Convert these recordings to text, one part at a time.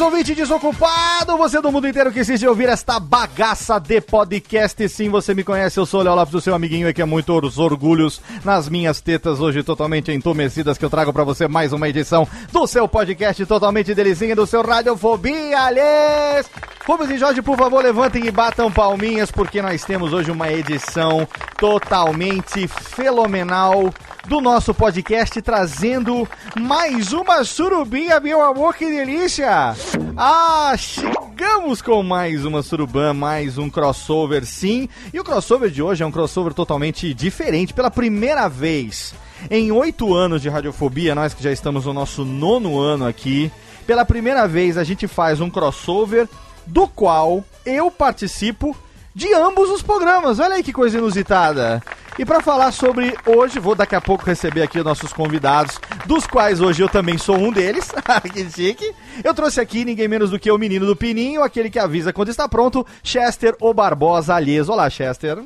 Saudações, ouvinte desocupado! Você do mundo inteiro que insiste em ouvir esta bagaça de podcast. Sim, você me conhece, eu sou o Léo Lopes, o seu amiguinho e que é muitos orgulhos nas minhas tetas, hoje totalmente entumecidas, que eu trago pra você mais uma edição do seu podcast totalmente delicinha, do seu Radiofobia, aliás! Rubens e Jorge, por favor, levantem e batam palminhas, porque nós temos hoje uma edição totalmente fenomenal do nosso podcast, trazendo mais uma surubinha, meu amor, que delícia! Ah, chegamos com mais uma surubã, mais um crossover, sim. E o crossover de hoje é um crossover totalmente diferente, pela primeira vez em oito anos de radiofobia, nós que já estamos no nosso nono ano aqui, pela primeira vez a gente faz um crossover do qual eu participo de ambos os programas. Olha aí que coisa inusitada. E para falar sobre hoje, vou daqui a pouco receber aqui os nossos convidados, dos quais hoje eu também sou um deles. que chique. Eu trouxe aqui ninguém menos do que o menino do Pininho, aquele que avisa quando está pronto, Chester o Barbosa Alhes. Olá, Chester.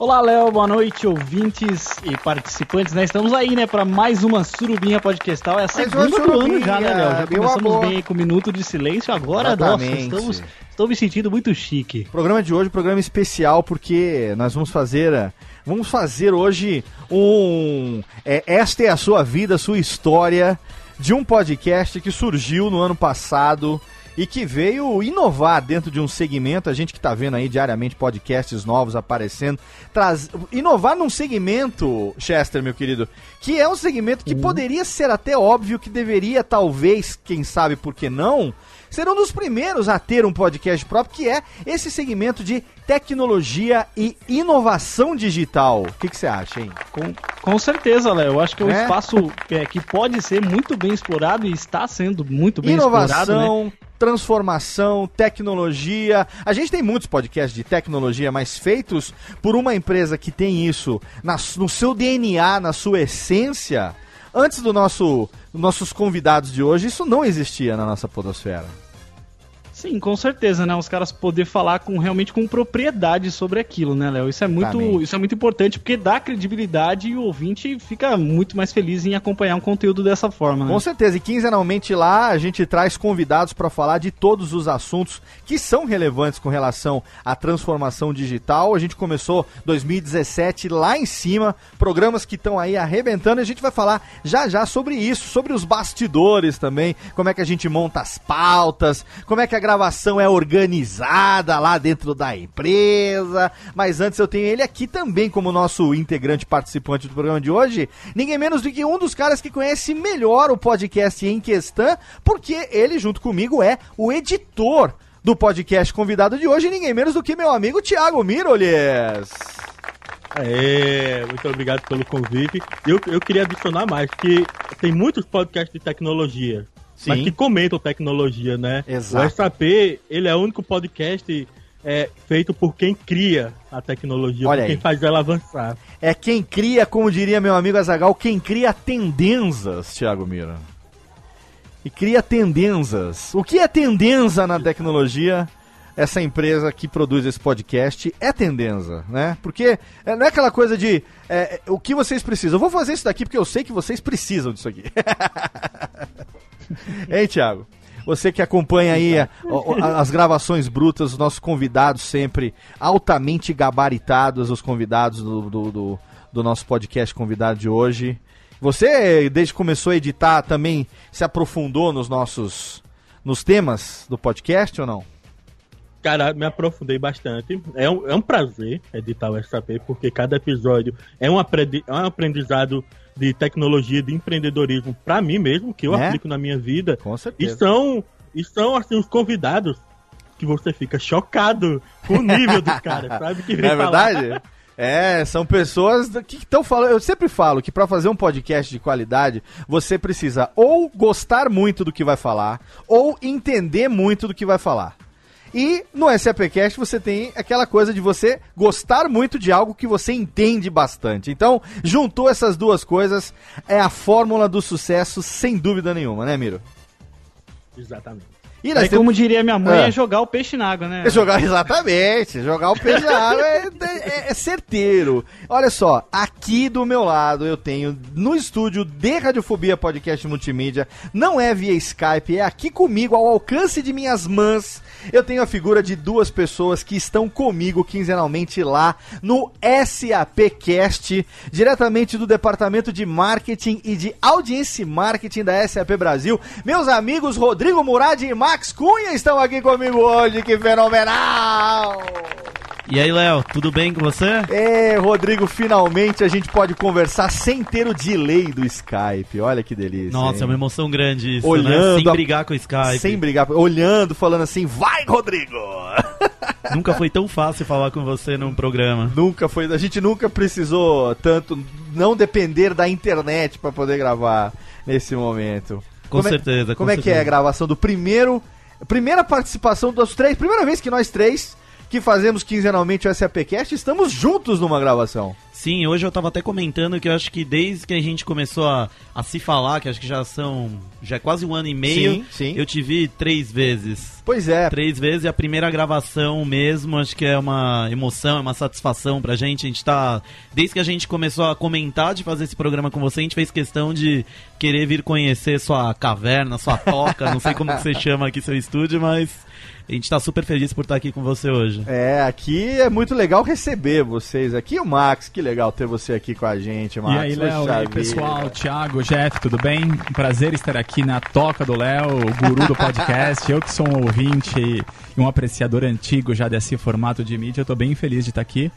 Olá, Léo, boa noite, ouvintes e participantes, né? Estamos aí, né, para mais uma surubinha podcastal. É a segunda do ano já, né, Léo? Já começamos bem com o minuto de silêncio, agora, nossa, Exatamente. estamos, estou me sentindo muito chique. Programa de hoje, programa especial, porque nós vamos fazer. eh, Vamos fazer hoje um. é, esta é a sua vida, a sua história de um podcast que surgiu no ano passado e que veio inovar dentro de um segmento, a gente que está vendo aí diariamente podcasts novos aparecendo, traz, inovar num segmento, Chester, meu querido, que é um segmento que poderia ser até óbvio que deveria, talvez, quem sabe por que não, ser um dos primeiros a ter um podcast próprio, que é esse segmento de tecnologia e inovação digital. O que que você acha, hein? Com, com certeza, Léo, eu acho que é um É? espaço é, que pode ser muito bem explorado e está sendo muito bem explorado, né? Transformação, tecnologia. A gente tem muitos podcasts de tecnologia, mas feitos por uma empresa que tem isso na- no seu DNA, na sua essência. Antes do nosso nossos convidados de hoje, isso não existia na nossa podosfera. Sim, com certeza, né? Os caras poder falar com realmente com propriedade sobre aquilo, né, Léo? Isso é muito, Exatamente. isso é muito importante porque dá credibilidade e o ouvinte fica muito mais feliz em acompanhar um conteúdo dessa forma, né? Com certeza, e quinzenalmente lá a gente traz convidados para falar de todos os assuntos que são relevantes com relação à transformação digital. A gente começou 2017 lá em cima, programas que estão aí arrebentando, e a gente vai falar já já sobre isso, sobre os bastidores também, como é que a gente monta as pautas, como é que a gravação é organizada lá dentro da empresa. Mas antes eu tenho ele aqui também como nosso integrante participante do programa de hoje, ninguém menos do que um dos caras que conhece melhor o podcast em questão, porque ele junto comigo é o editor do podcast convidado de hoje, ninguém menos do que meu amigo Thiago Miroles. É, muito obrigado pelo convite. Eu, eu queria adicionar mais, que tem muitos podcasts de tecnologia, Sim. mas que comentam tecnologia, né? Exato. O SAP, ele é o único podcast é, feito por quem cria a tecnologia, Olha por quem aí. faz ela avançar. É quem cria, como diria meu amigo Azagal, quem cria tendências, Thiago Mira. E cria tendências. O que é tendência na tecnologia? Essa empresa que produz esse podcast é tendência, né? Porque é, não é aquela coisa de é, o que vocês precisam. Eu vou fazer isso daqui porque eu sei que vocês precisam disso aqui. hein, Thiago? Você que acompanha aí a- a- as gravações brutas, os nossos convidados sempre altamente gabaritados, os convidados do, do, do- do nosso podcast convidado de hoje. Você, desde que começou a editar, também se aprofundou nos nossos nos temas do podcast ou não? Cara, me aprofundei bastante. É um, é um prazer editar o SAP, porque cada episódio é um, aprendi- é um aprendizado de tecnologia, de empreendedorismo pra mim mesmo, que eu Né? aplico na minha vida. Com E certeza. são, e são assim, os convidados que você fica chocado com o nível dos caras, sabe? Que Não é verdade? É, são pessoas que estão falando. Eu sempre falo que para fazer um podcast de qualidade, você precisa ou gostar muito do que vai falar, ou entender muito do que vai falar. E no SAPcast você tem aquela coisa de você gostar muito de algo que você entende bastante. Então, juntou essas duas coisas, é a fórmula do sucesso, sem dúvida nenhuma, né, Miro? Exatamente. E Aí, temos- como diria minha mãe, Ah. é jogar o peixe na água, né? É jogar, exatamente. Jogar o peixe na água é, é- é certeiro. Olha só, aqui do meu lado eu tenho no estúdio de Radiofobia Podcast Multimídia. Não é via Skype, é aqui comigo, ao alcance de minhas mãos. Eu tenho a figura de duas pessoas que estão comigo quinzenalmente lá no SAPcast, diretamente do departamento de marketing e de audiência marketing da SAP Brasil. Meus amigos Rodrigo Murad e Max Cunha estão aqui comigo hoje, que fenomenal! E aí, Léo, tudo bem com você? É, Rodrigo, finalmente a gente pode conversar sem ter o delay do Skype. Olha que delícia. Nossa, hein? é uma emoção grande isso, Olhando né? Sem brigar com o Skype. Sem brigar, olhando, falando assim, vai, Rodrigo! Nunca foi tão fácil falar com você num programa. nunca foi, a gente nunca precisou tanto não depender da internet para poder gravar nesse momento. Com Como é- certeza, com Como é que é a certeza. gravação do primeiro, primeira participação dos três, primeira vez que nós três que fazemos quinzenalmente o SAPcast estamos juntos numa gravação. Sim, hoje eu tava até comentando que eu acho que desde que a gente começou a, a se falar, que acho que já são. já é quase um ano e meio, Sim, sim. eu te vi três vezes. Pois é, Três vezes e a primeira gravação mesmo, acho que é uma emoção, é uma satisfação pra gente. A gente tá. Desde que a gente começou a comentar de fazer esse programa com você, a gente fez questão de querer vir conhecer sua caverna, sua toca, não sei como que você chama aqui seu estúdio, mas a gente tá super feliz por estar aqui com você hoje. É, aqui é muito legal receber vocês aqui. O Max, que legal ter você aqui com a gente, Max. E aí, Léo, e aí, pessoal, Thiago, Jeff, tudo bem? Prazer estar aqui na Toca do Léo, o guru do podcast. Eu que sou um ouvinte e um apreciador antigo já desse formato de mídia, eu tô bem feliz de estar aqui.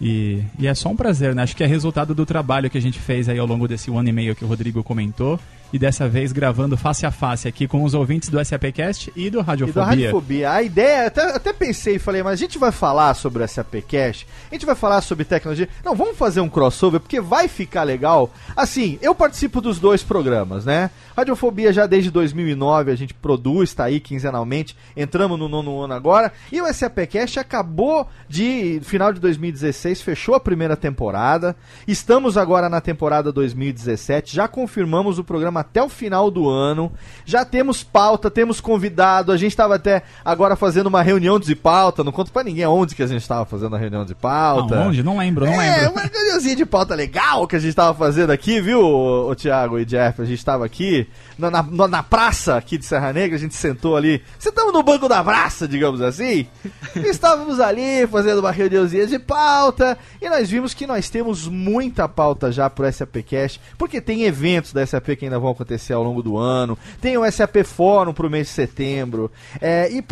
E, e é só um prazer, né? Acho que é resultado do trabalho que a gente fez aí ao longo desse ano e meio que o Rodrigo comentou. E dessa vez gravando face a face aqui com os ouvintes do SAPcast e do E da Radiofobia. Radiofobia. A ideia, até, até pensei e falei, mas a gente vai falar sobre o SAPcast, a gente vai falar sobre tecnologia. Não, vamos fazer um crossover, porque vai ficar legal. Assim, eu participo dos dois programas, né? Radiofobia já desde 2009 a gente produz, tá aí quinzenalmente. Entramos no nono ano agora. E o SAPcast acabou de, final de 2016, vocês. Fechou a primeira temporada. Estamos agora na temporada 2017. Já confirmamos o programa até o final do ano. Já temos pauta, temos convidado. A gente estava até agora fazendo uma reunião de pauta. Não conto pra ninguém onde que a gente estava fazendo a reunião de pauta. Não, onde? Não lembro, não É, lembro. uma reuniãozinha de pauta legal que a gente tava fazendo aqui, viu, o, Thiago e Jeff? A gente tava aqui na, na, na- praça aqui de Serra Negra, a gente sentou ali. Sentamos no banco da praça, digamos assim. Estávamos ali fazendo uma reuniãozinha de pauta. E nós vimos que nós temos muita pauta já pro SAPcast, porque tem eventos da SAP que ainda vão acontecer ao longo do ano. Tem o SAP Fórum pro mês de setembro. É, e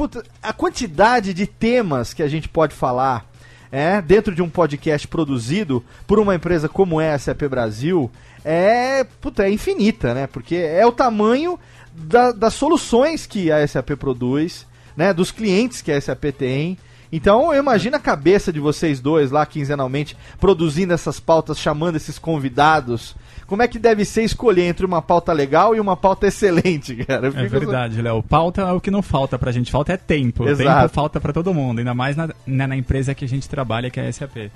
a quantidade de temas que a gente pode falar é, dentro de um podcast produzido por uma empresa como é a SAP Brasil, é, é infinita, né? Porque é o tamanho da- das soluções que a SAP produz, né? Dos clientes que a SAP tem. Então eu imagino a cabeça de vocês dois lá quinzenalmente produzindo essas pautas, chamando esses convidados. Como é que deve ser escolher entre uma pauta legal e uma pauta excelente, cara? É verdade, Léo. Pauta é o que não falta pra gente. Falta é tempo. Exato. Tempo falta pra todo mundo. Ainda mais na, né, na empresa que a gente trabalha, que é a SAP.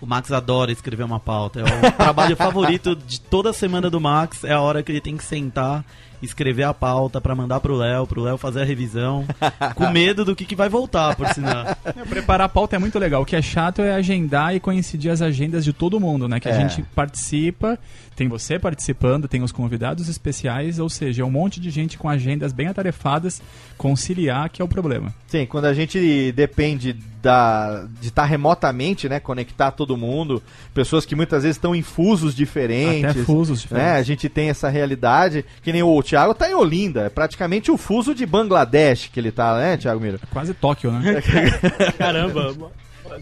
O Max adora escrever uma pauta. É o trabalho favorito de toda semana do Max. É a hora que ele tem que sentar, escrever a pauta pra mandar pro Léo, pro Léo fazer a revisão. com medo do que, que vai voltar, por sinal. É, Preparar a pauta é muito legal. O que é chato é agendar e coincidir as agendas de todo mundo, né? Que É. a gente participa, tem você participando, tem os convidados especiais, ou seja, é um monte de gente com agendas bem atarefadas, conciliar que é o problema. Sim, quando a gente depende da, de estar remotamente, né, conectar todo mundo, pessoas que muitas vezes estão em fusos diferentes. Até fusos Né, diferentes. a gente tem essa realidade, que nem o Thiago tá em Olinda, é praticamente o fuso de Bangladesh que ele tá, né, Thiago Miro? Quase Tóquio, né? Caramba,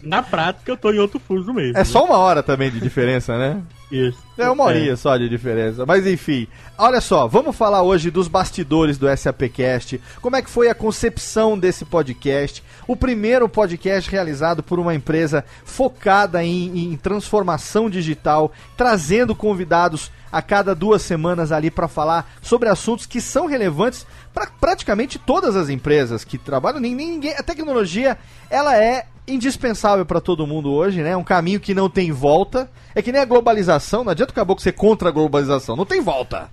na prática eu tô em outro fuso mesmo. É só uma hora também de diferença, né? Isso. É uma horinha só de diferença. Mas enfim, olha só, vamos falar hoje dos bastidores do SAPcast. Como é que foi a concepção desse podcast? O primeiro podcast realizado por uma empresa focada em, em transformação digital, trazendo convidados a cada duas semanas ali para falar sobre assuntos que são relevantes para praticamente todas as empresas que trabalham. Nin- Ninguém, a tecnologia ela é indispensável para todo mundo hoje, né? Um caminho que não tem volta. É que nem a globalização, não adianta o caboclo ser contra a globalização, não tem volta.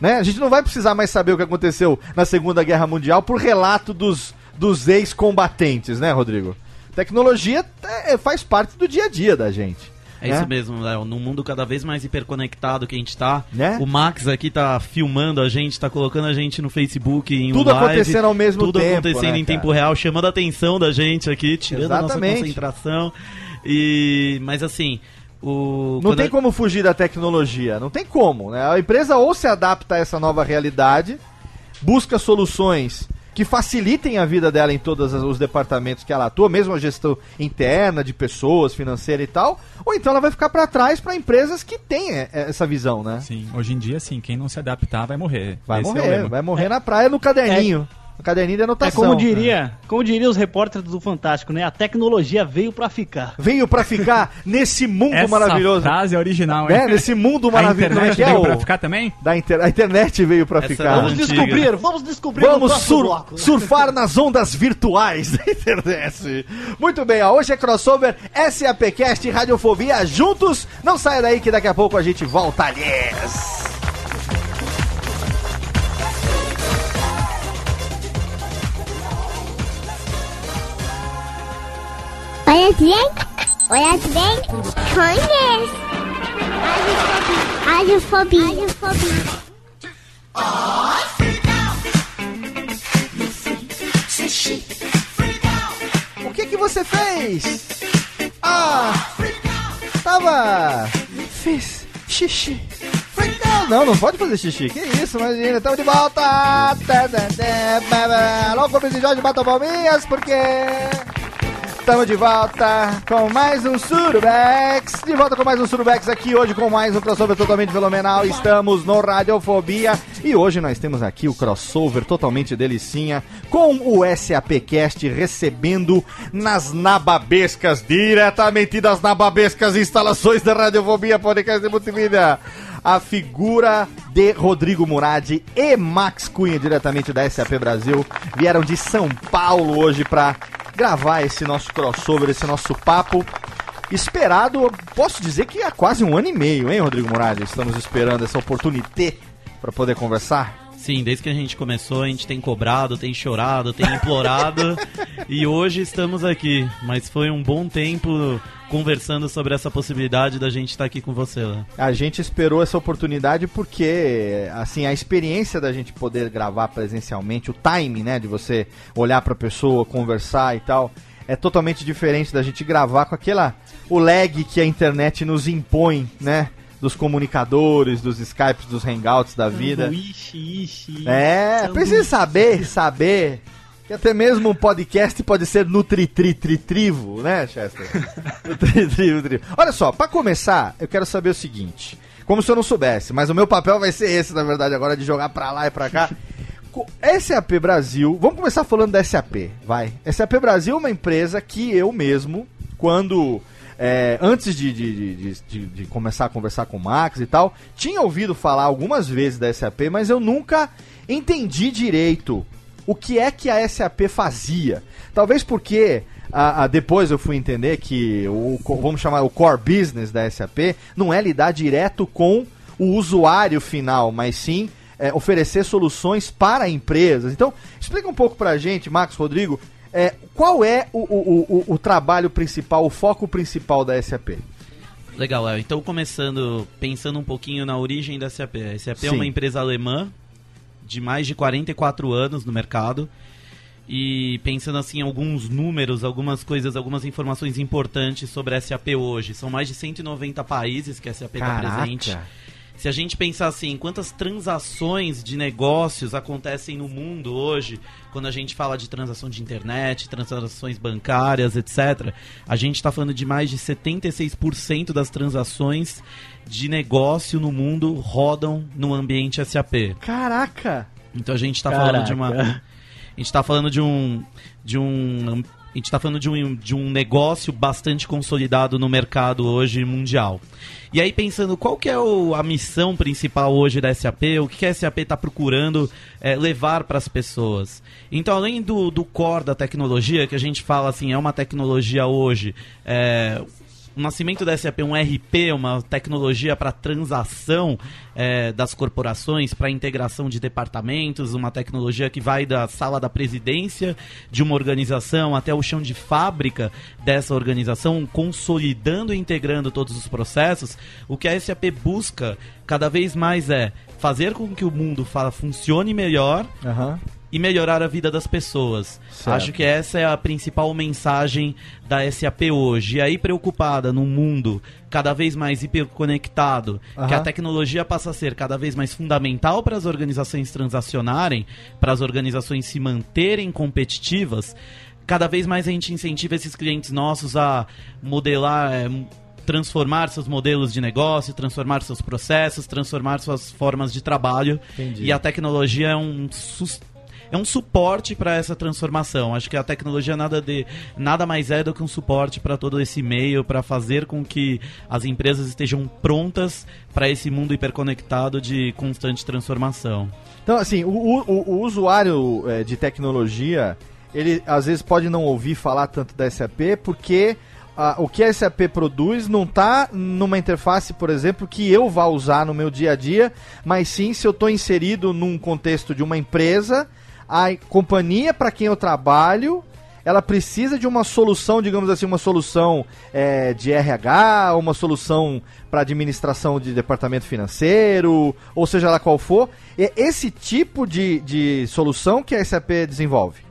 Né? A gente não vai precisar mais saber o que aconteceu na Segunda Guerra Mundial por relato dos, dos ex-combatentes, né, Rodrigo? Tecnologia é, faz parte do dia a dia da gente. É né? isso mesmo, Léo. Num mundo cada vez mais hiperconectado que a gente tá. Né? O Max aqui tá filmando a gente, tá colocando a gente no Facebook em Tudo um live, acontecendo ao mesmo tudo tempo, acontecendo né, em tempo real, chamando a atenção da gente aqui, tirando a nossa Exatamente. concentração. E mas assim, o Não tem a- como fugir da tecnologia, não tem como, né? A empresa ou se adapta a essa nova realidade, busca soluções que facilitem a vida dela em todos os departamentos que ela atua, mesmo a gestão interna de pessoas, financeira e tal, ou então ela vai ficar para trás para empresas que têm é, essa visão, né? Sim, hoje em dia, sim, quem não se adaptar vai morrer. Vai Esse é morrer, lema. vai morrer na praia no caderninho. No caderninho de É anotação. como diria, como diria os repórteres do Fantástico, né? A tecnologia veio pra ficar. Veio para ficar nesse mundo Essa maravilhoso. frase é original, hein? Né? Nesse mundo A maravilhoso. É internet que é veio o- pra ficar também? da inter... A internet veio para Essa ficar. é Vamos antiga. descobrir, vamos descobrir Vamos sur- bloco. surfar nas ondas virtuais da internet. Muito bem, ó, hoje é crossover SAPcast e Radiofobia juntos. Não saia daí que daqui a pouco a gente volta, aliás. Olha bem, olha bem, conhece. Radiofobia. Radiofobia. O que que você fez? Ah, tava... Fiz xixi. Não, não, pode fazer xixi. Que isso, imagina. Estamos de volta. Alô, Clube de Jorge, bata palminhas, porque... Estamos de volta com mais um Surubex. De volta com mais um Surubex aqui hoje com mais um crossover totalmente fenomenal. Estamos no Radiofobia e hoje nós temos aqui o crossover totalmente delicinha com o SAPcast recebendo nas nababescas, diretamente das nababescas instalações da Radiofobia Podcast de Multimídia. A figura de Rodrigo Murad e Max Cunha, diretamente da SAP Brasil, vieram de São Paulo hoje para gravar esse nosso crossover, esse nosso papo. esperado, posso dizer que há quase um ano e meio, hein, Rodrigo Morales? Estamos esperando essa oportunidade para poder conversar. Sim, desde que a gente começou, a gente tem cobrado, tem chorado, tem implorado e hoje estamos aqui. Mas foi um bom tempo conversando sobre essa possibilidade da gente estar aqui com você. Né? A gente esperou essa oportunidade porque, assim, a experiência da gente poder gravar presencialmente, o time, né, de você olhar para a pessoa, conversar e tal, é totalmente diferente da gente gravar com aquela o lag que a internet nos impõe, né? Dos comunicadores, dos Skypes, dos Hangouts da vida. Ixi, ixi. É, precisa saber, saber que até mesmo um podcast pode ser nutri-tri-tri-trivo, né, Chester? Nutri-tri-trivo. Olha só, pra começar, eu quero saber o seguinte. Como se eu não soubesse, mas o meu papel vai ser esse, na verdade, agora de jogar pra lá e pra cá. SAP Brasil, vamos começar falando da SAP, vai. SAP Brasil é uma empresa que eu mesmo, quando. é, antes de, de- de- de começar a conversar com o Max e tal, tinha ouvido falar algumas vezes da SAP, mas eu nunca entendi direito o que é que a SAP fazia. Talvez porque ah, ah, depois eu fui entender que o, vamos chamar o core business da SAP não é lidar direto com o usuário final, mas sim é, oferecer soluções para empresas. Então, explica um pouco pra gente, Max, Rodrigo, é, qual é o, o, o, o trabalho principal, o foco principal da SAP? Legal, Léo. Então, começando, pensando um pouquinho na origem da SAP. A SAP é Sim. uma empresa alemã de mais de 44 anos no mercado. E pensando assim em alguns números, algumas coisas, algumas informações importantes sobre a SAP hoje. São mais de 190 países que a SAP está presente. Se a gente pensar assim, quantas transações de negócios acontecem no mundo hoje, quando a gente fala de transação de internet, transações bancárias, etc., a gente está falando de mais de 76% das transações de negócio no mundo rodam no ambiente SAP. Caraca! Então a gente está falando de uma. A gente está falando de um. De um. A gente está falando de um, de um negócio bastante consolidado no mercado hoje mundial. E aí pensando qual que é o- a missão principal hoje da SAP, o que que a SAP está procurando é, levar para as pessoas. Então além do, do core da tecnologia, que a gente fala assim, é uma tecnologia hoje, é, o nascimento da SAP, um RP, uma tecnologia para transação é, das corporações, para integração de departamentos, uma tecnologia que vai da sala da presidência de uma organização até o chão de fábrica dessa organização, consolidando e integrando todos os processos. O que a SAP busca cada vez mais é fazer com que o mundo fala, funcione melhor Aham. E melhorar a vida das pessoas. Certo. Acho que essa é a principal mensagem da SAP hoje. E aí, preocupada num mundo cada vez mais hiperconectado, que Aham. a tecnologia passa a ser cada vez mais fundamental para as organizações transacionarem, para as organizações se manterem competitivas, cada vez mais a gente incentiva esses clientes nossos a modelar. eh, transformar seus modelos de negócio, transformar seus processos, transformar suas formas de trabalho. Entendi. E a tecnologia é um sus- é um suporte para essa transformação. Acho que a tecnologia nada de nada mais é do que um suporte para todo esse meio, para fazer com que as empresas estejam prontas para esse mundo hiperconectado de constante transformação. Então, assim, o, o- o usuário é, de tecnologia, ele às vezes pode não ouvir falar tanto da SAP porque o que a SAP produz não está numa interface, por exemplo, que eu vá usar no meu dia a dia, mas sim se eu estou inserido num contexto de uma empresa, a companhia para quem eu trabalho ela precisa de uma solução, digamos assim, uma solução é, de RH, uma solução para administração de departamento financeiro, ou seja lá qual for. É esse tipo de, de solução que a SAP desenvolve.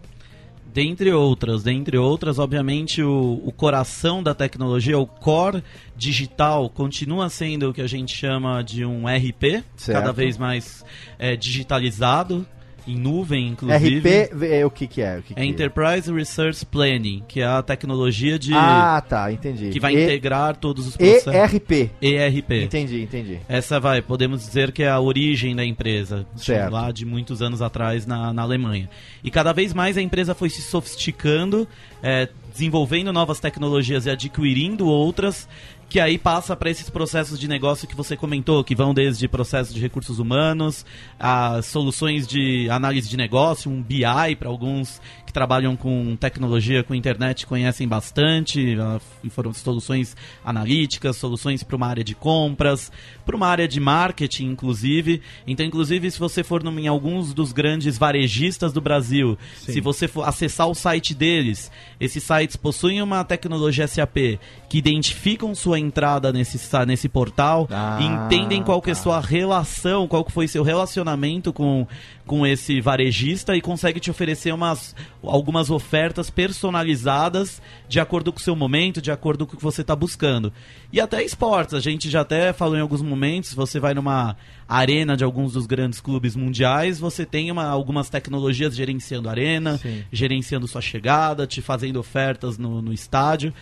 Dentre outras, dentre outras, obviamente o, o coração da tecnologia, o core digital, continua sendo o que a gente chama de um RP, Certo. cada vez mais é, digitalizado, em nuvem, inclusive. RP é o que, que é? O que É que Enterprise Resource Planning, que é a tecnologia de Ah, tá, entendi. que vai E- integrar todos os processos. ERP. ERP. Entendi, entendi. Essa vai, podemos dizer que é a origem da empresa, Certo. lá de muitos anos atrás na, na Alemanha. E cada vez mais a empresa foi se sofisticando, é, desenvolvendo novas tecnologias e adquirindo outras, que aí passa para esses processos de negócio que você comentou, que vão desde processos de recursos humanos, a soluções de análise de negócio, um BI para alguns que trabalham com tecnologia, com internet, conhecem bastante. ah, Foram soluções analíticas, soluções para uma área de compras, para uma área de marketing, inclusive. Então, inclusive, se você for em alguns dos grandes varejistas do Brasil, se você for acessar o site deles, esses sites possuem uma tecnologia SAP que identificam sua entrada nesse, nesse portal, Ah, e entendem qual que é sua relação, qual que foi seu relacionamento com, com esse varejista e consegue te oferecer umas, algumas ofertas personalizadas de acordo com o seu momento, de acordo com o que você está buscando. E até esportes, a gente já até falou em alguns momentos, você vai numa arena de alguns dos grandes clubes mundiais, você tem uma- algumas tecnologias gerenciando a arena, Sim. gerenciando sua chegada, te fazendo ofertas no, no estádio.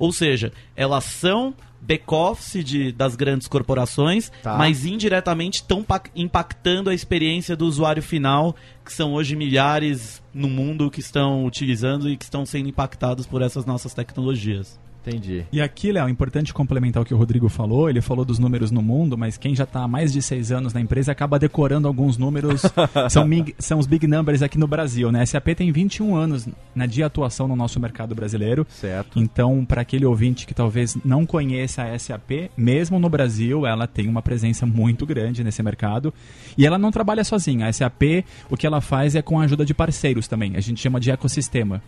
Ou seja, elas são back-office das grandes corporações, Tá. mas indiretamente estão impactando a experiência do usuário final, que são hoje milhares no mundo que estão utilizando e que estão sendo impactados por essas nossas tecnologias. Entendi. E aqui, Léo, é importante complementar o que o Rodrigo falou. Ele falou dos números no mundo, mas quem já está há mais de seis anos na empresa acaba decorando alguns números. são, são os big numbers aqui no Brasil, né? A SAP tem 21 anos né, de atuação no nosso mercado brasileiro. Certo. Então, para aquele ouvinte que talvez não conheça a SAP, mesmo no Brasil, ela tem uma presença muito grande nesse mercado. E ela não trabalha sozinha. A SAP, o que ela faz é com a ajuda de parceiros também. A gente chama de ecossistema.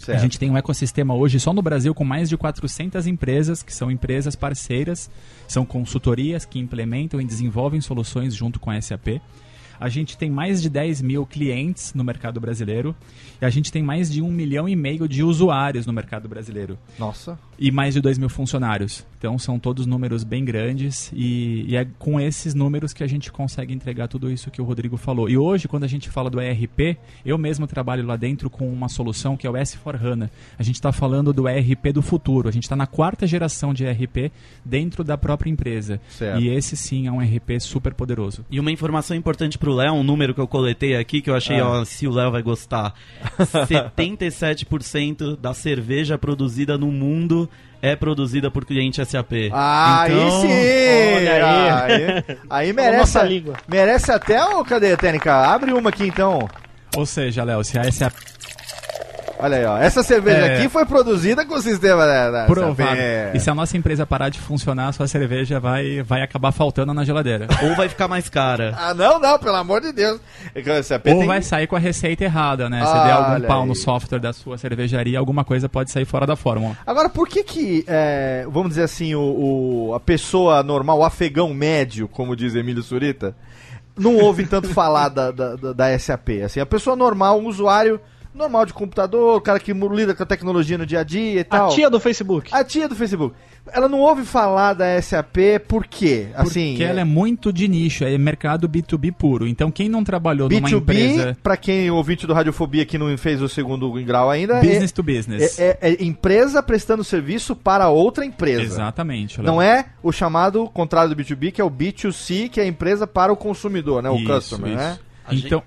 Certo. A gente tem um ecossistema hoje só no Brasil com mais de 400 empresas, que são empresas parceiras, são consultorias que implementam e desenvolvem soluções junto com a SAP. A gente tem mais de 10 mil clientes no mercado brasileiro e a gente tem mais de um milhão e meio de usuários no mercado brasileiro Nossa. e mais de 2 mil funcionários. Então são todos números bem grandes e, e é com esses números que a gente consegue entregar tudo isso que o Rodrigo falou. E hoje, quando a gente fala do ERP, eu mesmo trabalho lá dentro com uma solução que é o S4HANA. A gente está falando do ERP do futuro. A gente está na quarta geração de ERP dentro da própria empresa. Certo. E esse sim é um ERP super poderoso. E uma informação importante pro Léo, um número que eu coletei aqui, que eu achei, Ah. ó, se o Léo vai gostar. 77% da cerveja produzida no mundo é produzida por cliente SAP. Ah, Então, aí sim! olha aí. Aí, aí merece, língua. merece até o. Cadê, Técnica? Abre uma aqui então. Ou seja, Léo, se a SAP Olha aí, ó. Essa cerveja É. aqui foi produzida com o sistema da. da e se a nossa empresa parar de funcionar, a sua cerveja vai, vai acabar faltando na geladeira. Ou vai ficar mais cara. Ah, não, não, pelo amor de Deus. É Ou tem- vai sair com a receita errada, né? Se Olha der algum pau aí. no software da sua cervejaria, alguma coisa pode sair fora da fórmula. Agora, por que que, é, vamos dizer assim, o, o- a pessoa normal, o afegão médio, como diz Emílio Surita, não ouve tanto falar da, da, da- da SAP? Assim, a pessoa normal, um usuário normal de computador, o cara que lida com a tecnologia no dia a dia e A tal. tia do Facebook. A tia do Facebook. Ela não ouve falar da SAP por quê? Assim, Porque ela é muito de nicho, é mercado B2B puro. Então quem não trabalhou numa B2B, empresa pra quem ouvinte do Radiofobia que não fez o segundo grau ainda, é- business to business. é, é- é empresa prestando serviço para outra empresa. Exatamente. Não é o chamado contrário do B2B, que é o B2C, que é a empresa para o consumidor, né? O Isso, customer, isso. né? A Então,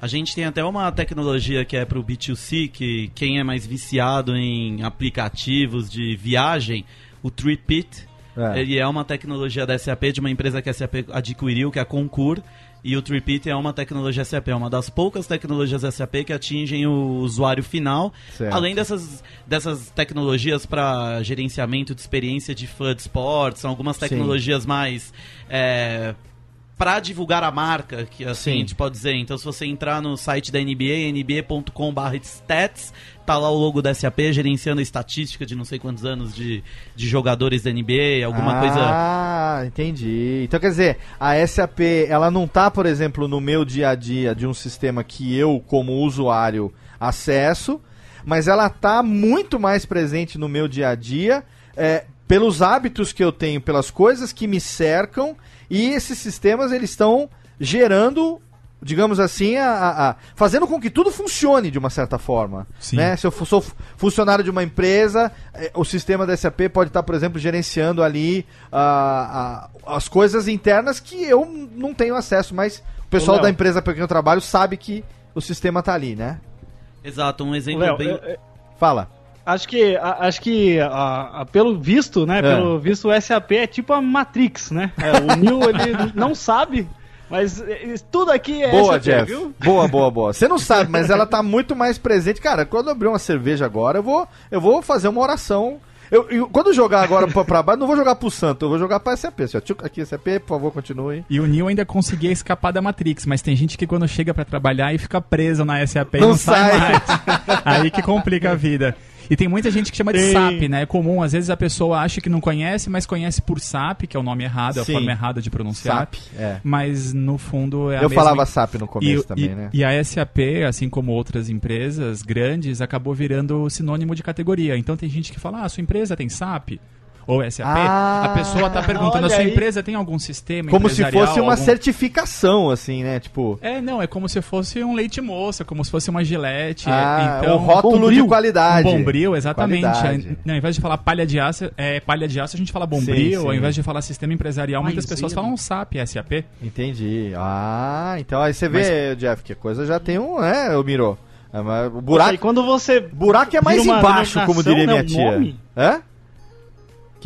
A gente tem até uma tecnologia que é para o B2C, que quem é mais viciado em aplicativos de viagem, o TripIt, É. ele é uma tecnologia da SAP, de uma empresa que a SAP adquiriu, que é a Concur, e o TripIt é uma tecnologia SAP, é uma das poucas tecnologias SAP que atingem o usuário final, Certo. além dessas, dessas tecnologias para gerenciamento de experiência de fã de esportes, são algumas Sim. tecnologias mais... É, para divulgar a marca, que assim Sim. a gente pode dizer. Então, se você entrar no site da NBA, nba.com/stats, tá lá o logo da SAP gerenciando a estatística de não sei quantos anos de, de jogadores da NBA, alguma ah, coisa. Ah, entendi. Então quer dizer, a SAP, ela não tá, por exemplo, no meu dia a dia de um sistema que eu, como usuário, acesso, mas ela tá muito mais presente no meu dia a dia, é, pelos hábitos que eu tenho, pelas coisas que me cercam, e esses sistemas eles estão gerando digamos assim, a, a- a- fazendo com que tudo funcione de uma certa forma. Sim. Né? Se eu sou fu- funcionário de uma empresa, eh, o sistema da SAP pode estar, por exemplo, gerenciando ali ah, as coisas internas que eu não tenho acesso, mas o pessoal Léo. da empresa para quem eu trabalho sabe que o sistema tá ali, né? Exato, um exemplo Léo, bem. eu- eu- Fala. Acho que, a- acho que a- a- pelo visto, né? É. Pelo visto, o SAP é tipo a Matrix, né? É, o Neo ele não sabe Mas eh, tudo aqui é Boa, SAP, Jeff. viu? Boa, boa, boa. Você não sabe, mas ela tá muito mais presente. Cara, quando eu abrir uma cerveja agora, eu vou, eu vou fazer uma oração. Eu, eu- quando eu jogar agora pra, pra baixo, não vou jogar pro santo, eu vou jogar pra SAP. Assim, Aqui, SAP, por favor, continue. E o Neo ainda conseguia escapar da Matrix, mas tem gente que quando chega pra trabalhar e fica preso na SAP e Não não, sai, sai. mais. Aí que complica a vida. E tem muita gente que chama de Tem. SAP, né? É comum, às vezes a pessoa acha que não conhece, mas conhece por SAP, que é o nome errado, é a Sim. forma errada de pronunciar. SAP, é. Mas no fundo é a Eu mesma- falava SAP no começo e, também, e- né? e a SAP, assim como outras empresas grandes, acabou virando sinônimo de categoria. Então tem gente que fala, ah, sua empresa tem SAP? Ou SAP? Ah, a pessoa tá perguntando, a sua aí. empresa tem algum sistema Como se fosse uma algum- certificação, assim, né? Tipo, É, não, é como se fosse um leite moça, como se fosse uma gilete. ah, então, um rótulo Bombril. de qualidade. Um bombril, exatamente. Qualidade. Aí, Não, ao invés de falar palha de aço, é, palha de aço a gente fala bombril. Sim, sim. Ao invés de falar sistema empresarial, muitas pessoas falam SAP, SAP. Entendi. Ah, então aí você vê, Jeff, que a coisa já tem um, é, o Miro. É, mas o buraco, quando você buraco é mais embaixo, como diria minha né, um tia. nome. Hã?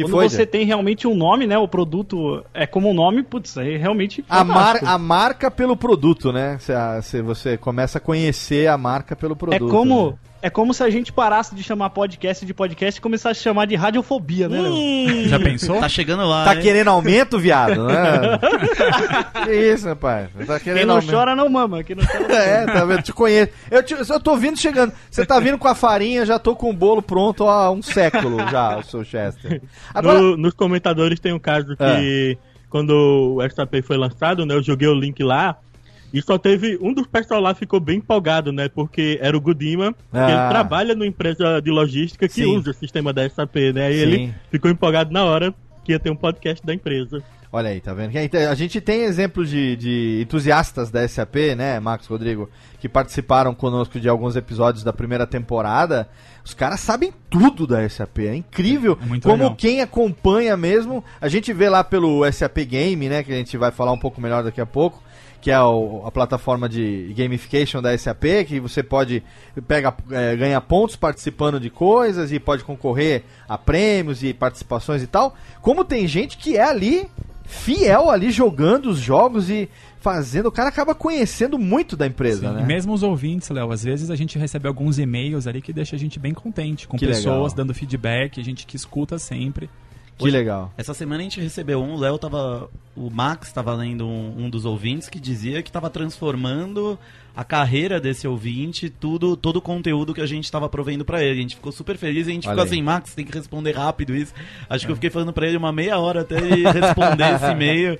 Que quando foi, você Jeff? tem realmente um nome, né? O produto é como um nome, putz, aí realmente A, mar, a marca pelo produto, né? Você, a- você- você começa a conhecer a marca pelo É produto. como né? É como se a gente parasse de chamar podcast de podcast e começasse a chamar de radiofobia, né? Léo? Já pensou? Tá chegando lá. Tá né? querendo aumento, viado? Né? que isso, rapaz? Tá Quem não aumento. chora não mama, quem não chora não É, tá vendo? Te conheço. Eu, te- eu tô vindo chegando. Você tá vindo com a farinha, já tô com o bolo pronto há um século já, o seu Chester. Agora, No- nos comentadores tem um caso que quando o SAP foi lançado, né? Eu joguei o link lá. E só teve. Um dos pessoal lá ficou bem empolgado, né? Porque era o Gudima, que Ah. ele trabalha numa empresa de logística que Sim. usa o sistema da SAP, né? E Sim. ele ficou empolgado na hora que ia ter um podcast da empresa. olha aí, tá vendo? A gente tem exemplos de, de entusiastas da SAP, né, Marcos Rodrigo, que participaram conosco de alguns episódios da primeira temporada. Os caras sabem tudo da SAP, é incrível É muito como legal. quem acompanha mesmo. A gente vê lá pelo SAP Game, né, que a gente vai falar um pouco melhor daqui a pouco. Que é o- a plataforma de gamification da SAP, que você pode pega, é, ganhar pontos participando de coisas e pode concorrer a prêmios e participações e tal. Como tem gente que é ali fiel ali jogando os jogos e fazendo, o cara acaba conhecendo muito da empresa, Sim, né? E mesmo os ouvintes, Léo, às vezes a gente recebe alguns e-mails ali que deixa a gente bem contente, com Que pessoas legal. dando feedback, a gente que escuta sempre. Que legal. Essa semana a gente recebeu um, o Léo tava. O Max tava lendo um, um dos ouvintes que dizia que tava transformando a carreira desse ouvinte, tudo, todo o conteúdo que a gente tava provendo pra ele. A gente ficou super feliz e a gente Olha ficou aí. assim, Max, tem que responder rápido isso. Acho que eu fiquei falando pra ele uma meia hora até ele responder esse e-mail.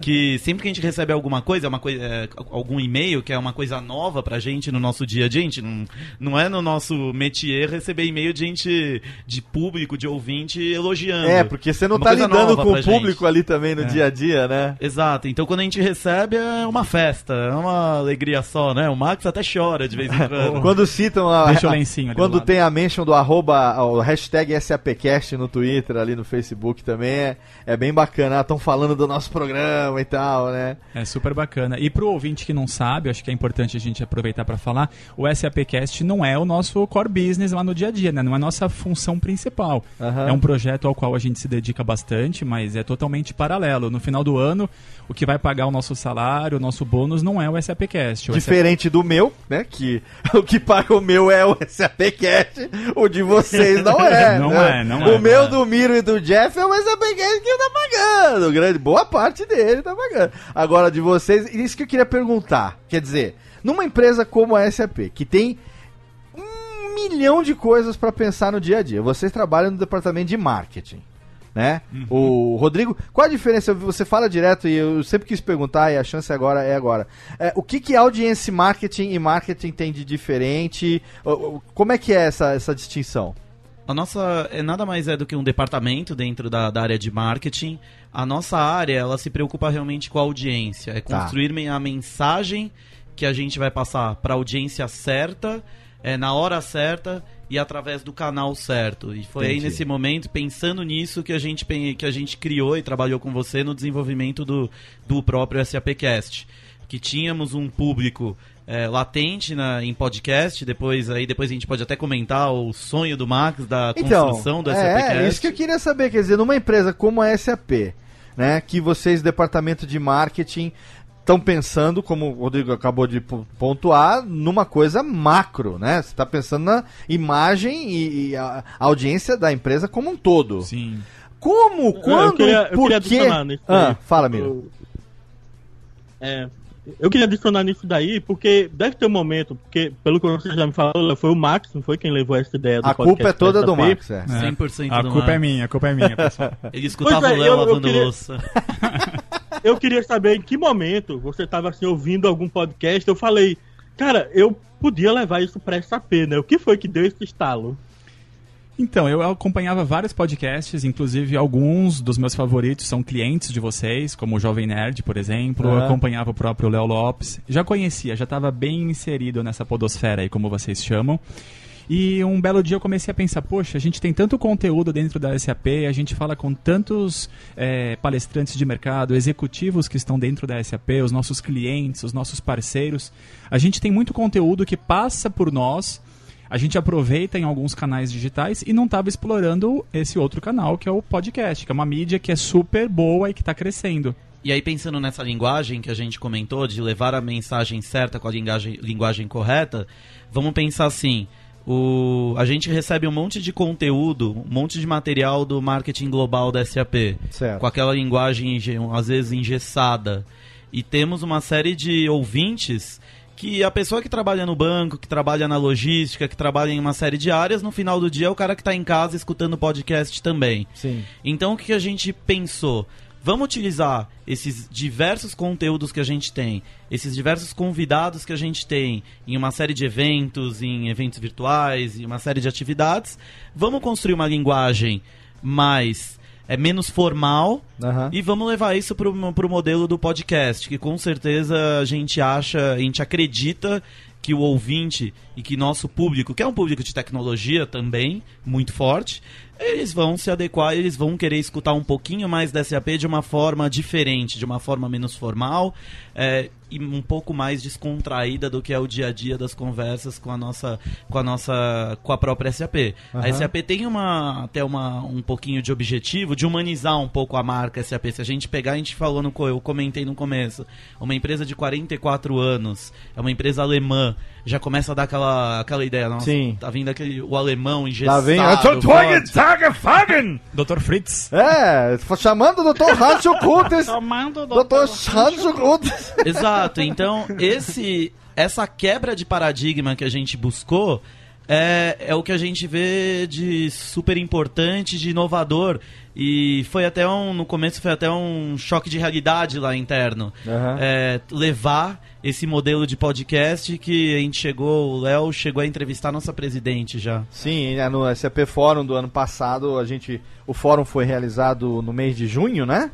Que sempre que a gente recebe alguma coisa, uma coisa é, algum e-mail que é uma coisa nova pra gente no nosso dia a dia, gente, não, não é no nosso métier receber e-mail de gente, de público, de ouvinte elogiando. É, porque você não Uma tá lidando com o público gente. ali também no É. dia a dia, né? Exato, então quando a gente recebe é uma festa, é uma alegria só, né? O Max até chora de vez em quando. Quando citam a. Deixa o lencinho ali do Quando lado. tem a mention do arroba, o hashtag SAPcast no Twitter, ali no Facebook também, é, é bem bacana. Estão falando do nosso programa e tal, né? É super bacana. E pro ouvinte que não sabe, acho que é importante a gente aproveitar para falar, o SAPcast não é o nosso core business lá no dia a dia, né? Não é a nossa função principal. Aham. É um projeto ao qual a gente se dedica bastante, mas é totalmente paralelo. No final do ano, o que vai pagar o nosso salário, o nosso bônus, não é o SAPcast. O Diferente do meu, né? Que o que paga o meu é o SAPcast, o de vocês não é. Não né? é, não O é, meu, não é. do Miro e do Jeff é o SAPcast que tá pagando. Grande, boa parte dele tá pagando. Agora, de vocês, isso que eu queria perguntar. Quer dizer, numa empresa como a SAP, que tem um milhão de coisas para pensar no dia a dia. Vocês trabalham no departamento de marketing, né? O Rodrigo, qual a diferença? Você fala direto e eu sempre quis perguntar e a chance agora é agora. É, o que que audience marketing e marketing tem de diferente? Como é que é essa, essa distinção? A nossa é nada mais é do que um departamento dentro da, da área de marketing. A nossa área, ela se preocupa realmente com a audiência. É Tá. construir me- a mensagem que a gente vai passar para a audiência certa, é, na hora certa e através do canal certo. E foi aí Entendi. nesse momento, pensando nisso, que a gente, que a gente criou e trabalhou com você no desenvolvimento do, do próprio SAPcast. Que tínhamos um público é, latente na, em podcast, depois aí depois a gente pode até comentar o sonho do Max da construção do SAPcast. é, isso que eu queria saber, quer dizer, numa empresa como a SAP, né, que vocês, departamento de marketing, estão pensando, como o Rodrigo acabou de po- pontuar, numa coisa macro, né? Você está pensando na imagem e, e a audiência da empresa como um todo. Sim. Como, quando, eu queria, eu por queria quê? adicionar nisso Ah, fala, Miro. É, eu queria adicionar nisso daí, porque deve ter um momento, porque pelo que você já me falou, foi o Max, não foi quem levou essa ideia do A culpa é toda do. Max, é. 100% A do culpa é Max. minha, a culpa é minha, pessoal. Ele escutava é, o Léo eu- eu lavando queria- louça. Eu queria saber em que momento você estava assim, ouvindo algum podcast, eu falei, cara, eu podia levar isso pra SAP, né? O que foi que deu esse estalo? Então, eu acompanhava vários podcasts, inclusive alguns dos meus favoritos são clientes de vocês, como o Jovem Nerd, por exemplo. Eu Aham. acompanhava o próprio Léo Lopes. Já conhecia, já estava bem inserido nessa podosfera aí, como vocês chamam. E um belo dia eu comecei a pensar, poxa, a gente tem tanto conteúdo dentro da SAP, a gente fala com tantos eh, palestrantes de mercado, executivos que estão dentro da SAP, os nossos clientes, os nossos parceiros. A gente tem muito conteúdo que passa por nós, a gente aproveita em alguns canais digitais e não estava explorando esse outro canal, que é o podcast, que é uma mídia que é super boa e que está crescendo. E aí, pensando nessa linguagem que a gente comentou, de levar a mensagem certa com a linguagem, linguagem correta, vamos pensar assim. O, a gente recebe um monte de conteúdo, um monte de material do marketing global da SAP, Certo. com aquela linguagem às vezes engessada. E temos uma série de ouvintes que a pessoa que trabalha no banco, que trabalha na logística, que trabalha em uma série de áreas, no final do dia é o cara que está em casa escutando podcast também. Sim. Então o que que a gente pensou? Vamos utilizar esses diversos conteúdos que a gente tem, esses diversos convidados que a gente tem em uma série de eventos, em eventos virtuais, em uma série de atividades. Vamos construir uma linguagem mais é menos formal Aham. e vamos levar isso pro, pro modelo do podcast, que com certeza a gente acha, a gente acredita que o ouvinte e que nosso público, que é um público de tecnologia também, muito forte, eles vão se adequar, eles vão querer escutar um pouquinho mais da SAP de uma forma diferente, de uma forma menos formal é, e um pouco mais descontraída do que é o dia a dia das conversas com a nossa, com a nossa, com a própria SAP. A Aham. SAP tem uma até uma, um pouquinho de objetivo de humanizar um pouco a marca SAP. Se a gente pegar, a gente falou no eu comentei no começo, uma empresa de 44 anos, é uma empresa alemã, já começa a dar aquela aquela ideia, nossa, Sim. tá vindo aquele o alemão engessado. Lá vem. forte. Dr. Fritz. É, chamando o Dr. Hancho Kutes. Tomando Dr. Hancho Kutes. Exato. Então, esse essa quebra de paradigma que a gente buscou é, é o que a gente vê de super importante, de inovador. E foi até um. No começo foi até um choque de realidade lá interno. Aham. É, levar esse modelo de podcast que a gente chegou, o Léo chegou a entrevistar a nossa presidente já. Sim, é no SAP Fórum do ano passado, a gente. O fórum foi realizado no mês de junho, né?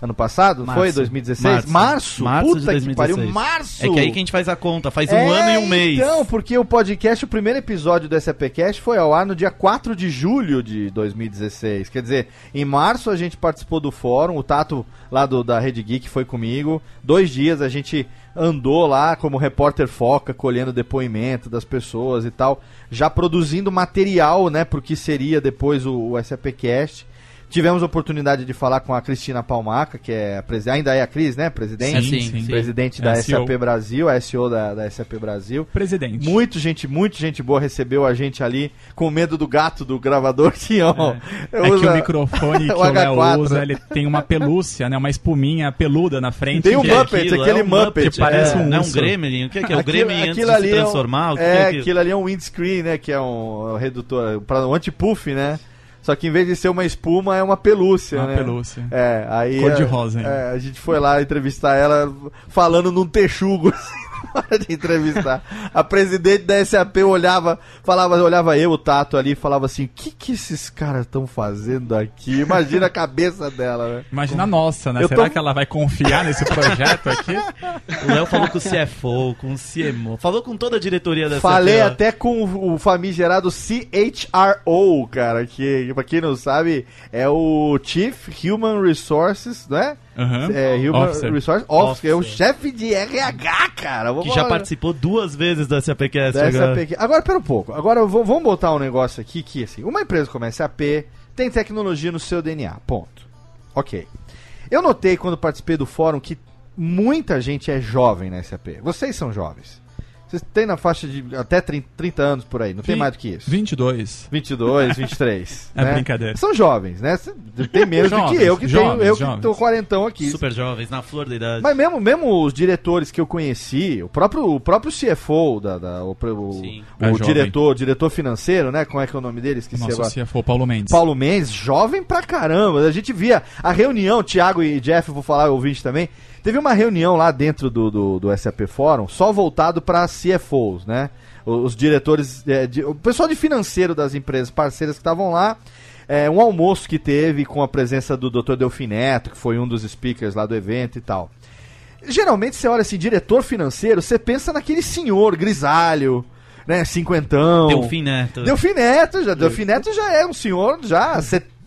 Ano passado? Março. Foi 2016? Março. Março? Março Puta de que pariu, 2016. março! É que aí que a gente faz a conta, faz um É, ano e um mês. Então, porque o podcast, o primeiro episódio do SAPcast foi ao ar no dia 4 de julho de 2016. Quer dizer, em março a gente participou do fórum, o Tato lá do, da Rede Geek foi comigo. Dois dias a gente andou lá como repórter foca, colhendo depoimento das pessoas e tal, já produzindo material, né, pro que seria depois o, o SAPcast. Tivemos a oportunidade de falar com a Cristina Palmaca, que é ainda é a Cris, né, presidente? Sim, sim. sim. Presidente É da a CEO. SAP Brasil, a SEO da, da SAP Brasil. Presidente. Muito gente, muito gente boa recebeu a gente ali com medo do gato do gravador que ó, É que usa- o microfone que o o Léo H4. usa, ele tem uma pelúcia, né? Uma espuminha peluda na frente. Tem um que Que é Muppet, aquilo? aquele É um Muppet, que parece é, um não é um urso. gremlin? O que é, que é? O Aquilo- gremlin antes aquilo de se ali é transformar? O que é, que é aquilo? aquilo ali é um windscreen, né, que é um redutor, para um anti-puff, né? Só que em vez de ser uma espuma, é uma pelúcia, Uma né? pelúcia. É, aí Cor de é, rosa, hein? é, a gente foi lá entrevistar ela falando num texugo assim, hora de entrevistar. A presidente da SAP olhava, falava, olhava eu, o Tato ali, e falava assim: "O que que esses caras estão fazendo aqui?" Imagina a cabeça dela, né? Imagina a nossa, né? Eu Será tô- que ela vai confiar nesse projeto aqui? O Léo falou com o CFO, com o CMO, falou com toda a diretoria da Falei CFO. até com o o famigerado CHRO, cara, que pra quem não sabe é o Chief Human Resources, né? Aham. É, Human Officer. Resource Officer, é o chefe de RH, cara. Vamos que já participou duas vezes da SAPcast da agora. SAP. Agora, pera um pouco. Agora vou- vamos botar um negócio aqui que, assim, uma empresa como a SAP tem tecnologia no seu DNA. Ponto. Ok. Eu notei quando participei do fórum que muita gente é jovem na SAP. Vocês são jovens. Vocês têm na faixa de até 30, 30 anos por aí, não tem mais do que isso. 22. 22, 23. É né? brincadeira. São jovens, né? Tem menos do que eu, que tenho, jovens, eu que jovens. tô quarentão aqui. Super jovens, na flor da idade. Mas mesmo, mesmo os diretores que eu conheci, o próprio, o próprio CFO, da, da- o, o, Sim. o É jovem. diretor, diretor financeiro, né? Como é que é o nome dele? Esqueci Nosso agora. CFO Paulo Mendes. Paulo Mendes, jovem pra caramba. A gente via a reunião, Thiago e Jeff, eu vou falar, ouvinte também. Teve uma reunião lá dentro do, do, do SAP Fórum, só voltado para CFOs, né? Os diretores, é, de- o pessoal de financeiro das empresas parceiras que estavam lá. É, um almoço que teve com a presença do Dr. Delfim Neto, que foi um dos speakers lá do evento e tal. Geralmente você olha assim, diretor financeiro, você pensa naquele senhor grisalho, né? Cinquentão. Delfim Neto. Delfim Neto, já, Delfim Neto já é um senhor, já,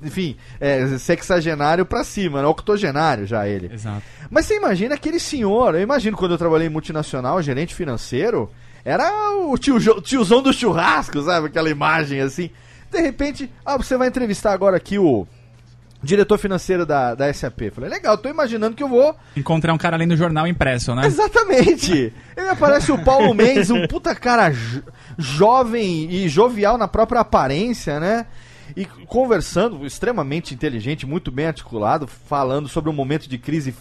enfim, é, sexagenário pra cima, né? octogenário já ele. Exato. Mas você imagina aquele senhor, eu imagino quando eu trabalhei em multinacional, gerente financeiro, era o tio, tiozão do churrasco, sabe? Aquela imagem assim. De repente, ah, você vai entrevistar agora aqui o diretor financeiro da, da SAP. Falei, legal, tô imaginando que eu vou Encontrar um cara ali no jornal impresso, né? Exatamente! Ele aparece o Paulo Mendes, um puta cara jo- jovem e jovial na própria aparência, né? E conversando, extremamente inteligente, muito bem articulado, falando sobre um momento de crise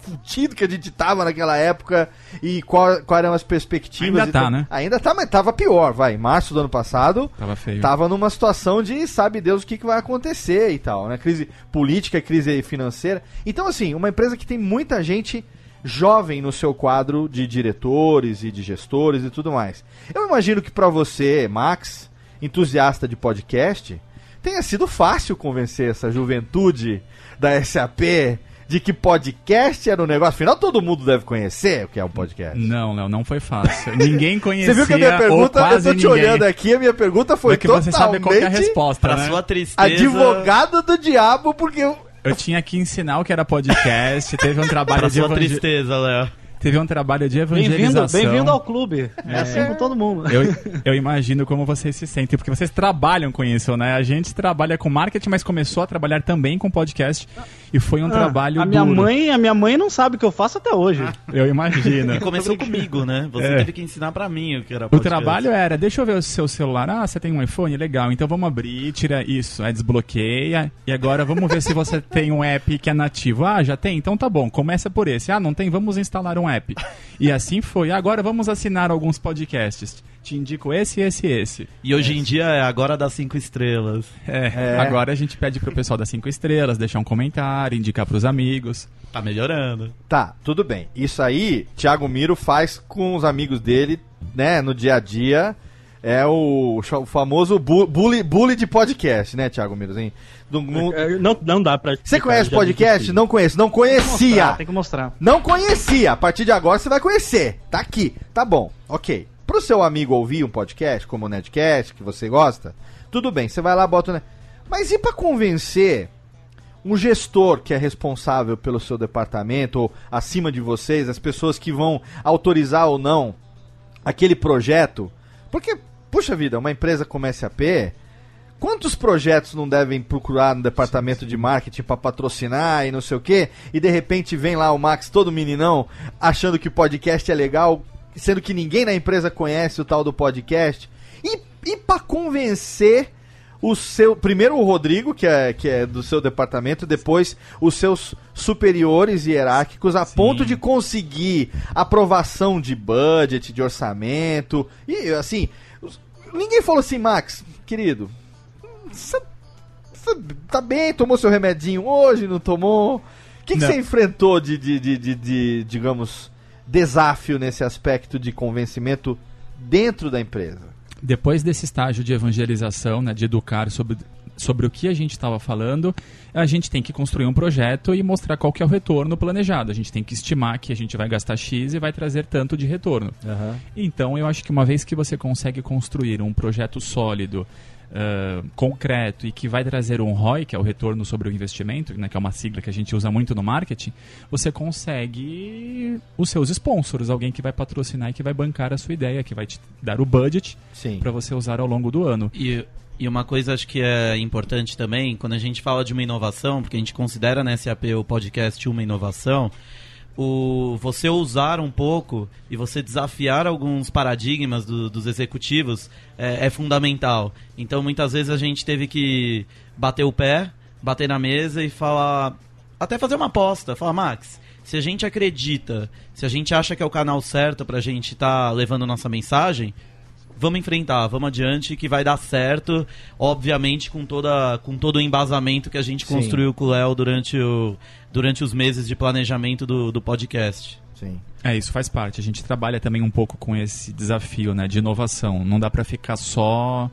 fudido que a gente tava naquela época e qual, quais eram as perspectivas. Ainda tá, né? Ainda tá, mas tava pior, vai. Em março do ano passado, Tava feio. tava numa situação de sabe Deus o que, que vai acontecer e tal, né? Crise política, crise financeira. Então, assim, uma empresa que tem muita gente jovem no seu quadro de diretores e de gestores e tudo mais. Eu imagino que pra você, Max, entusiasta de podcast, tenha sido fácil convencer essa juventude da SAP de que podcast era um negócio. Afinal, todo mundo deve conhecer o que é um podcast. Não, Léo, não foi fácil. Ninguém conhecia. Você viu que a minha pergunta, eu tô te ninguém. olhando aqui, a minha pergunta foi É que você sabe qual que é a totalmente resposta, Pra né? sua tristeza. advogado do diabo, porque eu... Eu tinha que ensinar o que era podcast, teve um trabalho Pra de sua evangel... tristeza, Léo. Teve um trabalho de evangelização. bem-vindo ao clube. É, assim com todo mundo. Eu, eu imagino como vocês se sentem, porque vocês trabalham com isso, né? A gente trabalha com marketing, mas começou a trabalhar também com podcast e foi um Ah, trabalho a minha duro. mãe, a minha mãe não sabe o que eu faço até hoje. Eu imagino. E começou comigo, né? Você É. teve que ensinar pra mim o que era O podcast. trabalho era, deixa eu ver o seu celular. Ah, você tem um iPhone? Legal. Então vamos abrir, tira isso, aí desbloqueia. E agora vamos ver se você tem um app que é nativo. Ah, já tem? Então tá bom. Começa por esse. Ah, não tem? Vamos instalar um app. E assim foi. Agora vamos assinar alguns podcasts. Te indico esse, esse e esse. E hoje em dia é agora das cinco estrelas. É, É. agora a gente pede pro pessoal das cinco estrelas, deixar um comentário, indicar pros amigos. Tá melhorando. Tá, tudo bem. Isso aí, Thiago Miro faz com os amigos dele, né, no dia a dia. É o, famoso bu- bully, bully de podcast, né, Thiago Miro? Assim, do- no- É, Não, não dá pra. Você conhece já podcast? Não conheço. Não conhecia. Tem que mostrar. Não conhecia. A partir de agora você vai conhecer. Tá aqui. Tá bom. Ok. Pro seu amigo ouvir um podcast, como o Nedcast, que você gosta, tudo bem. Você vai lá, bota. o Ne- Mas e pra convencer um gestor que é responsável pelo seu departamento, ou acima de vocês, as pessoas que vão autorizar ou não aquele projeto? Porque, puxa vida, uma empresa como SAP. Quantos projetos não devem procurar no departamento de marketing para patrocinar e não sei o quê? E de repente vem lá o Max todo meninão achando que podcast é legal, sendo que ninguém na empresa conhece o tal do podcast. E, e para convencer o seu primeiro o Rodrigo, que é, que é do seu departamento, depois os seus superiores hierárquicos a ponto de conseguir aprovação de budget, de orçamento. E assim, ninguém falou assim, Max, querido, você tá bem, tomou seu remedinho hoje, não tomou? O que que você enfrentou de, de, de, de- de, digamos, desafio nesse aspecto de convencimento dentro da empresa? Depois desse estágio de evangelização, né, de educar sobre, sobre o que a gente estava falando, a gente tem que construir um projeto e mostrar qual que é o retorno planejado. A gente tem que estimar que a gente vai gastar X e vai trazer tanto de retorno. Então, eu acho que uma vez que você consegue construir um projeto sólido, ah, concreto e que vai trazer um ROI, que é o retorno sobre o investimento, né, que é uma sigla que a gente usa muito no marketing, você consegue os seus sponsors, alguém que vai patrocinar e que vai bancar a sua ideia, que vai te dar o budget Sim. para você usar ao longo do ano. E, e uma coisa acho que é importante também, quando a gente fala de uma inovação, porque a gente considera na SAP o podcast uma inovação, o você ousar um pouco e você desafiar alguns paradigmas do- dos executivos é, é fundamental. Então muitas vezes a gente teve que bater o pé, bater na mesa e falar, até fazer uma aposta, falar Max, se a gente acredita, se a gente acha que é o canal certo pra gente estar levando nossa mensagem, vamos enfrentar, vamos adiante, que vai dar certo, obviamente com, toda, com todo o embasamento que a gente Sim. construiu com o Léo durante, o, durante os meses de planejamento do, do podcast. Sim. É, isso faz parte. A gente trabalha também um pouco com esse desafio, né, de inovação. Não dá pra ficar só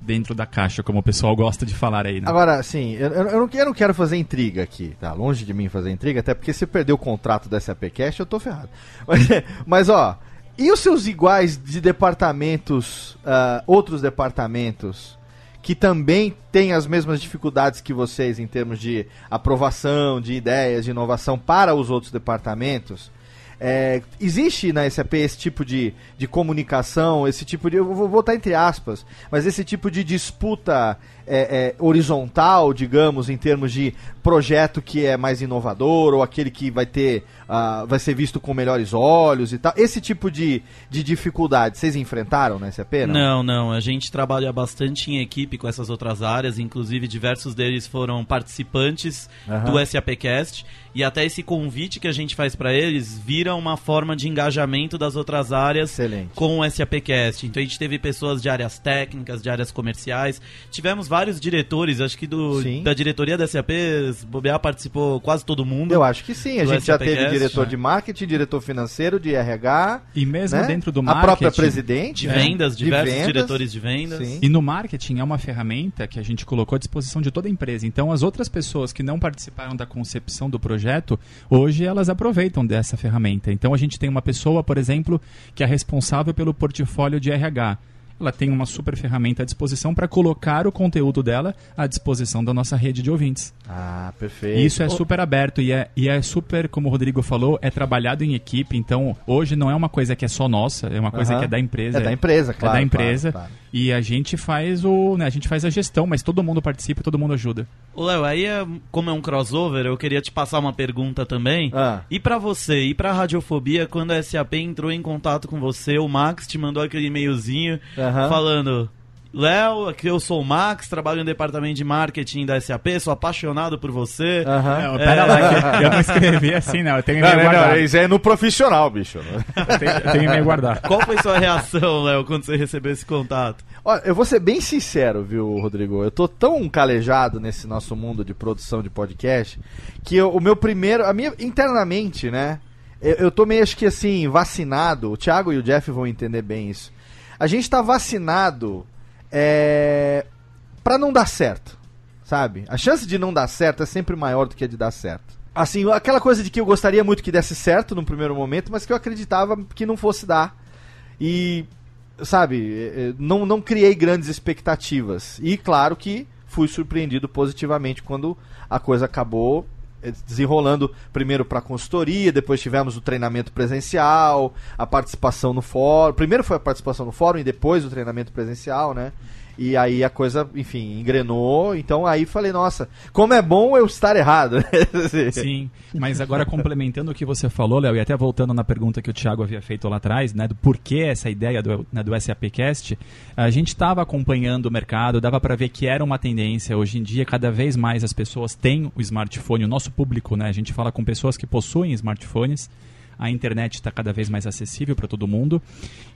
dentro da caixa, como o pessoal gosta de falar aí, né? Agora, eu, eu, eu não, eu não quero fazer intriga aqui, tá? Longe de mim fazer intriga, até porque se perder o contrato da SAPcast, eu tô ferrado. Mas, mas, ó, e os seus iguais de departamentos, ah, outros departamentos, que também têm as mesmas dificuldades que vocês em termos de aprovação, de ideias, de inovação para os outros departamentos? É, existe na SAP esse tipo de, de comunicação, esse tipo de. Eu vou botar entre aspas, mas esse tipo de disputa é, é, horizontal, digamos, em termos de projeto que é mais inovador, ou aquele que vai ter. ah, vai ser visto com melhores olhos e tal. Esse tipo de, de dificuldade, vocês enfrentaram na SAP? Não, não, a gente trabalha bastante em equipe com essas outras áreas, inclusive diversos deles foram participantes Aham. do SAPcast e até esse convite que a gente faz para eles vira uma forma de engajamento das outras áreas Excelente. com o SAPcast. Então a gente teve pessoas de áreas técnicas, de áreas comerciais, tivemos vários diretores, acho que do, Sim. da diretoria da SAP, Bobear participou quase todo mundo. Eu acho que sim. A gente já teve diretor né? de marketing, diretor financeiro, de RH. E mesmo né? dentro do A marketing... própria presidente. de né? vendas, De diversos vendas. diretores de vendas. Sim. E no marketing é uma ferramenta que a gente colocou à disposição de toda a empresa. Então, as outras pessoas que não participaram da concepção do projeto, hoje elas aproveitam dessa ferramenta. Então, a gente tem uma pessoa, por exemplo, que é responsável pelo portfólio de RH. Ela tem uma super ferramenta à disposição para colocar o conteúdo dela à disposição da nossa rede de ouvintes. Ah, perfeito. E isso é super aberto e é, e é super, como o Rodrigo falou, é trabalhado em equipe. Então, hoje não é uma coisa que é só nossa, é uma coisa Aham. que é da empresa. É da empresa, claro. é da empresa. claro, claro. E a gente faz o, né, a gente faz a gestão, mas todo mundo participa, todo mundo ajuda. Ô, Léo, aí é, como é um crossover, eu queria te passar uma pergunta também. Ah. E pra você, e pra Radiofobia, quando a SAP entrou em contato com você, o Max te mandou aquele e-mailzinho Aham. falando: Léo, aqui eu sou o Max, trabalho no departamento de marketing da SAP, sou apaixonado por você. Não, pera lá, que eu não escrevi assim, não. Eu tenho Não, e-mail não, não, guardado. isso é no profissional, bicho. Eu tenho, eu tenho e-mail guardado. Qual foi sua reação, Léo, quando você recebeu esse contato? Olha, eu vou ser bem sincero, viu, Rodrigo? Eu tô tão calejado nesse nosso mundo de produção de podcast que eu- o meu primeiro. A minha, internamente, né? Eu, eu tô meio, acho que assim, vacinado. O Thiago e o Jeff vão entender bem isso. A gente tá vacinado é, pra não dar certo, sabe? A chance de não dar certo é sempre maior do que a de dar certo. Assim, aquela coisa de que eu gostaria muito que desse certo no primeiro momento, mas que eu acreditava que não fosse dar. E sabe, eh, eh, não, não criei grandes expectativas. E claro que fui surpreendido positivamente quando a coisa acabou desenrolando primeiro para consultoria, depois tivemos o treinamento presencial, a participação no fórum. Primeiro foi a participação no fórum e depois o treinamento presencial, né? E aí a coisa, enfim, engrenou. Então aí falei, nossa, como é bom eu estar errado. Sim, mas agora complementando o que você falou, Léo, e até voltando na pergunta que o Thiago havia feito lá atrás, né, do porquê essa ideia do, né, do SAPcast, a gente estava acompanhando o mercado, dava para ver que era uma tendência. Hoje em dia, cada vez mais as pessoas têm o smartphone, o nosso público, né, a gente fala com pessoas que possuem smartphones. A internet está cada vez mais acessível para todo mundo.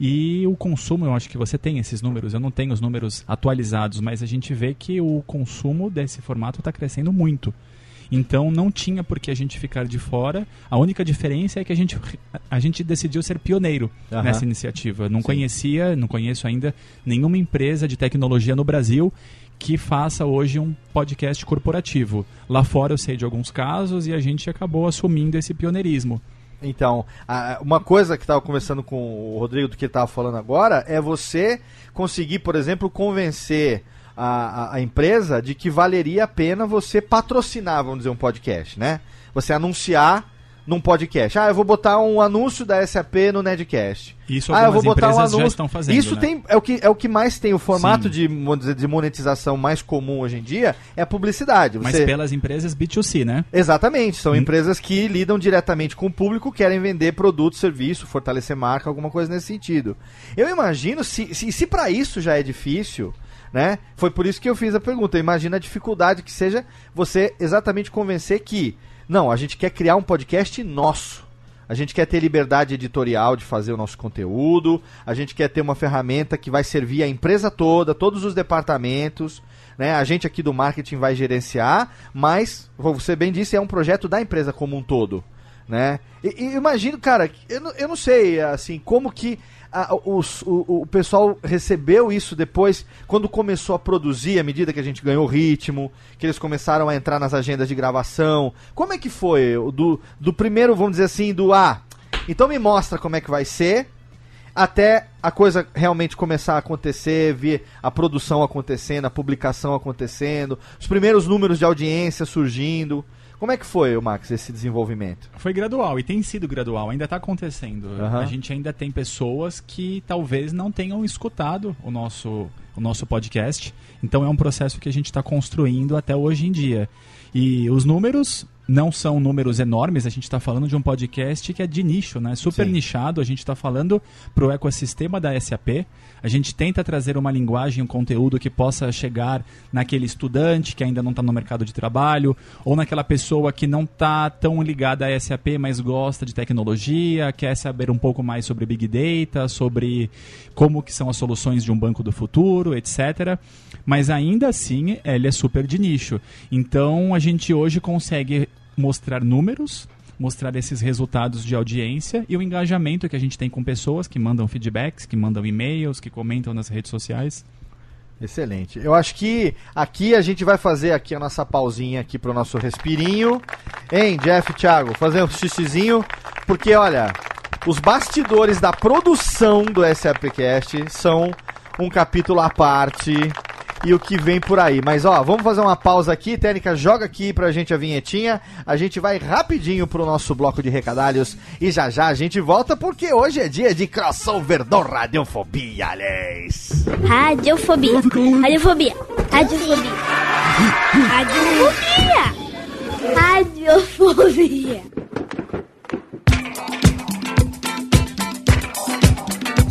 E o consumo, eu acho que você tem esses números. Eu não tenho os números atualizados, mas a gente vê que o consumo desse formato está crescendo muito. Então não tinha por que a gente ficar de fora. A única diferença é que a gente, a gente decidiu ser pioneiro Aham. nessa iniciativa. Não conhecia, não conheço ainda nenhuma empresa de tecnologia no Brasil que faça hoje um podcast corporativo. Lá fora eu sei de alguns casos e a gente acabou assumindo esse pioneirismo. Então, uma coisa que estava conversando com o Rodrigo do que estava falando agora é você conseguir, por exemplo, convencer a- a empresa de que valeria a pena você patrocinar, vamos dizer, um podcast, né? Você anunciar num podcast. Ah, eu vou botar um anúncio da SAP no Nedcast. Isso ah, eu vou botar um já anúncio. estão fazendo, Isso né? tem é o que é o que mais tem o formato de, de monetização mais comum hoje em dia é a publicidade. Mas Você- pelas empresas B2C, né? Exatamente, Hum. são empresas que lidam diretamente com o público, querem vender produto, serviço, fortalecer marca, alguma coisa nesse sentido. Eu imagino, se, se, se para isso já é difícil, né? Foi por isso que eu fiz a pergunta. Eu imagino a dificuldade que seja você exatamente convencer que, não, a gente quer criar um podcast nosso. A gente quer ter liberdade editorial de fazer o nosso conteúdo, a gente quer ter uma ferramenta que vai servir a empresa toda, todos os departamentos, né? A gente aqui do marketing vai gerenciar, mas, como você bem disse, é um projeto da empresa como um todo, né? E, e imagino, cara, eu, não- eu não sei, assim, como que a- os- o, o pessoal recebeu isso depois, quando começou a produzir, à medida que a gente ganhou ritmo, que eles começaram a entrar nas agendas de gravação. Como é que foi? Do, do primeiro, vamos dizer assim, do ah, então me mostra como é que vai ser, até a coisa realmente começar a acontecer, ver a produção acontecendo, a publicação acontecendo, os primeiros números de audiência surgindo. Como é que foi, Max, esse desenvolvimento? Foi gradual e tem sido gradual, ainda está acontecendo. Aham. A gente ainda tem pessoas que talvez não tenham escutado o nosso, o nosso podcast. Então é um processo que a gente está construindo até hoje em dia. E os números não são números enormes, a gente está falando de um podcast que é de nicho, né? Super Sim. nichado, a gente está falando para o ecossistema da SAP. A gente tenta trazer uma linguagem, um conteúdo que possa chegar naquele estudante que ainda não está no mercado de trabalho, ou naquela pessoa que não está tão ligada à SAP, mas gosta de tecnologia, quer saber um pouco mais sobre Big Data, sobre como que são as soluções de um banco do futuro, etc. Mas ainda assim, ele é super de nicho. Então, a gente hoje consegue mostrar números, mostrar esses resultados de audiência e o engajamento que a gente tem com pessoas que mandam feedbacks, que mandam e-mails, que comentam nas redes sociais. Excelente. Eu acho que aqui a gente vai fazer aqui a nossa pausinha aqui pro nosso respirinho. Hein, Jeff, Thiago, fazer um xixizinho, porque olha, os bastidores da produção do SAPcast são um capítulo à parte e o que vem por aí. Mas ó, vamos fazer uma pausa aqui, Técnica, joga aqui pra gente a vinhetinha. A gente vai rapidinho pro nosso bloco de recadalhos e já já a gente volta porque hoje é dia de crossover do Radiofobia, aliás. Radiofobia. Radiofobia. Radiofobia. Radiofobia. Radiofobia.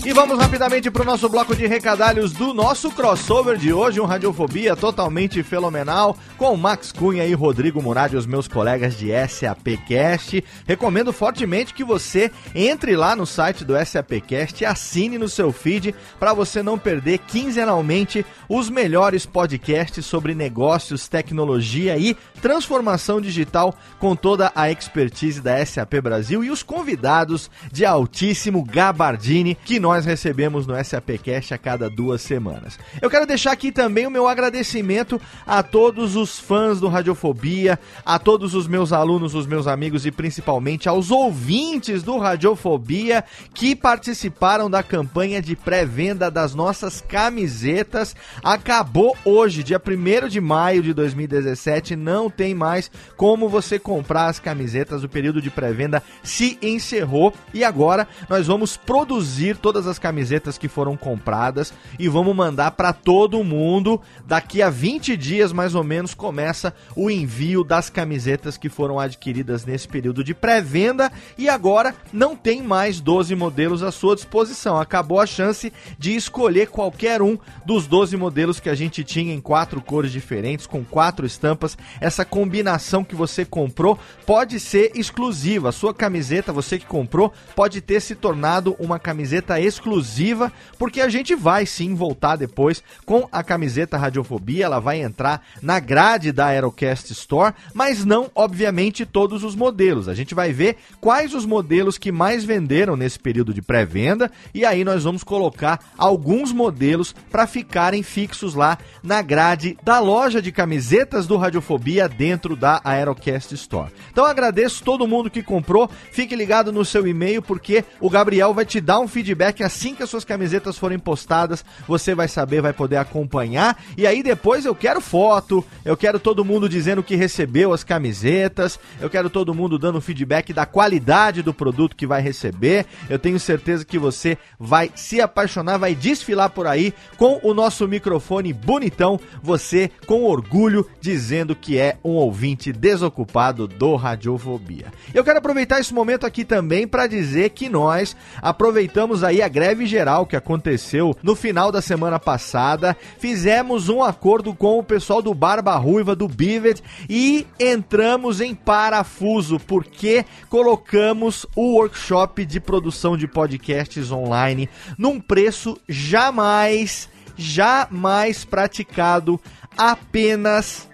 E vamos rapidamente para o nosso bloco de recadalhos do nosso crossover de hoje, um Radiofobia totalmente fenomenal, com Max Cunha e Rodrigo Murad, os meus colegas de SAPcast. Recomendo fortemente que você entre lá no site do SAPcast e assine no seu feed para você não perder quinzenalmente os melhores podcasts sobre negócios, tecnologia e transformação digital com toda a expertise da SAP Brasil e os convidados de altíssimo gabardine que nós recebemos no SAPcast a cada duas semanas. Eu quero deixar aqui também o meu agradecimento a todos os fãs do Radiofobia, a todos os meus alunos, os meus amigos e principalmente aos ouvintes do Radiofobia que participaram da campanha de pré-venda das nossas camisetas. Acabou hoje, dia 1 de maio de 2017, não tem mais como você comprar as camisetas. O período de pré-venda se encerrou e agora nós vamos produzir todas as camisetas que foram compradas e vamos mandar para todo mundo. Daqui a 20 dias mais ou menos começa o envio das camisetas que foram adquiridas nesse período de pré-venda e agora não tem mais 12 modelos à sua disposição. Acabou a chance de escolher qualquer um dos 12 modelos que a gente tinha em quatro cores diferentes, com quatro estampas. Essa combinação que você comprou pode ser exclusiva. A sua camiseta, você que comprou, pode ter se tornado uma camiseta exclusiva, porque a gente vai sim voltar depois com a camiseta Radiofobia. Ela vai entrar na grade da Aerocast Store, mas não, obviamente, todos os modelos. A gente vai ver quais os modelos que mais venderam nesse período de pré-venda e aí nós vamos colocar alguns modelos para ficarem fixos lá na grade da loja de camisetas do Radiofobia dentro da Aerocast Store. Então agradeço todo mundo que comprou. Fique ligado no seu e-mail porque o Gabriel vai te dar um feedback assim que as suas camisetas forem postadas, você vai saber, vai poder acompanhar. E aí depois eu quero foto, eu quero todo mundo dizendo que recebeu as camisetas, eu quero todo mundo dando feedback da qualidade do produto que vai receber. Eu tenho certeza que você vai se apaixonar, vai desfilar por aí com o nosso microfone bonitão, você com orgulho dizendo que é um ouvinte desocupado do Radiofobia. Eu quero aproveitar esse momento aqui também para dizer que nós aproveitamos aí a greve geral que aconteceu no final da semana passada, fizemos um acordo com o pessoal do Barba Ruiva do Bivet e entramos em parafuso porque colocamos o workshop de produção de podcasts online num preço jamais jamais praticado apenas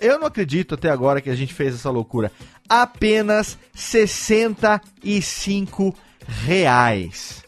eu não acredito até agora que a gente fez essa loucura. Apenas 65 reais.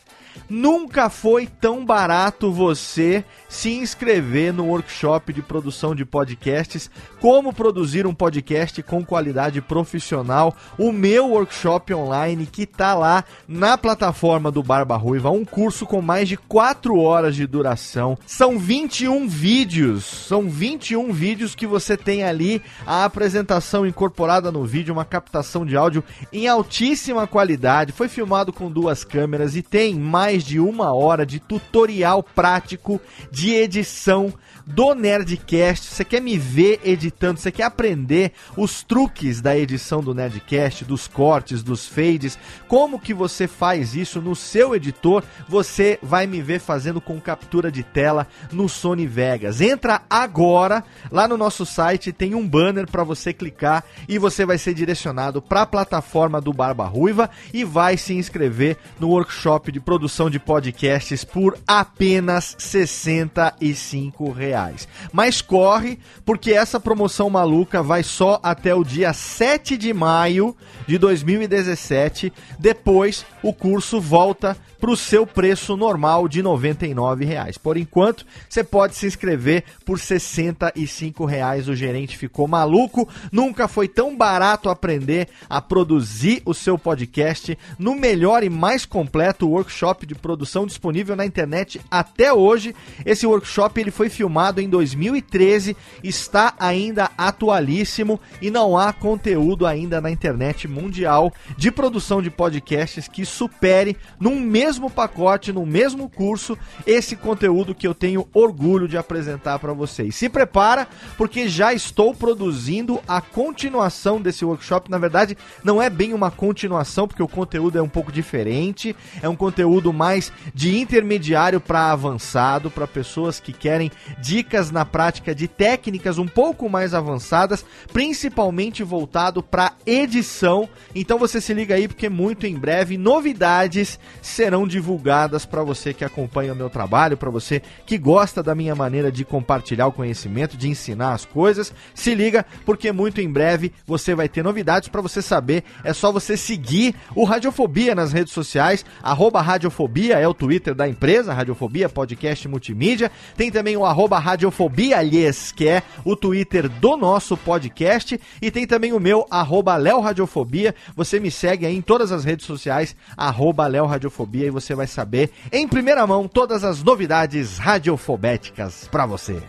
Nunca foi tão barato você se inscrever no workshop de produção de podcasts, como produzir um podcast com qualidade profissional, o meu workshop online que tá lá na plataforma do Barba Ruiva, um curso com mais de 4 horas de duração. São 21 vídeos, são 21 vídeos que você tem ali a apresentação incorporada no vídeo, uma captação de áudio em altíssima qualidade. Foi filmado com duas câmeras e tem mais de uma hora de tutorial prático de edição do Nerdcast. Você quer me ver editando? Você quer aprender os truques da edição do Nerdcast, dos cortes, dos fades? Como que você faz isso no seu editor? Você vai me ver fazendo com captura de tela no Sony Vegas. Entra agora lá no nosso site, tem um banner para você clicar e você vai ser direcionado para a plataforma do Barba Ruiva e vai se inscrever no workshop de produção de podcasts por apenas 65 reais. Mas corre, porque essa promoção maluca vai só até o dia 7 de maio de 2017. Depois, o curso volta para o seu preço normal de 99 reais. Por enquanto, você pode se inscrever por 65 reais. O gerente ficou maluco. Nunca foi tão barato aprender a produzir o seu podcast no melhor e mais completo workshop de produção disponível na internet até hoje. Esse workshop ele foi filmado em 2013, está ainda atualíssimo e não há conteúdo ainda na internet mundial de produção de podcasts que supere num mesmo pacote, no mesmo curso, esse conteúdo que eu tenho orgulho de apresentar para vocês. Se prepara, porque já estou produzindo a continuação desse workshop. Na verdade, não é bem uma continuação, porque o conteúdo é um pouco diferente. É um conteúdo mais de intermediário para avançado, para pessoas que querem dicas na prática de técnicas um pouco mais avançadas, principalmente voltado para edição. Então você se liga aí, porque muito em breve novidades serão divulgadas para você que acompanha o meu trabalho, para você que gosta da minha maneira de compartilhar o conhecimento, de ensinar as coisas. Se liga, porque muito em breve você vai ter novidades para você saber. É só você seguir o Radiofobia nas redes sociais. Arroba Radiofobia é o Twitter da empresa, Radiofobia Podcast Multimídia. Tem também o arroba Radiofobia, aliás, que é o Twitter do nosso podcast. E tem também o meu, arroba Léo Radiofobia. Você me segue aí em todas as redes sociais, arroba Léo Radiofobia, você vai saber em primeira mão todas as novidades radiofobéticas para você.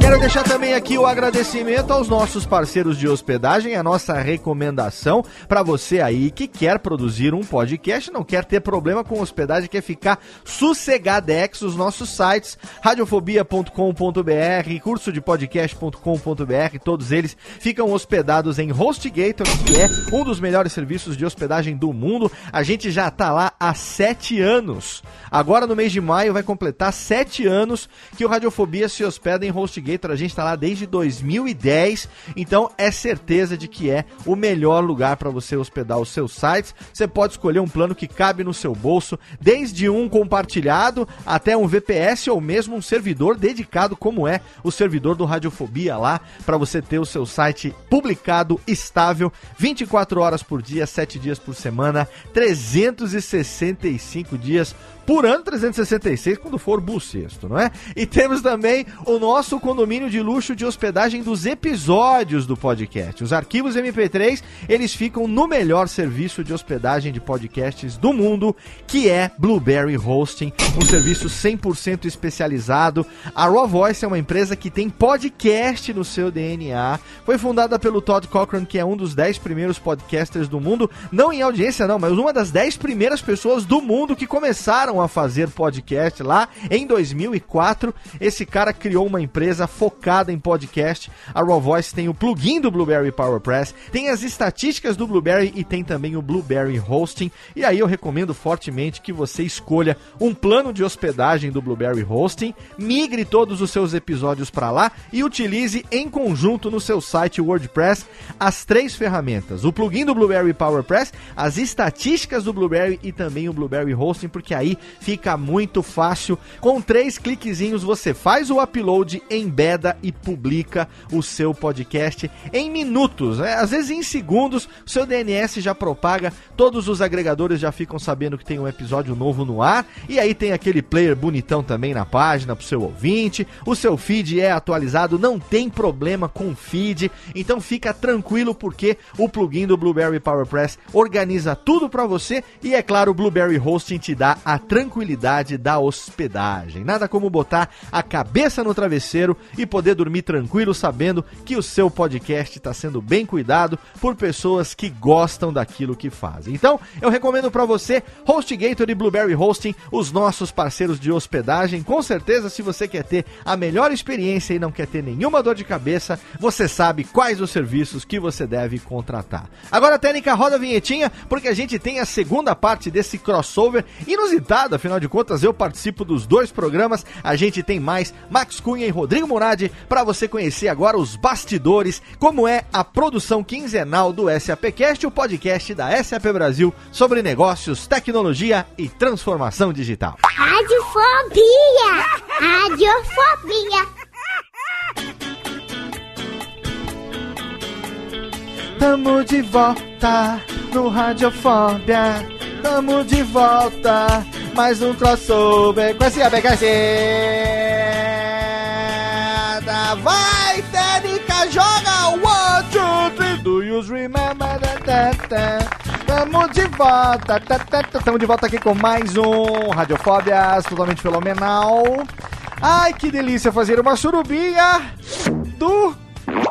Quero deixar também aqui o agradecimento aos nossos parceiros de hospedagem, a nossa recomendação para você aí que quer produzir um podcast, não quer ter problema com hospedagem, quer ficar sossegadex, os nossos sites radiofobia.com.br, curso de podcast.com.br, todos eles ficam hospedados em HostGator, que é um dos melhores serviços de hospedagem do mundo. A gente já tá lá há sete anos. Agora no mês de maio vai completar sete anos que o Radiofobia se hospeda em HostGator. A gente está lá desde 2010, então é certeza de que é o melhor lugar para você hospedar os seus sites. Você pode escolher um plano que cabe no seu bolso, desde um compartilhado até um VPS ou mesmo um servidor dedicado, como é o servidor do Radiofobia lá, para você ter o seu site publicado, estável, 24 horas por dia, 7 dias por semana, 365 dias por ano, 366 quando for bucesto, não é? E temos também o nosso condomínio de luxo de hospedagem dos episódios do podcast. Os arquivos MP3, eles ficam no melhor serviço de hospedagem de podcasts do mundo, que é Blueberry Hosting, um serviço 100% especializado. A Raw Voice é uma empresa que tem podcast no seu DNA. Foi fundada pelo Todd Cochran, que é um dos 10 primeiros podcasters do mundo, não em audiência não, mas uma das 10 primeiras pessoas do mundo que começaram a fazer podcast lá em 2004. Esse cara criou uma empresa focada em podcast. A Raw Voice tem o plugin do Blueberry PowerPress, tem as estatísticas do Blueberry e tem também o Blueberry Hosting. E aí eu recomendo fortemente que você escolha um plano de hospedagem do Blueberry Hosting, migre todos os seus episódios para lá e utilize em conjunto no seu site WordPress as três ferramentas: o plugin do Blueberry PowerPress, as estatísticas do Blueberry e também o Blueberry Hosting, porque aí fica muito fácil. Com três cliquezinhos você faz o upload, embeda e publica o seu podcast em minutos, né? às vezes em segundos. O seu DNS já propaga, todos os agregadores já ficam sabendo que tem um episódio novo no ar e aí tem aquele player bonitão também na página pro seu ouvinte. O seu feed é atualizado, não tem problema com o feed, então fica tranquilo porque o plugin do Blueberry PowerPress organiza tudo para você e é claro, o Blueberry Hosting te dá a tranquilidade da hospedagem. Nada como botar a cabeça no travesseiro e poder dormir tranquilo sabendo que o seu podcast está sendo bem cuidado por pessoas que gostam daquilo que fazem. Então, eu recomendo para você HostGator e Blueberry Hosting, os nossos parceiros de hospedagem. Com certeza, se você quer ter a melhor experiência e não quer ter nenhuma dor de cabeça, você sabe quais os serviços que você deve contratar. Agora, técnica, roda a vinhetinha, porque a gente tem a segunda parte desse crossover inusitado, afinal de contas, eu participo dos dois programas. A gente tem mais Max Cunha e Rodrigo Murad para você conhecer agora os bastidores, como é a produção quinzenal do SAPcast, o podcast da SAP Brasil sobre negócios, tecnologia e transformação digital. Radiofobia! Radiofobia! Tamo de volta no Radiofobia. Tamo de volta. Mais um crossover com esse ABKC. Vai, Térica, joga! One, two, three. Do you remember that? Tamo de volta. tá, tá, tá. Tamo de volta aqui com mais um Radiofóbias, totalmente fenomenal. Ai, que delícia fazer uma surubinha do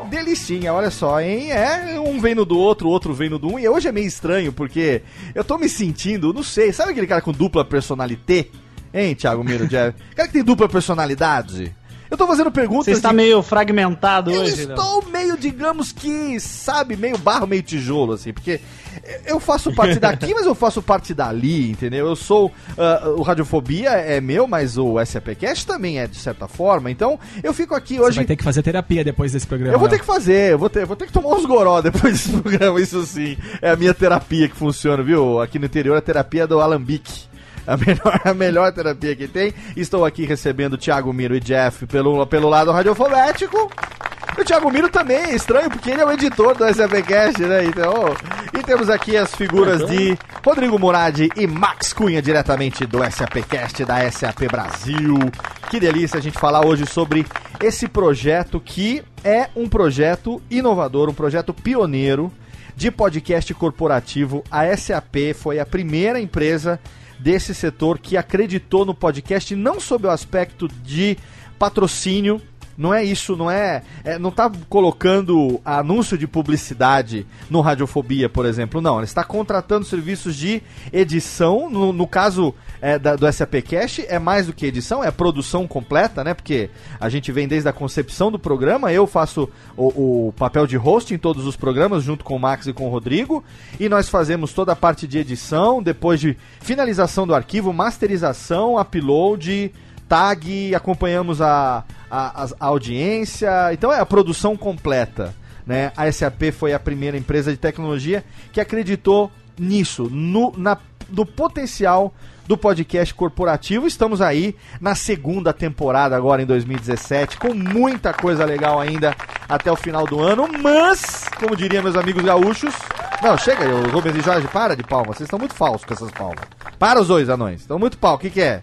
Delicinha, olha só, hein? É, um vem no do outro, outro vem no do um. E hoje é meio estranho, porque eu tô me sentindo, não sei, sabe aquele cara com dupla personalité? Hein, Thiago Miro? Cara que tem dupla personalidade? Eu tô fazendo perguntas. Você está de- meio fragmentado eu hoje, Léo. estou meio, digamos que, sabe, meio barro, meio tijolo, assim, porque eu faço parte daqui, mas eu faço parte dali, entendeu? Eu sou. ah, o Radiofobia é meu, mas o SAPcast também é, de certa forma. Então, eu fico aqui Você hoje. vai ter que fazer terapia depois desse programa. Eu vou ter que fazer, eu vou ter, vou ter que tomar uns goró depois desse programa, isso sim. É a minha terapia que funciona, viu? Aqui no interior, a terapia do Alambique. A melhor, a melhor terapia que tem. Estou aqui recebendo o Thiago Miro e Jeff pelo, pelo lado radiofobético. O Thiago Miro também é estranho, porque ele é o editor do SAPcast, né? Então, e temos aqui as figuras de Rodrigo Murad e Max Cunha, diretamente do SAPcast da SAP Brasil. Que delícia a gente falar hoje sobre esse projeto que é um projeto inovador, um projeto pioneiro de podcast corporativo. A SAP foi a primeira empresa desse setor que acreditou no podcast não sob o aspecto de patrocínio, não é isso, não é, é- não tá colocando anúncio de publicidade no Radiofobia, por exemplo, não, ela está contratando serviços de edição, no, no caso é, da- do SAP Cash é mais do que edição, é produção completa, né, porque a gente vem desde a concepção do programa, eu faço o, o papel de host em todos os programas, junto com o Max e com o Rodrigo, e nós fazemos toda a parte de edição, depois de finalização do arquivo, masterização, upload, tag, acompanhamos a, a, a audiência, então é a produção completa. Né? A SAP foi a primeira empresa de tecnologia que acreditou nisso, no, na, no potencial do podcast corporativo. Estamos aí na segunda temporada agora em 2017, com muita coisa legal ainda até o final do ano, mas, como diriam meus amigos gaúchos, não, chega, o Rubens e Jorge, para de palma, vocês estão muito falsos com essas palmas. Para os dois anões, estão muito pau, o que que é?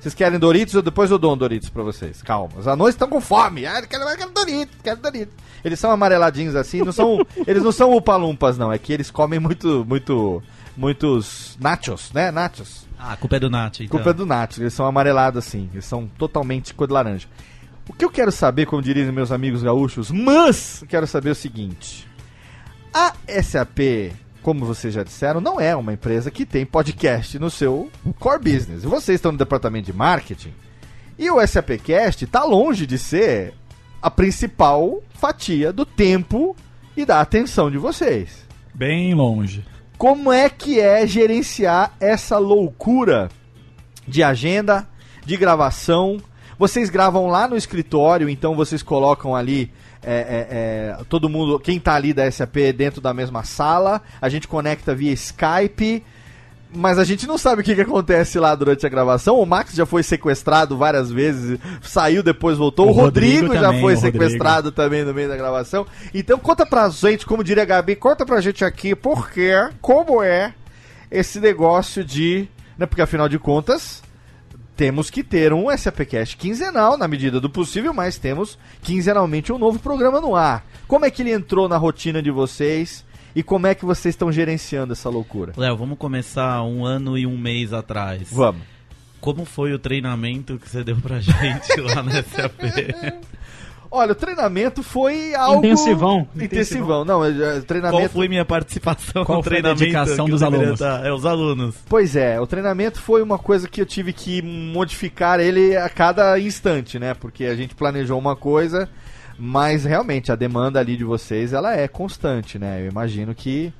Vocês querem Doritos ou depois eu dou um Doritos pra vocês? Calma. Os anões estão com fome. Ah, eu quero, eu quero Doritos, quero Doritos. Eles são amareladinhos assim, não são, eles não são upalumpas não, é que eles comem muito, muito, muitos nachos, né? Nachos. Ah, a culpa é do Nath, então. Culpa é do nachos, eles são amarelados assim, eles são totalmente cor de laranja. O que eu quero saber, como diriam meus amigos gaúchos, mas quero saber o seguinte. A SAP, como vocês já disseram, não é uma empresa que tem podcast no seu core business. Vocês estão no departamento de marketing. E o SAPcast está longe de ser a principal fatia do tempo e da atenção de vocês. Bem longe. Como é que é gerenciar essa loucura de agenda, de gravação? Vocês gravam lá no escritório, então vocês colocam ali é, é, é, todo mundo, quem tá ali da SAP dentro da mesma sala, a gente conecta via Skype, mas a gente não sabe o que, que acontece lá durante a gravação. O Max já foi sequestrado várias vezes, saiu depois voltou. O, O Rodrigo, Rodrigo já também, foi o Rodrigo. sequestrado também no meio da gravação. Então conta pra gente, como diria a Gabi, conta pra gente aqui por quê, como é esse negócio de. Né, porque afinal de contas, temos que ter um SAPcast quinzenal, na medida do possível, mas temos quinzenalmente um novo programa no ar. Como é que ele entrou na rotina de vocês e como é que vocês estão gerenciando essa loucura? Léo, vamos começar um ano e um mês atrás. Vamos. Como foi o treinamento que você deu pra gente lá na SAP? Olha, o treinamento foi algo. Intensivão. Intensivão. Não, é, é, Qual treinamento. foi minha participação Qual no foi a treinamento? dedicação dos alunos? É, os alunos. Pois é, o treinamento foi uma coisa que eu tive que modificar ele a cada instante, né? Porque a gente planejou uma coisa, mas realmente a demanda ali de vocês ela é constante, né? Eu imagino que,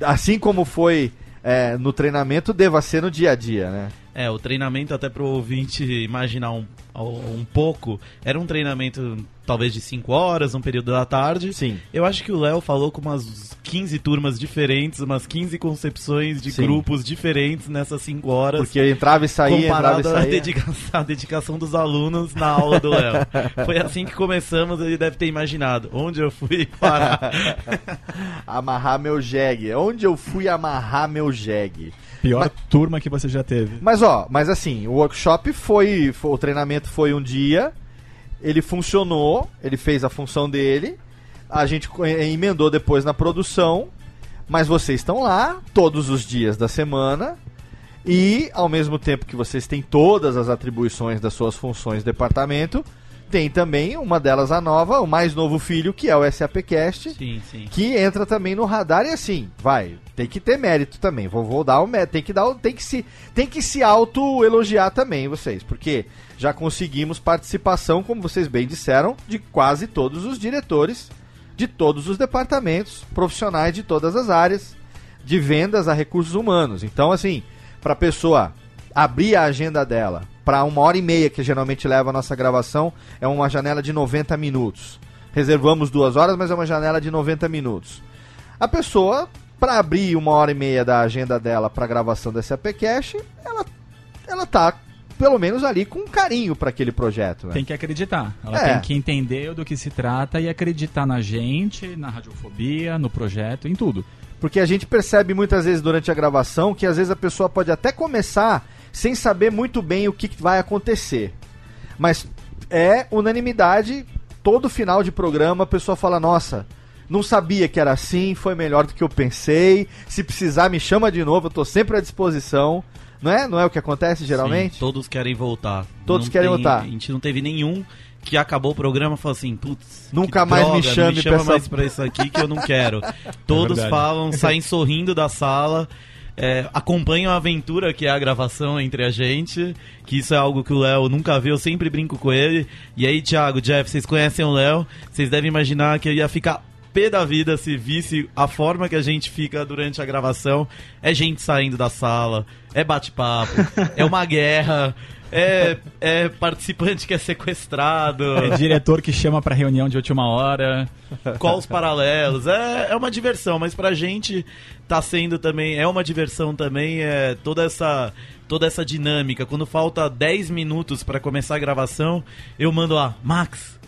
assim como foi é, no treinamento, deva ser no dia a dia, né? É, o treinamento, até pro ouvinte imaginar um, um pouco, era um treinamento talvez de 5 horas, um período da tarde. Sim. Eu acho que o Léo falou com umas 15 turmas diferentes, umas 15 concepções de Sim. grupos diferentes nessas 5 horas. Porque eu entrava e saía, entrava e saía. dedicação, à dedicação dos alunos na aula do Léo. Foi assim que começamos, ele deve ter imaginado. Onde eu fui parar? Amarrar meu jegue. Onde eu fui amarrar meu jegue? Pior turma que você já teve. Mas ó, mas assim, o workshop foi, foi- o treinamento foi um dia, ele funcionou, ele fez a função dele, a gente eh, emendou depois na produção, mas vocês estão lá todos os dias da semana e ao mesmo tempo que vocês têm todas as atribuições das suas funções de departamento, tem também uma delas a nova, o mais novo filho, que é o SAPcast sim, sim. que entra também no radar e assim, vai, tem que ter mérito também. Vou, vou dar o mérito, tem que dar, tem que se, tem que se auto elogiar também vocês, porque já conseguimos participação, como vocês bem disseram, de quase todos os diretores de todos os departamentos, profissionais de todas as áreas, de vendas a recursos humanos. Então, assim, para a pessoa abrir a agenda dela para uma hora e meia, que geralmente leva a nossa gravação, é uma janela de 90 minutos. Reservamos duas horas, mas é uma janela de 90 minutos. A pessoa, para abrir uma hora e meia da agenda dela para gravação desse APCast, ela, ela tá pelo menos ali com carinho para aquele projeto. Né? Tem que acreditar. Ela É. tem que entender do que se trata e acreditar na gente, na radiofobia, no projeto, em tudo. Porque a gente percebe muitas vezes durante a gravação que às vezes a pessoa pode até começar sem saber muito bem o que que vai acontecer. Mas é unanimidade, todo final de programa a pessoa fala: Nossa, não sabia que era assim, foi melhor do que eu pensei. Se precisar, me chama de novo, eu tô sempre à disposição. Não é? Não é o que acontece geralmente? Sim, todos querem voltar. Todos Não querem tem- voltar. A gente não teve nenhum que acabou o programa e falou assim, putz, Nunca mais me droga, chame não me chama pra essa- mais pra isso aqui que eu não quero. Todos verdade. falam, saem sorrindo da sala, é, acompanham a aventura que é a gravação entre a gente, que isso é algo que o Léo nunca viu, eu sempre brinco com ele. E aí, Thiago, Jeff, vocês conhecem o Léo, vocês devem imaginar que ele ia ficar pé da vida se visse a forma que a gente fica durante a gravação. É gente saindo da sala, é bate-papo, é uma guerra, é, é participante que é sequestrado. É diretor que chama pra reunião de última hora. Qual os paralelos? É, é uma diversão, mas pra gente tá sendo também, é uma diversão também, é toda essa toda essa dinâmica. Quando falta 10 minutos pra começar a gravação, eu mando lá, Max,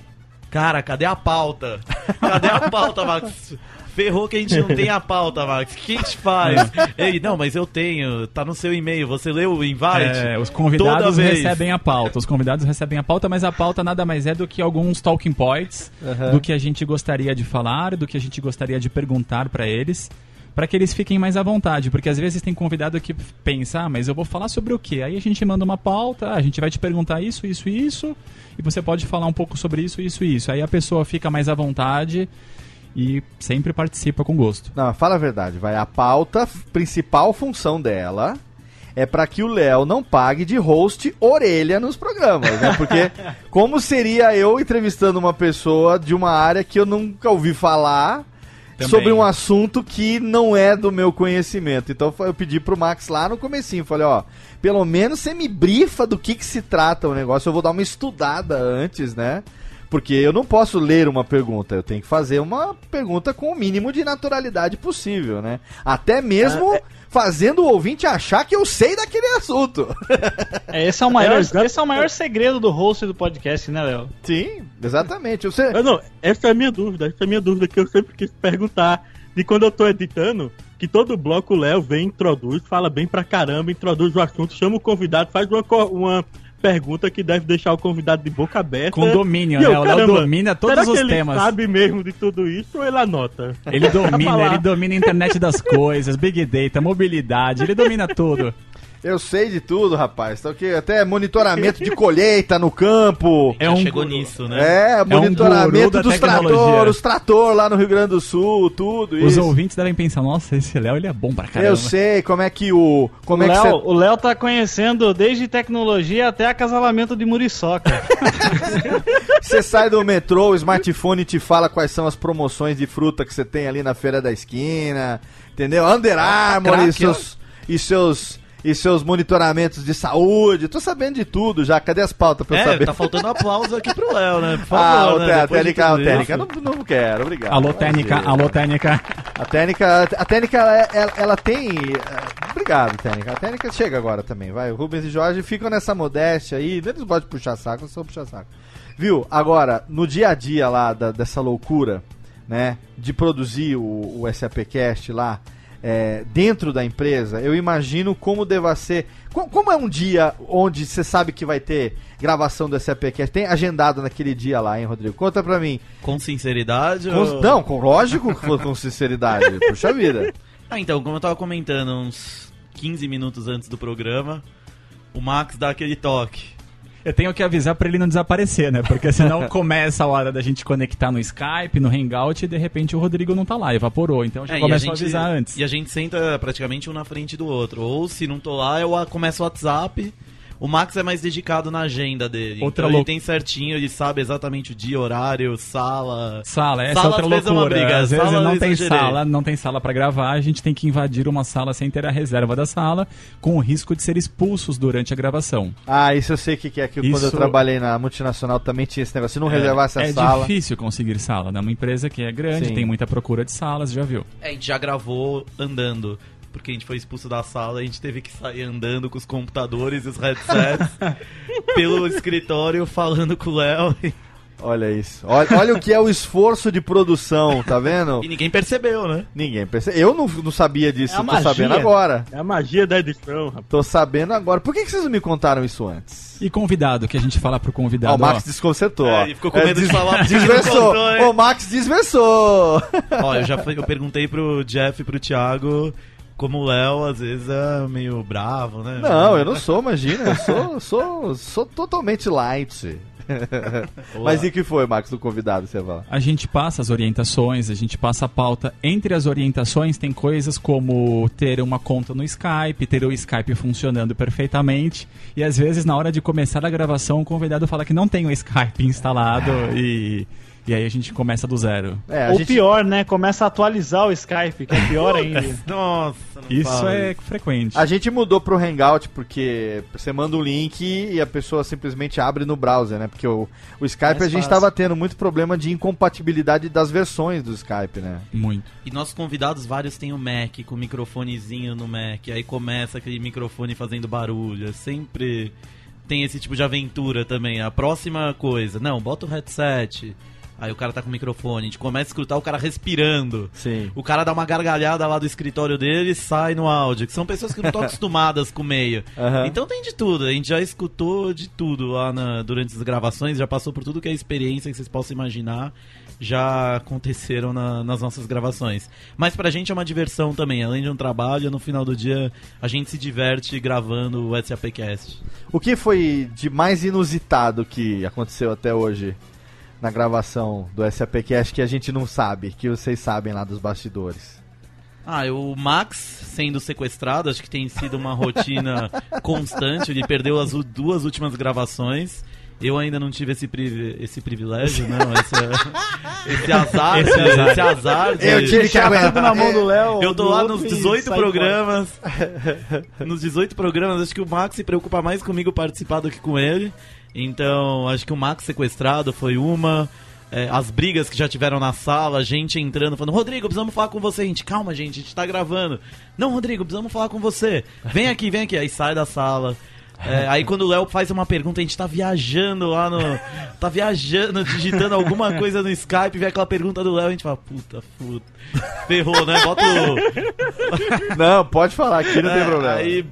cara, cadê a pauta? Cadê a pauta, Max? Ferrou que a gente não tem a pauta, Max. O que a gente faz? Ele, não, mas eu tenho. Tá no seu e-mail. Você leu o invite? É, os convidados recebem a pauta. Os convidados recebem a pauta, mas a pauta nada mais é do que alguns talking points do que a gente gostaria de falar, do que a gente gostaria de perguntar pra eles, pra que eles fiquem mais à vontade, porque às vezes tem convidado que pensa, ah, mas eu vou falar sobre o quê? Aí a gente manda uma pauta, ah, a gente vai te perguntar isso, isso e isso, e você pode falar um pouco sobre isso, isso e isso. Aí a pessoa fica mais à vontade e sempre participa com gosto. Não, fala a verdade, vai. A pauta, principal função dela é para que o Léo não pague de host orelha nos programas, né? Porque como seria eu entrevistando uma pessoa de uma área que eu nunca ouvi falar Também. sobre um assunto que não é do meu conhecimento. Então eu pedi pro Max lá no comecinho, falei, ó, pelo menos você me brifa do que que se trata o negócio, eu vou dar uma estudada antes, né? Porque eu não posso ler uma pergunta, eu tenho que fazer uma pergunta com o mínimo de naturalidade possível, né? Até mesmo fazendo o ouvinte achar que eu sei daquele assunto. É, esse, é o maior, É, esse é o maior segredo do host do podcast, né, Léo? Sim, exatamente. Você... Não, não, essa é a minha dúvida, essa é a minha dúvida que eu sempre quis perguntar. De quando eu tô editando, que todo bloco o Léo vem, introduz, fala bem pra caramba, introduz o assunto, chama o convidado, faz uma, uma pergunta que deve deixar o convidado de boca aberta. Com domínio, E eu, né? O Léo domina todos será os que ele temas. sabe mesmo de tudo isso ou ele anota? Ele domina, ele domina a internet das coisas, big data, mobilidade, ele domina tudo. Eu sei de tudo, rapaz. Então, que até monitoramento de colheita no campo. É um chegou nisso, né? É, monitoramento da dos tecnologia. trator, os trator lá no Rio Grande do Sul, tudo Os isso. ouvintes devem pensar, nossa, esse Léo ele é bom pra caramba. Eu sei como é que o. Como o é que Léo, você. o Léo tá conhecendo desde tecnologia até acasalamento de muriçoca. Você sai do metrô, o smartphone te fala quais são as promoções de fruta que você tem ali na feira da esquina, entendeu? Under Armour e craque, seus, e seus e seus monitoramentos de saúde. Tô sabendo de tudo já. Cadê as pautas pra eu É, saber? tá faltando aplauso aqui pro Léo, né? Por ah, favor, o né? a técnica, a técnica, não, não quero, obrigado. Alô, técnica, alô, técnica. A técnica, a técnica ela, ela- ela tem. Obrigado, técnica. A técnica chega agora também, vai. O Rubens e Jorge ficam nessa modéstia aí. Eles gostam de puxar saco, eu sou puxar saco. Viu? Agora, no dia a dia lá da- dessa loucura, né? De produzir o, o SAPcast lá. Eh, dentro da empresa, eu imagino como deva ser. co- Como é um dia onde você sabe que vai ter gravação do SAPcast? Tem agendado naquele dia lá, hein, Rodrigo? Conta pra mim. Com sinceridade Com- ou... não, com, lógico que foi com sinceridade. Puxa vida. Ah, então, como eu tava comentando uns 15 minutos antes do programa, o Max dá aquele toque. Eu tenho que avisar pra ele não desaparecer, né? Porque senão começa a hora da gente conectar no Skype, no Hangout e de repente o Rodrigo não tá lá, evaporou. Então já É, começa a, avisar antes. E a gente senta praticamente um na frente do outro. Ou se não tô lá, eu a- começo o WhatsApp. O Max é mais dedicado na agenda dele. Outra então lou- ele tem certinho, ele sabe exatamente o dia, horário, sala. Sala, essa Sala, é outra às vezes, é uma loucura. briga. Às vezes Sala, não tem exagerei. sala, não tem sala pra gravar, a gente tem que invadir uma sala sem ter a reserva da sala, com o risco de ser expulsos durante a gravação. Ah, isso eu sei o que, que é. Que quando eu Isso- trabalhei na multinacional também tinha esse negócio. Se não reservasse a é sala. difícil conseguir sala, né? Uma empresa que é grande, Sim. tem muita procura de salas, já viu. É, a gente já gravou andando. Porque a gente foi expulso da sala, a gente teve que sair andando com os computadores e os headsets pelo escritório falando com o Léo. Olha isso. Olha, olha o que é o esforço de produção, tá vendo? E ninguém percebeu, né? Ninguém percebe. Eu não, não sabia disso, É tô magia. sabendo agora. É a magia da edição, rapaz. Tô sabendo agora. Por que, que vocês não me contaram isso antes? E convidado, que a gente fala pro Ó, convidado. o Max ó, desconcertou. É, ó. ele ficou com medo de des- falar Desversou. contou, o Max desversou. Ó, eu já fui- eu perguntei pro Jeff e pro Thiago como o Léo às vezes é meio bravo, né? Não, eu não sou, imagina. Eu sou, sou, sou totalmente light. Mas e que foi, Max, do convidado, você fala? A gente passa as orientações, a gente passa a pauta. Entre as orientações tem coisas como ter uma conta no Skype, ter o Skype funcionando perfeitamente. E às vezes, na hora de começar a gravação, o convidado fala que não tem o Skype instalado e, e aí a gente começa do zero. É, a Ou gente... pior, né? Começa a atualizar o Skype, que é pior ainda. Nossa, não Isso fala é frequente. A gente mudou pro Hangout porque você manda um link e a pessoa simplesmente abre no browser, né? Porque o, o Skype Mais a gente fácil. tava tendo muito problema de incompatibilidade das versões do Skype, né? Muito. E nossos convidados, vários têm o Mac, com o microfonezinho no Mac. Aí começa aquele microfone fazendo barulho. É Sempre tem esse tipo de aventura também. A próxima coisa, não, bota o headset. Aí o cara tá com o microfone, a gente começa a escutar o cara respirando. Sim. O cara dá uma gargalhada lá do escritório dele e sai no áudio. Que são pessoas que não estão acostumadas com o meio. Aham. Então tem de tudo. A gente já escutou de tudo lá na- durante as gravações, já passou por tudo que é experiência que vocês possam imaginar. Já aconteceram na- nas nossas gravações. Mas pra gente é uma diversão também. Além de um trabalho, no final do dia a gente se diverte gravando o SAPcast. O que foi de mais inusitado que aconteceu até hoje na gravação do SAPcast que a gente não sabe, que vocês sabem lá dos bastidores? Ah, o Max sendo sequestrado, acho que tem sido uma rotina constante. Ele perdeu as duas últimas gravações. Eu ainda não tive esse, privi- esse privilégio, não. Esse, esse azar, Esse esse azar. azar. de- Eu tive que aguentar. tudo na mão do Léo. Eu tô lá nos e 18 sai programas. nos 18 programas, acho que o Max se preocupa mais comigo participar do que com ele. Então, acho que o Max sequestrado foi uma. É, as brigas que já tiveram na sala, gente entrando, falando, Rodrigo, precisamos falar com você. A gente, calma, gente, a gente tá gravando. Não, Rodrigo, precisamos falar com você. Vem aqui, vem aqui. Aí sai da sala. É, aí quando o Léo faz uma pergunta, a gente tá viajando lá no. Tá viajando, digitando alguma coisa no Skype, vê aquela pergunta do Léo, a gente fala, puta, puta. Ferrou, né? Bota o. Não, pode falar aqui, não tem É, problema. Aí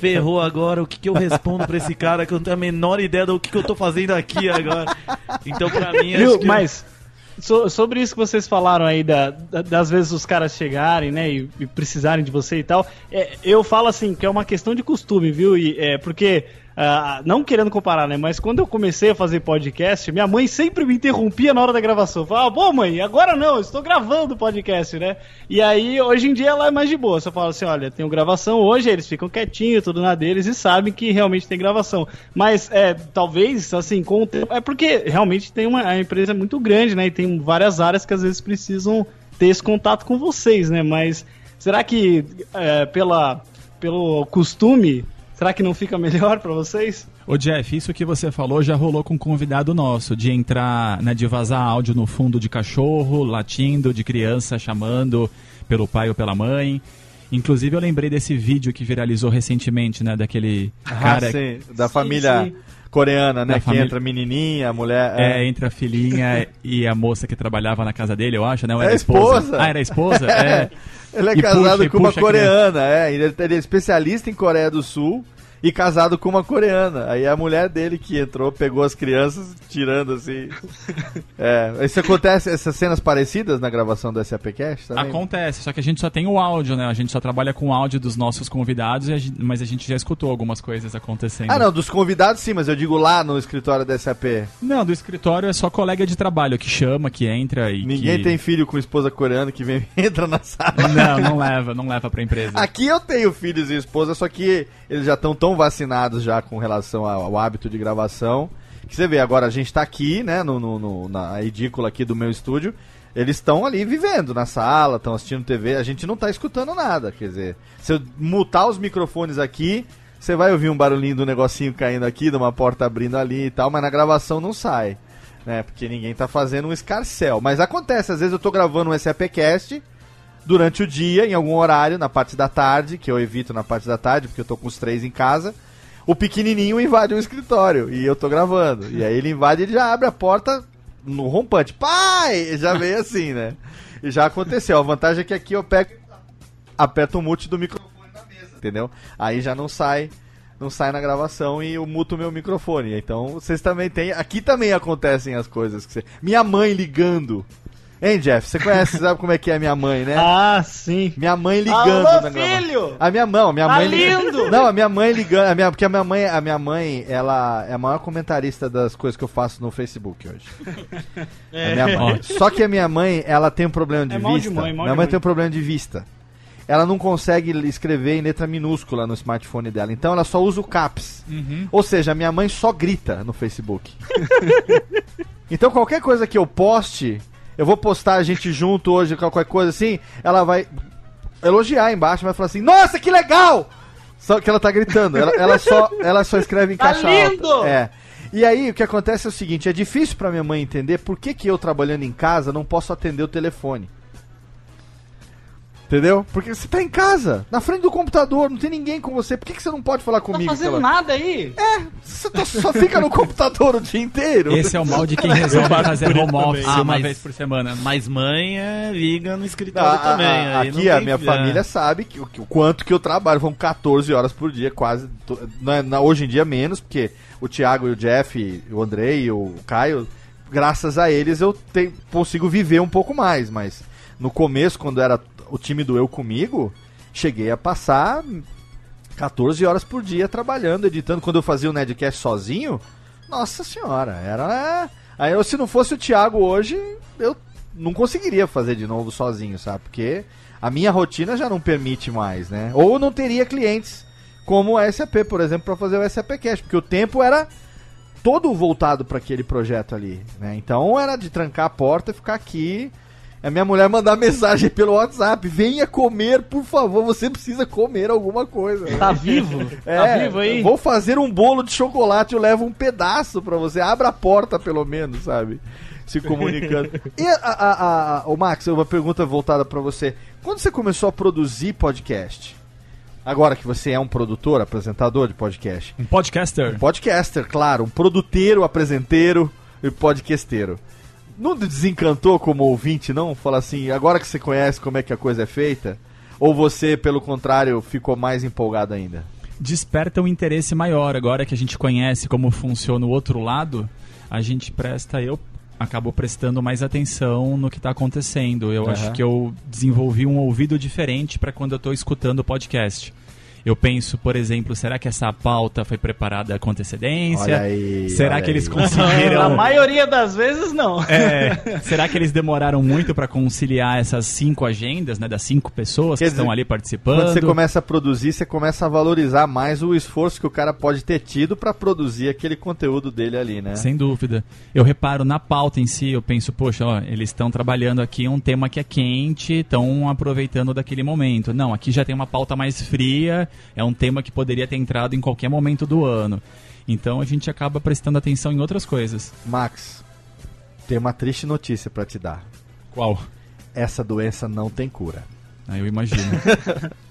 ferrou agora, o que, que eu respondo pra esse cara que eu não tenho a menor ideia do que, que eu tô fazendo aqui agora. Então pra mim Viu? acho que... Mas so- sobre isso que vocês falaram aí da, da- das vezes os caras chegarem, né, e, e precisarem de você e tal, é, eu falo assim que é uma questão de costume, viu? E é porque ah, não querendo comparar, né, mas quando eu comecei a fazer podcast, minha mãe sempre me interrompia na hora da gravação. Falava, pô, mãe, agora não, estou gravando podcast, né? E aí hoje em dia ela é mais de boa. Você fala assim, olha, tenho gravação hoje, eles ficam quietinhos, tudo na deles e sabem que realmente tem gravação. Mas é, talvez, assim, com o tempo. É porque realmente tem uma a empresa é muito grande, né? E tem várias áreas que às vezes precisam ter esse contato com vocês, né? Mas será que é, pela, pelo costume, será que não fica melhor pra vocês? Ô Jeff, isso que você falou já rolou com um convidado nosso, de entrar, né, de vazar áudio no fundo de cachorro, latindo, de criança chamando pelo pai ou pela mãe. Inclusive eu lembrei desse vídeo que viralizou recentemente, né, daquele cara Ah, sim, da Sim, família sim. Coreana, né? Da que família- entra a menininha, a mulher. É, entre a filhinha e a moça que trabalhava na casa dele, eu acho, né? Ou era É a esposa. Ah, era a esposa? É. Ele é E casado puxa- com uma coreana, é. Ele ele é especialista em Coreia do Sul e casado com uma coreana. Aí a mulher dele que entrou, pegou as crianças, tirando assim. é, isso acontece, essas cenas parecidas na gravação do SAPcast também? Acontece, só que a gente só tem o áudio, né? A gente só trabalha com o áudio dos nossos convidados, mas a gente já escutou algumas coisas acontecendo. Ah, não, dos convidados sim, mas eu digo lá no escritório da SAP. Não, do escritório é só colega de trabalho que chama, que entra e Ninguém que... tem filho com esposa coreana que vem entra na sala. Não, não leva, não leva pra empresa. Aqui eu tenho filhos e esposa, só que eles já estão tão vacinados já com relação ao, hábito de gravação. Que você vê, agora a gente tá aqui, né, no, no- na edícula aqui do meu estúdio. Eles estão ali vivendo na sala, estão assistindo TV, a gente não tá escutando nada. Quer dizer, se eu mutar os microfones aqui, você vai ouvir um barulhinho do negocinho caindo aqui, de uma porta abrindo ali e tal, mas na gravação não sai. Né, porque ninguém tá fazendo um escarcel. Mas acontece, às vezes eu tô gravando um SAPcast durante o dia, em algum horário, na parte da tarde, que eu evito na parte da tarde, porque eu tô com os três em casa. O pequenininho invade o escritório e eu tô gravando. E aí ele invade, ele já abre a porta no rompante. Pai! Já veio assim, né? E já aconteceu. A vantagem é que aqui eu pego, aperto o mute do microfone na mesa, entendeu? Aí já não sai, não sai na gravação e eu muto o meu microfone. Então vocês também têm, aqui também acontecem as coisas que você... Minha mãe ligando. Hein, Jeff? Você conhece, sabe como é que é minha mãe, né? Ah, sim. Minha mãe ligando Alô, filho! A minha mão, minha Tá mãe li- lindo! Não, a minha mãe ligando, a minha, porque a minha mãe, a minha mãe, ela é a maior comentarista das coisas que eu faço no Facebook hoje. É. A minha mãe. Só que a minha mãe, ela tem um problema de É mal de vista. mãe, minha de mãe mãe. tem um problema de vista. Ela não consegue escrever em letra minúscula no smartphone dela, então ela só usa o caps. Ou seja, a minha mãe só grita no Facebook. então qualquer coisa que eu poste, eu vou postar a gente junto hoje, qualquer coisa assim, ela vai elogiar embaixo, vai falar assim: "Nossa, que legal!" Só que ela tá gritando, ela, ela só ela só escreve em Tá caixa lindo! alta. É. E aí o que acontece é o seguinte, é difícil pra minha mãe entender por que que eu trabalhando em casa não posso atender o telefone. Entendeu? Porque você tá em casa, na frente do computador, não tem ninguém com você. Por que, que você não pode falar Tá comigo? fazendo pela- nada aí? Você tá- só fica no computador o dia inteiro. Esse é o mal de quem resolve fazer home office. Ah, uma mas- vez por semana. Mas mãe é liga no Não, escritório a- também. a- aí não aqui a minha é. família sabe que, o que- o quanto que eu trabalho. Vão 14 horas por dia, quase. to- na- na- hoje em dia menos, porque o Thiago e o Jeff, o Andrei e o Caio, graças a eles eu te- consigo viver um pouco mais. Mas no começo, quando era o time do eu comigo, cheguei a passar 14 horas por dia trabalhando, editando. Quando eu fazia o Nedcast sozinho, nossa senhora, era. Aí eu, se não fosse o Thiago hoje, eu não conseguiria fazer de novo sozinho, sabe? Porque a minha rotina já não permite mais, né? Ou não teria clientes como a SAP, por exemplo, para fazer o SAP Cash, porque o tempo era todo voltado para aquele projeto ali, né? Então era de trancar a porta e ficar aqui. A minha mulher mandar mensagem pelo WhatsApp: venha comer, por favor, você precisa comer alguma coisa. Tá vivo? É, tá vivo aí? Vou fazer um bolo de chocolate, eu levo um pedaço pra você. Abra a porta, pelo menos, sabe? Se comunicando. e a, a, a, a- o Max, uma pergunta voltada pra você. Quando você começou a produzir podcast? Agora que você é um produtor, apresentador de podcast. Um podcaster. Um podcaster, claro. Um produteiro, apresenteiro e podcasteiro. Não desencantou como ouvinte, não? Fala assim, agora que você conhece como é que a coisa é feita? Ou você, pelo contrário, ficou mais empolgado ainda? desperta um interesse maior. Agora que a gente conhece como funciona o outro lado, a gente presta, eu acabo prestando mais atenção no que está acontecendo. Eu Aham. acho que eu desenvolvi um ouvido diferente para quando eu estou escutando o podcast. Eu penso, por exemplo, será que essa pauta foi preparada com antecedência? Aí, será que eles aí. Na conseguiram? maioria das vezes, não. É, será que eles demoraram muito para conciliar essas cinco agendas, né, das cinco pessoas Quer que dizer, estão ali participando? Quando você começa a produzir, você começa a valorizar mais o esforço que o cara pode ter tido pra produzir aquele conteúdo dele ali, né? Sem dúvida. Eu reparo na pauta em si, eu penso, poxa, ó, eles estão trabalhando aqui um tema que é quente, estão aproveitando daquele momento. Não, aqui já tem uma pauta mais fria, é um tema que poderia ter entrado em qualquer momento do ano. Então a gente acaba prestando atenção em outras coisas. Max, tem uma triste notícia pra te dar. Qual? Essa doença não tem cura. Ah, eu imagino.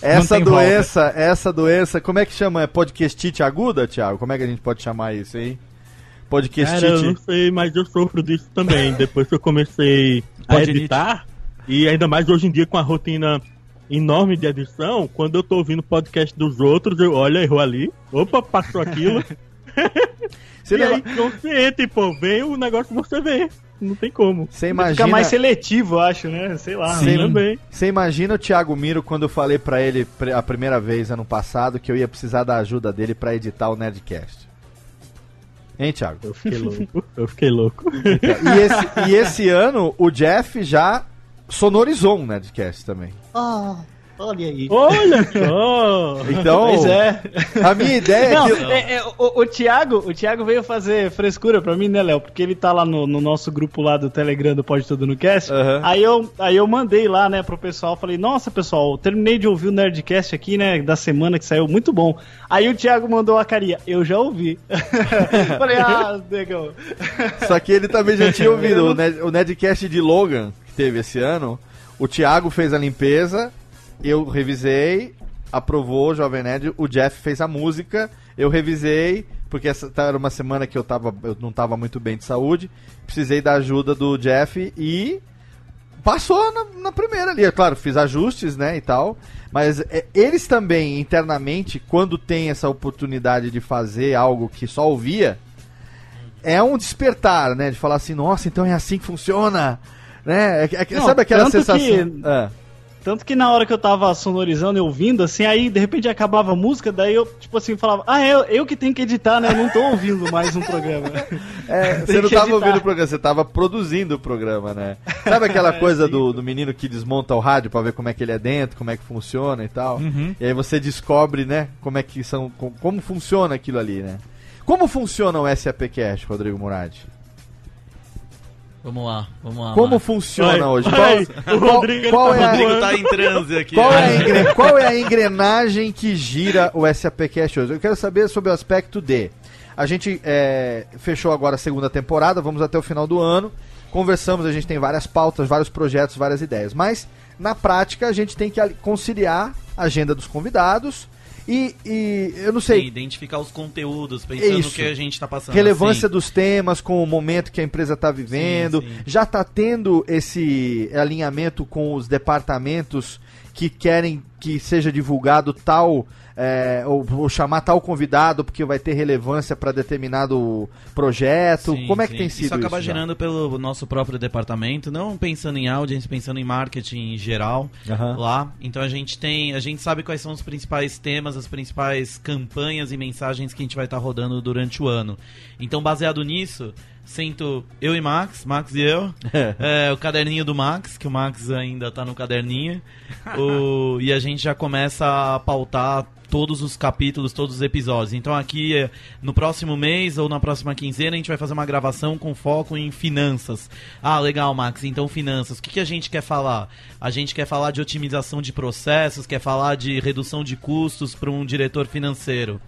Essa doença, essa doença, como é que chama? É podcastite aguda, Thiago? Como é que a gente pode chamar isso, hein? Cara, eu Podcastite. não sei, mas eu sofro disso também. Depois que eu comecei a editar, e ainda mais hoje em dia com a rotina enorme de edição, quando eu tô ouvindo podcast dos outros, eu olha, errou ali. Opa, passou aquilo. Você, e leva- aí, consciente, pô, vem o negócio que você vê. Não tem como. você Fica imagina, mais seletivo, eu acho, né? Sei lá. Sim. Também. você imagina o Thiago Miro quando eu falei pra ele a primeira vez ano passado que eu ia precisar da ajuda dele pra editar o Nerdcast. Hein, Thiago? Eu fiquei louco. Eu fiquei louco. E esse, e esse ano o Jeff já sonorizou um Nerdcast também. Olha aí. Olha só! Então, Pois é. a minha ideia Não, é que. é, é, o, o Thiago, o Thiago veio fazer frescura pra mim, né, Léo? Porque ele tá lá no, no nosso grupo lá do Telegram do Pode Tudo no Cast. Aham. Aí, eu, aí eu mandei lá, né, pro pessoal. Falei, nossa, pessoal, terminei de ouvir o Nerdcast aqui, né, da semana que saiu, muito bom. Aí o Thiago mandou a carinha, eu já ouvi. falei, ah, negão. Só que ele também já tinha ouvido o, Nerd, o Nerdcast de Logan, teve esse ano. O Thiago fez a limpeza, eu revisei, aprovou o Jovem Nerd, o Jeff fez a música, eu revisei, porque essa tá- era uma semana que eu, tava, eu não tava muito bem de saúde, precisei da ajuda do Jeff e passou na, na primeira ali. É claro, fiz ajustes, né, e tal. Mas é, eles também, internamente, quando tem essa oportunidade de fazer algo que só ouvia, é um despertar, né? De falar assim, nossa, então é assim que funciona. Né? É, é- Não, sabe aquela tanto sensação? que- Ah. Tanto que na hora que eu tava sonorizando e ouvindo, assim, aí de repente acabava a música, daí eu, tipo assim, falava, ah, é eu, eu que tenho que editar, né? Eu não tô ouvindo mais um programa. É, você não tava editar. ouvindo o programa, você tava produzindo o programa, né? Sabe aquela coisa sim. do, do menino que desmonta o rádio pra ver como é que ele é dentro, como é que funciona e tal? Uhum. E aí você descobre, né, como é que são, com- como funciona aquilo ali, né? Como funciona o SAP Cash, Rodrigo Murad? Vamos lá, vamos lá. Como Marcos. funciona Vai, hoje? vai, Qual, o qual- Rodrigo, ele qual tá é O a, Rodrigo tá em transe aqui. Qual é, a né? engre- qual é a engrenagem que gira o SAP Cash hoje? Eu quero saber sobre o aspecto de. A gente é, fechou agora a segunda temporada, vamos até o final do ano. conversamos, a gente tem várias pautas, vários projetos, várias ideias. Mas, na prática, a gente tem que conciliar a agenda dos convidados e, e eu não Sim, sei, identificar os conteúdos, pensando no Isso. que a gente tá passando. relevância Assim. dos temas com o momento que a empresa está vivendo. Sim, sim. Já está tendo esse alinhamento com os departamentos que querem que seja divulgado tal. É, ou, ou chamar tal convidado porque vai ter relevância para determinado projeto. Sim, Como é que sim. tem sido Isso acaba já? gerando pelo nosso próprio departamento, não pensando em audience, pensando em marketing em geral Aham. lá. Então a gente tem, a gente sabe quais são os principais temas, as principais campanhas e mensagens que a gente vai estar rodando durante o ano. Então baseado nisso, sento eu e Max, Max e eu, é, o caderninho do Max, que o Max ainda tá no caderninho, o- e a gente já começa a pautar todos os capítulos, todos os episódios. Então aqui é, no próximo mês ou na próxima quinzena a gente vai fazer uma gravação com foco em finanças. Ah, legal, Max. Então finanças. O que, que a gente quer falar? A gente quer falar de otimização de processos, quer falar de redução de custos para um diretor financeiro.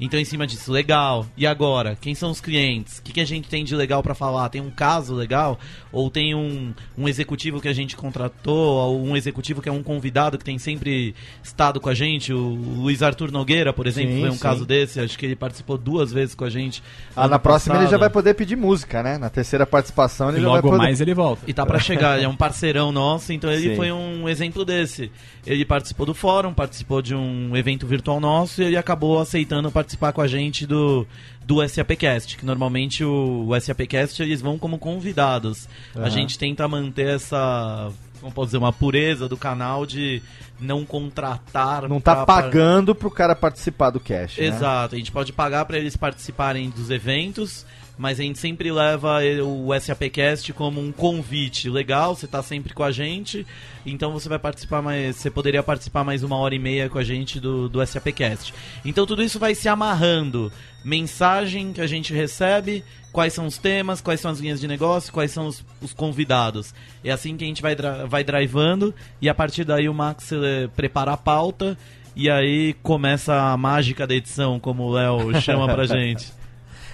Então em cima disso, legal. E agora, quem são os clientes? O que, que a gente tem de legal para falar? Tem um caso legal? Ou tem um, um executivo que a gente contratou? Ou um executivo que é um convidado que tem sempre estado com a gente? O Luiz Arthur Nogueira, por exemplo, Sim, foi um sim. caso desse. Acho que ele participou duas vezes com a gente. Ah, na próxima ele já passado. vai poder pedir música, né? Na terceira participação ele E já vai logo poder... mais ele volta. E tá pra chegar, ele é um parceirão nosso, então ele Sim. foi um exemplo desse. Ele participou do fórum, participou de um evento virtual nosso e ele acabou aceitando participar com a gente do, do SAPcast, que normalmente o, o SAPcast eles vão como convidados. A Aham. gente tenta manter essa, como posso dizer, uma pureza do canal de não contratar. Não tá pra- pagando pro cara participar do cash, né? Exato, a gente pode pagar para eles participarem dos eventos, mas a gente sempre leva ele- o SAPcast como um convite. Legal, você tá sempre com a gente, então você vai participar mais. Você poderia participar mais uma hora e meia com a gente do, do SAPcast. Então tudo isso vai se amarrando. Mensagem que a gente recebe, quais são os temas, quais são as linhas de negócio, quais são os, os convidados. É assim que a gente vai, vai drivando e a partir daí o Max eh, prepara a pauta. E aí começa a mágica da edição, como o Léo chama pra gente.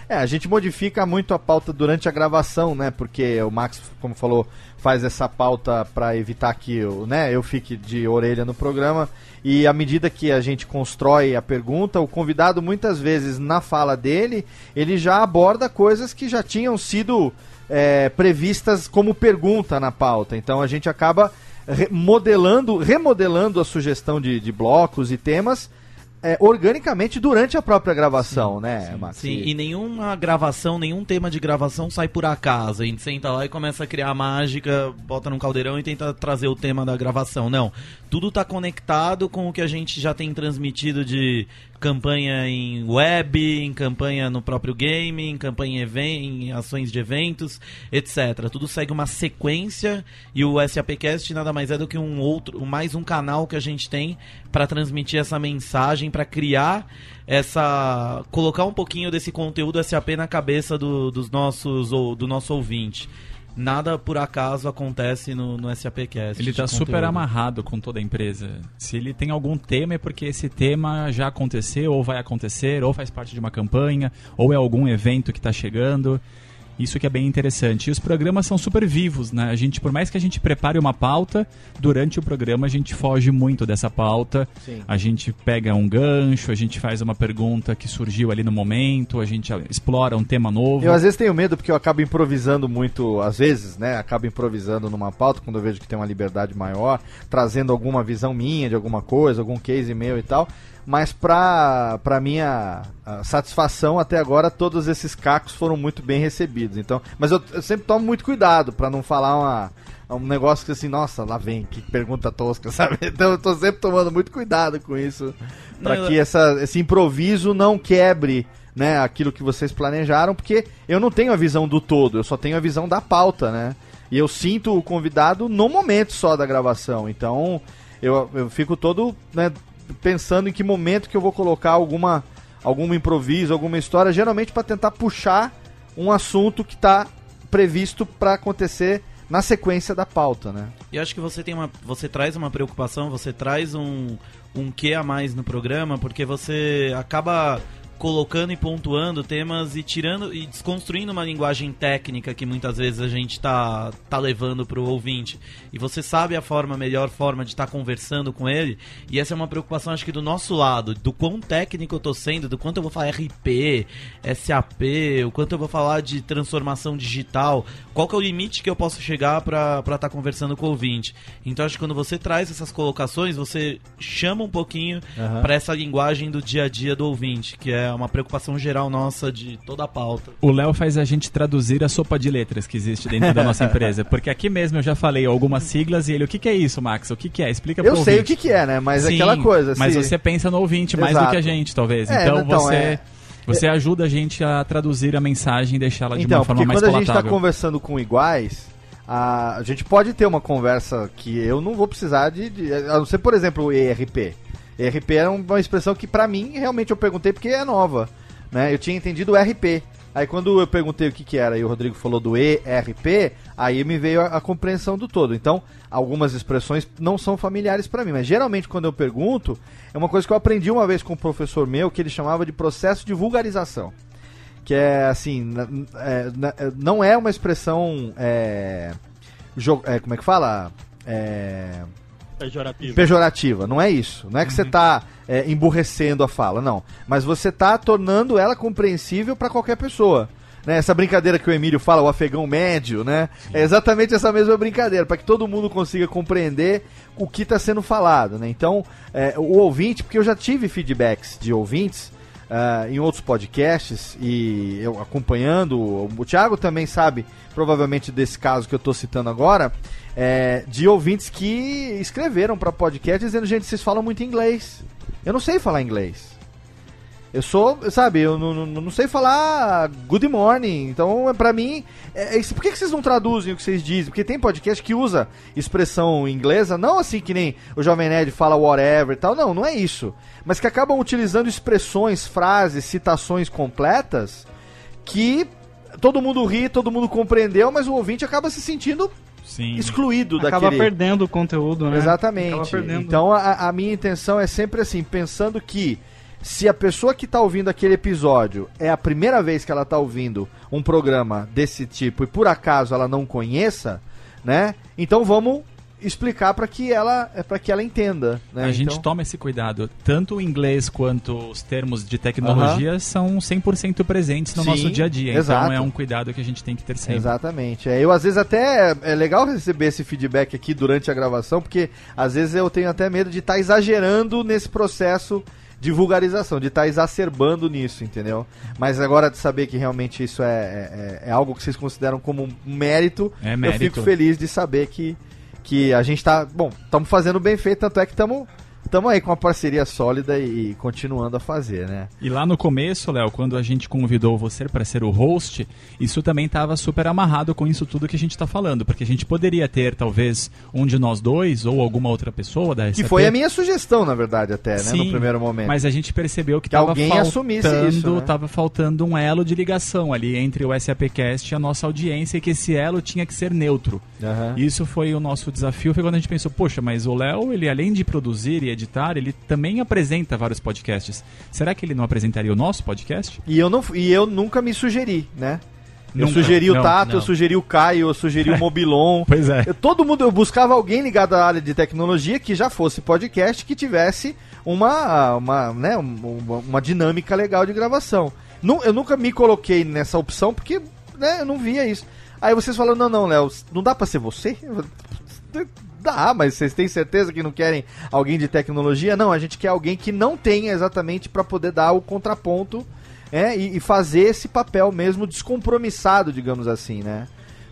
É, a gente modifica muito a pauta durante a gravação, né? Porque o Max, como falou, faz essa pauta para evitar que eu, né, eu fique de orelha no programa. E à medida que a gente constrói a pergunta, o convidado muitas vezes na fala dele, ele já aborda coisas que já tinham sido é, previstas como pergunta na pauta. Então a gente acaba modelando, remodelando a sugestão de, de blocos e temas é, organicamente durante a própria gravação, né, Max? Sim, e nenhuma gravação, nenhum tema de gravação sai por acaso. A gente senta lá e começa a criar mágica, bota num caldeirão e tenta trazer o tema da gravação. Não. Tudo tá conectado com o que a gente já tem transmitido de campanha em web, em campanha no próprio game, em campanha em, em ações de eventos, etc. Tudo segue uma sequência e o SAPcast nada mais é do que um outro, mais um canal que a gente tem para transmitir essa mensagem, para criar essa colocar um pouquinho desse conteúdo SAP na cabeça do, dos nossos ou do nosso ouvinte. Nada por acaso acontece no, no SAPcast. Ele de tá super amarrado com toda a empresa. Se ele tem algum tema é porque esse tema já aconteceu, ou vai acontecer, ou faz parte de uma campanha, ou é algum evento que tá chegando. Isso que é bem interessante. E os programas são super vivos, né? A gente, por mais que a gente prepare uma pauta, durante o programa a gente foge muito dessa pauta. Sim. A gente pega um gancho, a gente faz uma pergunta que surgiu ali no momento, a gente explora um tema novo. Eu às vezes tenho medo porque eu acabo improvisando muito, às vezes, né? Acabo improvisando numa pauta quando eu vejo que tem uma liberdade maior, trazendo alguma visão minha de alguma coisa, algum case meu e tal. Mas pra, pra minha ah, satisfação, até agora, todos esses cacos foram muito bem recebidos. Então, mas eu, eu sempre tomo muito cuidado pra não falar uma, um negócio que assim, nossa, lá vem, que pergunta tosca, sabe? Então eu tô sempre tomando muito cuidado com isso. Não, que essa, esse improviso não quebre né, aquilo que vocês planejaram, porque eu não tenho a visão do todo, eu só tenho a visão da pauta, né? E eu sinto o convidado no momento só da gravação. Então, eu, eu fico todo né, pensando em que momento que eu vou colocar alguma algum improviso, alguma história, geralmente para tentar puxar um assunto que está previsto para acontecer na sequência da pauta, né? E acho que você tem uma. Você traz uma preocupação, você traz um, um quê a mais no programa, porque você acaba colocando e pontuando temas e tirando e desconstruindo uma linguagem técnica que muitas vezes a gente tá, tá levando pro ouvinte. E você sabe a forma, a melhor forma de estar tá conversando com ele. E essa é uma preocupação, acho que do nosso lado, do quão técnico eu tô sendo, do quanto eu vou falar RP, SAP, o quanto eu vou falar de transformação digital, qual que é o limite que eu posso chegar para estar tá conversando com o ouvinte. Então acho que quando você traz essas colocações, você chama um pouquinho Aham. para essa linguagem do dia a dia do ouvinte, que é uma preocupação geral nossa de toda a pauta. O Léo faz a gente traduzir a sopa de letras que existe dentro da nossa empresa. Porque aqui mesmo eu já falei algumas siglas e ele, o que, que é isso, Max? O que, que é? Explica pro Eu sei o que, que é, né? Mas é Sim, aquela coisa. Mas se- você pensa no ouvinte mais do que a gente, talvez. É, então, então, você, é- você ajuda a gente a traduzir a mensagem e deixá-la de Então, uma forma mais quando a gente tá palatável. conversando com iguais, a, a gente pode ter uma conversa que eu não vou precisar de, de- a não ser, por exemplo, o ERP. ERP é uma expressão que pra mim realmente eu perguntei porque é nova, né? Eu tinha entendido RP. Aí quando eu perguntei o que que era e o Rodrigo falou do ERP, aí me veio a, a compreensão do todo. Então, algumas expressões não são familiares pra mim, mas geralmente quando eu pergunto, é uma coisa que eu aprendi uma vez com um professor meu que ele chamava de processo de vulgarização que é assim, é, é, não é uma expressão, é, é, como é que fala? É, Pejorativo. pejorativa, não é isso. Não é que você tá é, emburrecendo a fala, não. Mas você tá tornando ela compreensível para qualquer pessoa. Né? Essa brincadeira que o Emílio fala, o afegão médio, né? É exatamente essa mesma brincadeira, para que todo mundo consiga compreender o que está sendo falado, né? Então, é, o ouvinte, porque eu já tive feedbacks de ouvintes ah, em outros podcasts e eu acompanhando, o Thiago também sabe, provavelmente desse caso que eu tô citando agora, é, de ouvintes que escreveram para podcast dizendo, gente, vocês falam muito inglês. Eu não sei falar inglês. Eu sou, sabe, eu não, não, não sei falar good morning. Então, é, pra mim, é, é isso. por que, que vocês não traduzem o que vocês dizem? Porque tem podcast que usa expressão inglesa, não assim que nem o Jovem Nerd fala whatever e tal. Não, não é isso. Mas que acabam utilizando expressões, frases, citações completas que todo mundo ri, todo mundo compreendeu, mas o ouvinte acaba se sentindo Sim. excluído Acaba daquele... perdendo o conteúdo, né? Acaba Exatamente. Então a, a minha intenção é sempre assim, pensando que se a pessoa que está ouvindo aquele episódio é a primeira vez que ela está ouvindo um programa desse tipo e por acaso ela não conheça, né? Então vamos explicar para que ela é para que ela entenda, né? A gente Então- toma esse cuidado. Tanto o inglês quanto os termos de tecnologia são 100% presentes no Sim, nosso dia a dia. exato. Então é um cuidado que a gente tem que ter sempre. Exatamente. É, eu às vezes até é legal receber esse feedback aqui durante a gravação, porque às vezes eu tenho até medo de estar exagerando nesse processo de vulgarização, de estar exacerbando nisso, entendeu? Mas agora de saber que realmente isso é, é, é algo que vocês consideram como um mérito, É eu mérito. fico feliz de saber que, que a gente tá. Bom, estamos fazendo bem feito, tanto é que estamos. Estamos aí com uma parceria sólida e, continuando a fazer, né? E lá no começo, Léo, quando a gente convidou você para ser o host, isso também estava super amarrado com isso tudo que a gente está falando, porque a gente poderia ter talvez um de nós dois ou alguma outra pessoa da Que SAP. foi a minha sugestão, na verdade, até, né? Sim, No primeiro momento. Mas a gente percebeu que Que alguém assumisse faltando, isso, né? tava faltando um elo de ligação ali entre o SAPcast e a nossa audiência, e que esse elo tinha que ser neutro. Aham. Isso foi o nosso desafio, foi quando a gente pensou, poxa, mas o Léo, ele além de produzir e editar, ele também apresenta vários podcasts. Será que ele não apresentaria o nosso podcast? E eu, não, e eu nunca me sugeri, né? Eu Nunca, sugeri o não, Tato, eu não. sugeri o Caio, eu sugeri o Mobilon. Pois é. Eu- todo mundo, eu buscava alguém ligado à área de tecnologia que já fosse podcast, que tivesse uma, uma, né, um- uma, uma dinâmica legal de gravação. Nu- eu nunca me coloquei nessa opção porque né, eu não via isso. Aí vocês falam, não, não, Léo, não dá pra ser você? Dá, mas vocês têm certeza que não querem alguém de tecnologia? Não, a gente quer alguém que não tenha exatamente para poder dar o contraponto é, e, e fazer esse papel mesmo descompromissado, digamos assim, né?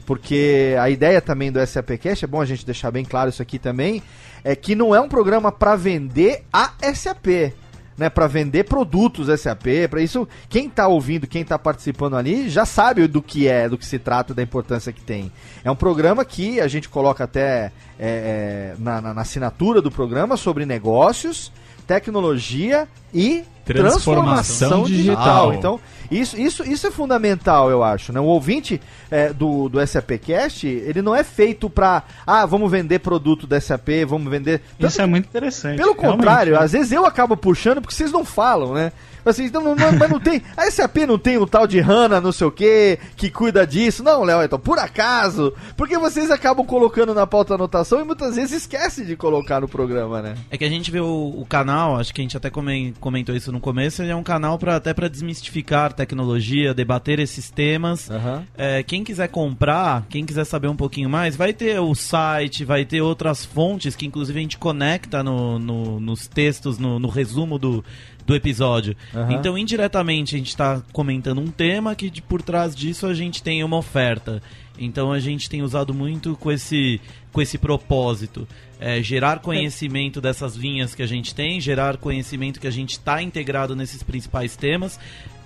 Porque a ideia também do SAPcast, é bom a gente deixar bem claro isso aqui também, é que não é um programa para vender a SAP, né, para vender produtos SAP, para isso quem tá ouvindo, quem tá participando ali já sabe do que é, do que se trata, da importância que tem. É um programa que a gente coloca até é, é, na, na- na assinatura do programa sobre negócios, tecnologia e Transformação transformação, digital. digital. Então isso, isso, isso é fundamental, eu acho. Né? O ouvinte é, do, do SAPcast, ele não é feito para ah, vamos vender produto da SAP, vamos vender. Isso é muito interessante. Pelo contrário, né? às vezes eu acabo puxando porque vocês não falam, né? Assim, então, não, mas não tem. A SAP não tem um tal de Hana, não sei o que, que cuida disso. Não, Léo, então, por acaso. Porque vocês acabam colocando na pauta anotação e muitas vezes esquecem de colocar no programa, né? É que a gente vê o, o canal, acho que a gente até comen- comentou isso no começo, ele é um canal pra, até para desmistificar tecnologia, debater esses temas. Aham. É, quem quiser comprar, quem quiser saber um pouquinho mais, vai ter o site, vai ter outras fontes que inclusive a gente conecta no, no- nos textos, no, no resumo do, do episódio. Aham. Então, indiretamente, a gente está comentando um tema que de, por trás disso a gente tem uma oferta. Então a gente tem usado muito com esse, com esse propósito. É, gerar conhecimento dessas linhas que a gente tem, gerar conhecimento que a gente está integrado nesses principais temas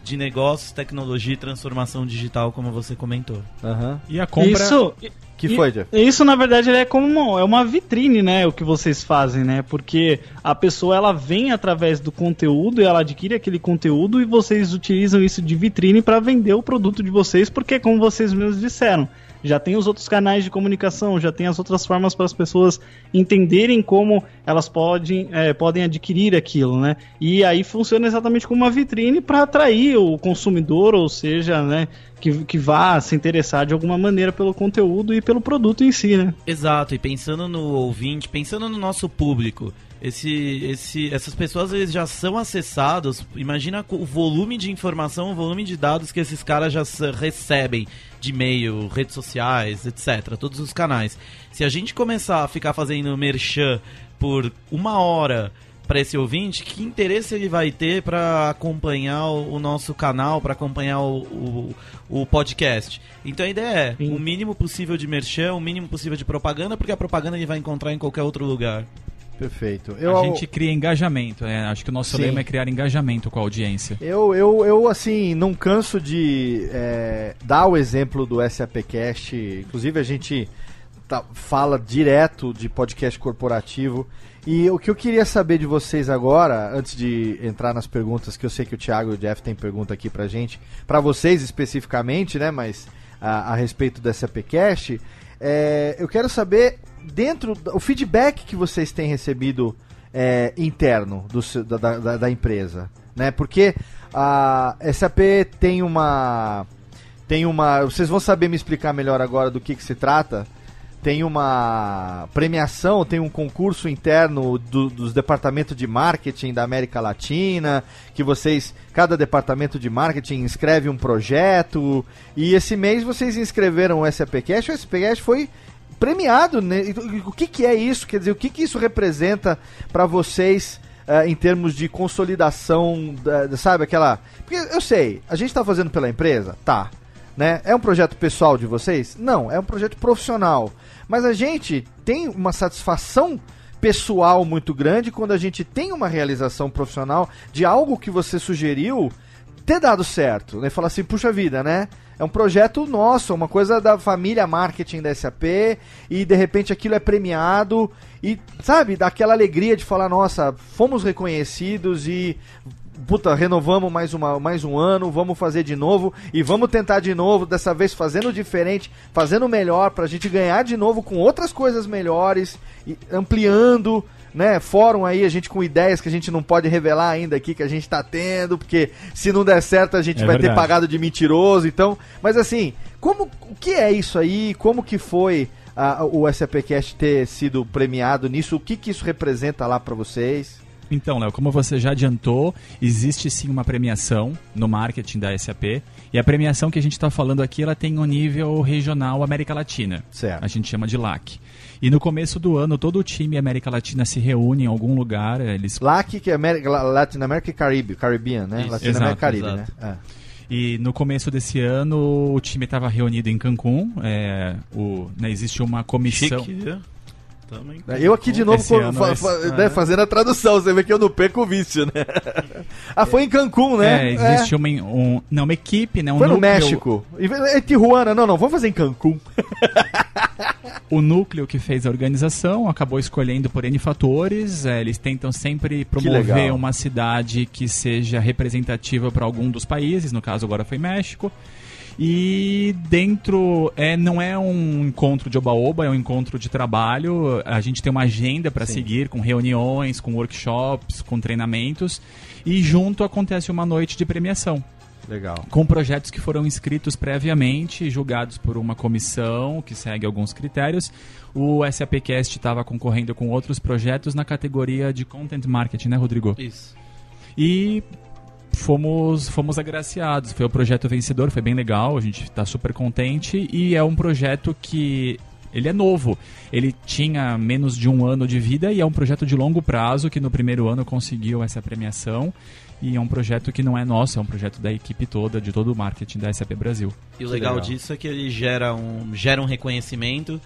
de negócios, tecnologia e transformação digital, como você comentou. Aham. E a compra. Isso, Que E- foi, Jeff? Isso, na verdade, é como uma, é uma vitrine, né? O que vocês fazem, né? Porque a pessoa ela vem através do conteúdo, ela adquire aquele conteúdo e vocês utilizam isso de vitrine para vender o produto de vocês, porque, como vocês mesmos disseram, já tem os outros canais de comunicação, já tem as outras formas para as pessoas entenderem como elas podem, é, podem adquirir aquilo, né? E aí funciona exatamente como uma vitrine para atrair o consumidor, ou seja, né? Que, que vá se interessar de alguma maneira pelo conteúdo e pelo produto em si, né? Exato, e pensando no ouvinte, pensando no nosso público, esse, esse, essas pessoas eles já são acessados. Imagina o volume de informação, o volume de dados que esses caras já recebem de e-mail, redes sociais, etc. Todos os canais. Se a gente começar a ficar fazendo merchan por uma hora para esse ouvinte, que interesse ele vai ter para acompanhar o, o nosso canal, para acompanhar o, o, o podcast? Então a ideia é Sim. o mínimo possível de merchan, o mínimo possível de propaganda, porque a propaganda ele vai encontrar em qualquer outro lugar. Perfeito. A Eu, gente cria engajamento, né? Acho que o nosso Sim. lema é criar engajamento com a audiência. Eu, eu, eu, assim, não canso de é, dar o exemplo do SAPcast. Inclusive, a gente tá- fala direto de podcast corporativo. E o que eu queria saber de vocês agora, antes de entrar nas perguntas, que eu sei que o Thiago e o Jeff têm pergunta aqui pra gente, pra vocês especificamente, né, mas a, a respeito do SAPcast, é, eu quero saber, dentro, o feedback que vocês têm recebido é, interno do da, da- da- empresa, né? Porque a SAP tem uma tem uma, vocês vão saber me explicar melhor agora do que, que se trata. Tem uma premiação, tem um concurso interno do- dos departamentos de marketing da América Latina, que vocês, cada departamento de marketing inscreve um projeto, e esse mês vocês inscreveram o SAPcast, o SAPcast foi premiado, né? O que, que é isso? Quer dizer, o que, que isso representa para vocês eh, em termos de consolidação, da- sabe, aquela... Porque eu sei, a gente tá fazendo pela empresa? Tá. Né? É um projeto pessoal de vocês? Não, é um projeto profissional. Mas a gente tem uma satisfação pessoal muito grande quando a gente tem uma realização profissional de algo que você sugeriu ter dado certo, né? Falar assim, puxa vida, né? É um projeto nosso, uma coisa da família marketing da SAP e de repente aquilo é premiado e, sabe, dá aquela alegria de falar, nossa, fomos reconhecidos e puta, renovamos mais, uma, mais um ano, vamos fazer de novo e vamos tentar de novo, dessa vez fazendo diferente, fazendo melhor pra gente ganhar de novo com outras coisas melhores ampliando né, fórum aí, a gente com ideias que a gente não pode revelar ainda aqui, que a gente tá tendo, porque se não der certo a gente É vai ter verdade. pagado de mentiroso, então, mas assim, como, o que é isso aí, como que foi ah, o SAPcast ter sido premiado nisso, o que que isso representa lá pra vocês? Então, Léo, como você já adiantou, existe sim uma premiação no marketing da SAP. E a premiação que a gente está falando aqui, ela tem um nível regional América Latina. Certo. A gente chama de LAC. E no começo do ano, todo o time América Latina se reúne em algum lugar. Eles LAC, que é América, La- Latin America e Caribe, Caribbean, né? Isso. Latin America e Exato, Caribe, exato. né? E no começo desse ano, o time estava reunido em Cancún. É, o, né, existe uma comissão. Chique? É. Eu aqui de novo Esse co- ano, fa- fa- né, fazendo a tradução, você vê que eu não perco o vício, né? ah, foi em Cancún, né? É, existe Uma, um, não, uma equipe, né? Um Foi no núcleo- México. É Tijuana, não, não, vamos fazer em Cancún. O núcleo que fez a organização acabou escolhendo por N fatores. é, eles tentam sempre promover uma cidade que seja representativa para algum dos países, no caso agora foi México. E dentro, é, não é um encontro de oba-oba, é um encontro de trabalho. A gente tem uma agenda para seguir, com reuniões, com workshops, com treinamentos. E junto acontece uma noite de premiação Legal. com projetos que foram inscritos previamente, julgados por uma comissão que segue alguns critérios. O SAPcast estava concorrendo com outros projetos na categoria de Content Marketing, né, Rodrigo? Isso. E fomos, fomos agraciados. Foi o projeto vencedor, foi bem legal, a gente está super contente. E é um projeto que. Ele é novo, ele tinha menos de um ano de vida e é um projeto de longo prazo que no primeiro ano conseguiu essa premiação. E é um projeto que não é nosso, é um projeto da equipe toda, de todo o marketing da SAP Brasil. E o legal, legal. disso é que ele gera um, gera um reconhecimento,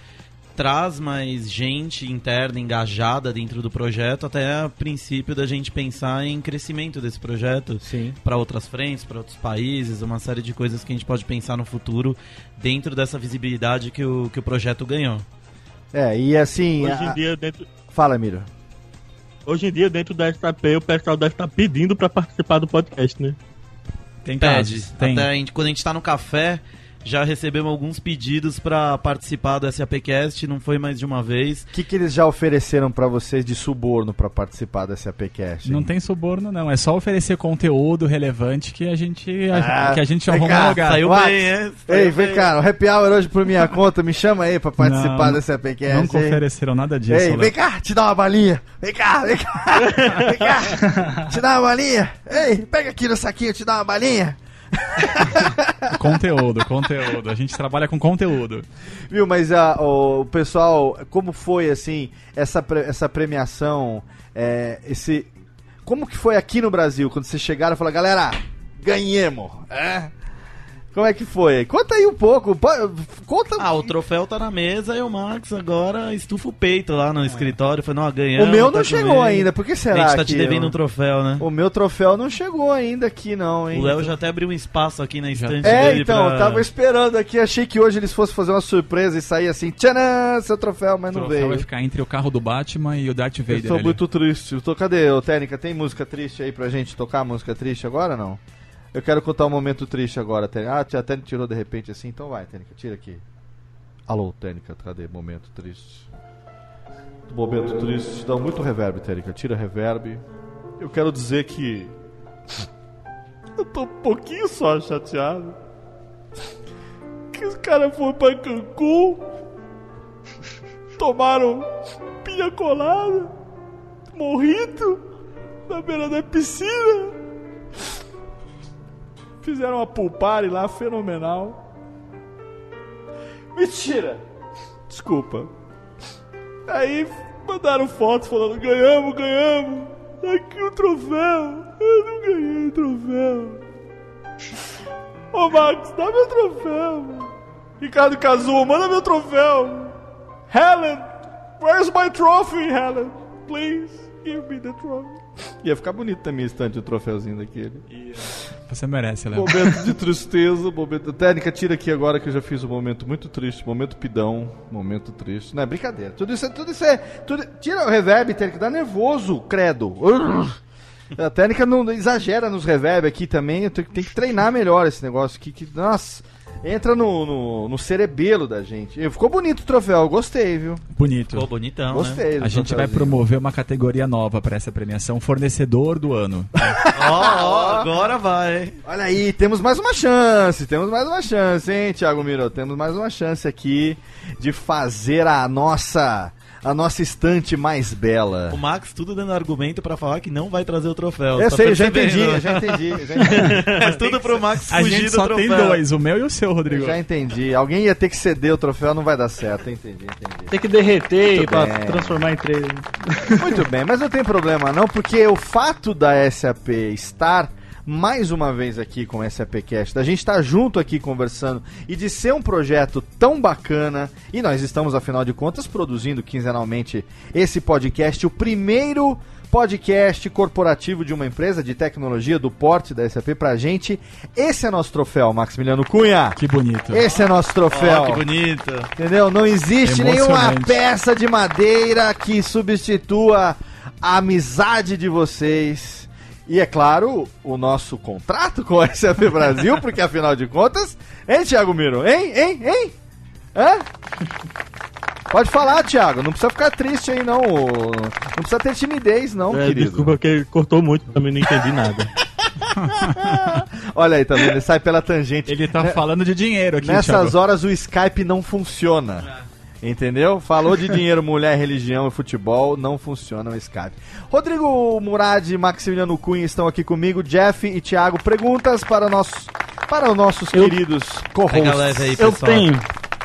traz mais gente interna engajada dentro do projeto, até a princípio da gente pensar em crescimento desse projeto para outras frentes, para outros países, uma série de coisas que a gente pode pensar no futuro dentro dessa visibilidade que o, que o projeto ganhou. É, e assim. Hoje a- em dia, dentro, Fala, Miro. hoje em dia, dentro da SAP, o pessoal deve estar pedindo pra participar do podcast, né? Tem Pede. casos, tem. Até a gente- quando a gente tá no café, já recebemos alguns pedidos para participar do SAPcast, não foi mais de uma vez. O que, que eles já ofereceram pra vocês de suborno pra participar desse APcast? Não tem suborno, não. É só oferecer conteúdo relevante que a gente, Ah, que a gente vem arruma cá, um lugar. Saiu Max, bem, é? Ei, Saiu vem bem. cá, o Happy Hour hoje por minha conta, me chama aí pra participar Não, desse APcast. Nunca hein? ofereceram nada disso. Ei, vem cá, te dá uma balinha. Vem cá, vem cá. Vem cá. Te dá uma balinha. Ei, pega aqui no saquinho, te dá uma balinha. Conteúdo, conteúdo. A gente trabalha com conteúdo. Viu, mas ah, o pessoal, como foi assim, essa, pre- essa premiação, é, esse... Como que foi aqui no Brasil, quando vocês chegaram e falaram, galera, ganhemos, é? Como é que foi? Conta aí um pouco, conta... Ah, o troféu tá na mesa e o Max agora estufa o peito lá no escritório. Falou, não, ganhamos. o meu não tá chegou comigo. ainda, por que A será gente tá te devendo eu- um troféu, né? O meu troféu não chegou ainda aqui não, hein? O Léo já até abriu um espaço aqui na estante É, dele então, pra... eu tava esperando aqui, achei que hoje eles fossem fazer uma surpresa e sair assim, tchanã, seu troféu, mas O não troféu veio. vai ficar entre o carro do Batman e o Darth Eu Vader. tô ali. muito triste. Eu tô, cadê, ô Técnica? Tem música triste aí pra gente tocar música triste agora ou não? Eu quero contar um momento triste agora, Técnica. Ah, a Técnica tirou de repente assim, então vai, Técnica, tira aqui. Alô, Técnica, cadê? Momento triste. Momento triste, dá muito reverb, Técnica. Tira reverb. Eu quero dizer que. Eu tô um pouquinho só chateado. Que os caras foram pra Cancún. Tomaram pinha colada, morrito, na beira da piscina. Fizeram uma pool party lá fenomenal. Mentira! Desculpa. Aí mandaram fotos falando: ganhamos, ganhamos. Aqui o troféu. Eu não ganhei o troféu. Ô Max, dá meu troféu. Ricardo Kazuo, manda meu troféu. Helen, where's my trophy, Helen? Please, give me the trophy. Ia ficar bonito também estante o troféuzinho daquele. Você merece, Léo. Momento de tristeza, momento. Técnica, tira aqui agora que eu já fiz um momento muito triste, momento pidão, momento triste. Não é brincadeira. Tudo isso é. Tudo isso é tudo... Tira o reverb, Técnica, dá nervoso, credo. A técnica não exagera nos reverb aqui também. Eu tenho, tem que treinar melhor esse negócio aqui. Que, nossa, entra no, no, no cerebelo da gente. E Ficou bonito o troféu, gostei, viu? Bonito. Ficou bonitão, né? Gostei. do A gente vai troféuzinho. promover uma categoria nova para essa premiação, fornecedor do ano. Ó, ó, agora vai. Olha aí, temos mais uma chance, temos mais uma chance, hein, Thiago Miro? Temos mais uma chance aqui de fazer a nossa a nossa estante mais bela. O Max tudo dando argumento pra falar que não vai trazer o troféu. Eu tá sei, eu já entendi, eu já entendi, já entendi. Mas tudo pro Max A fugir gente do só troféu. tem dois, o meu e o seu, Rodrigo. Eu já entendi. Alguém ia ter que ceder o troféu, não vai dar certo. Entendi, entendi. Tem que derreter bem. transformar em três. Muito bem, mas não tem problema não, porque o fato da SAP estar mais uma vez aqui com o SAPcast, da gente estar junto aqui conversando e de ser um projeto tão bacana, e nós estamos, afinal de contas, produzindo quinzenalmente esse podcast, o primeiro podcast corporativo de uma empresa de tecnologia do porte da SAP pra gente. Esse é nosso troféu, Maximiliano Cunha. Que bonito. Esse é nosso troféu. Ó, que bonito. Entendeu? Não existe nenhuma peça de madeira que substitua a amizade de vocês E é claro, o nosso contrato com a SAP Brasil, porque afinal de contas, hein, Thiago Miro? Hein, hein, hein? Hã? Pode falar, Thiago, não precisa ficar triste aí, não. Não precisa ter timidez, não, É, querido. desculpa que cortou muito, também não entendi nada. Olha aí, tá vendo? Ele sai pela tangente. Ele tá falando de dinheiro aqui, Nessas Thiago. horas o Skype não funciona. Entendeu? Falou de dinheiro, mulher, religião e futebol, não funciona o Skype. Rodrigo Murad e Maximiliano Cunha estão aqui comigo, Jeff e Thiago. Perguntas para, nossos para os nossos Eu- queridos co-hosts. Eu tenho.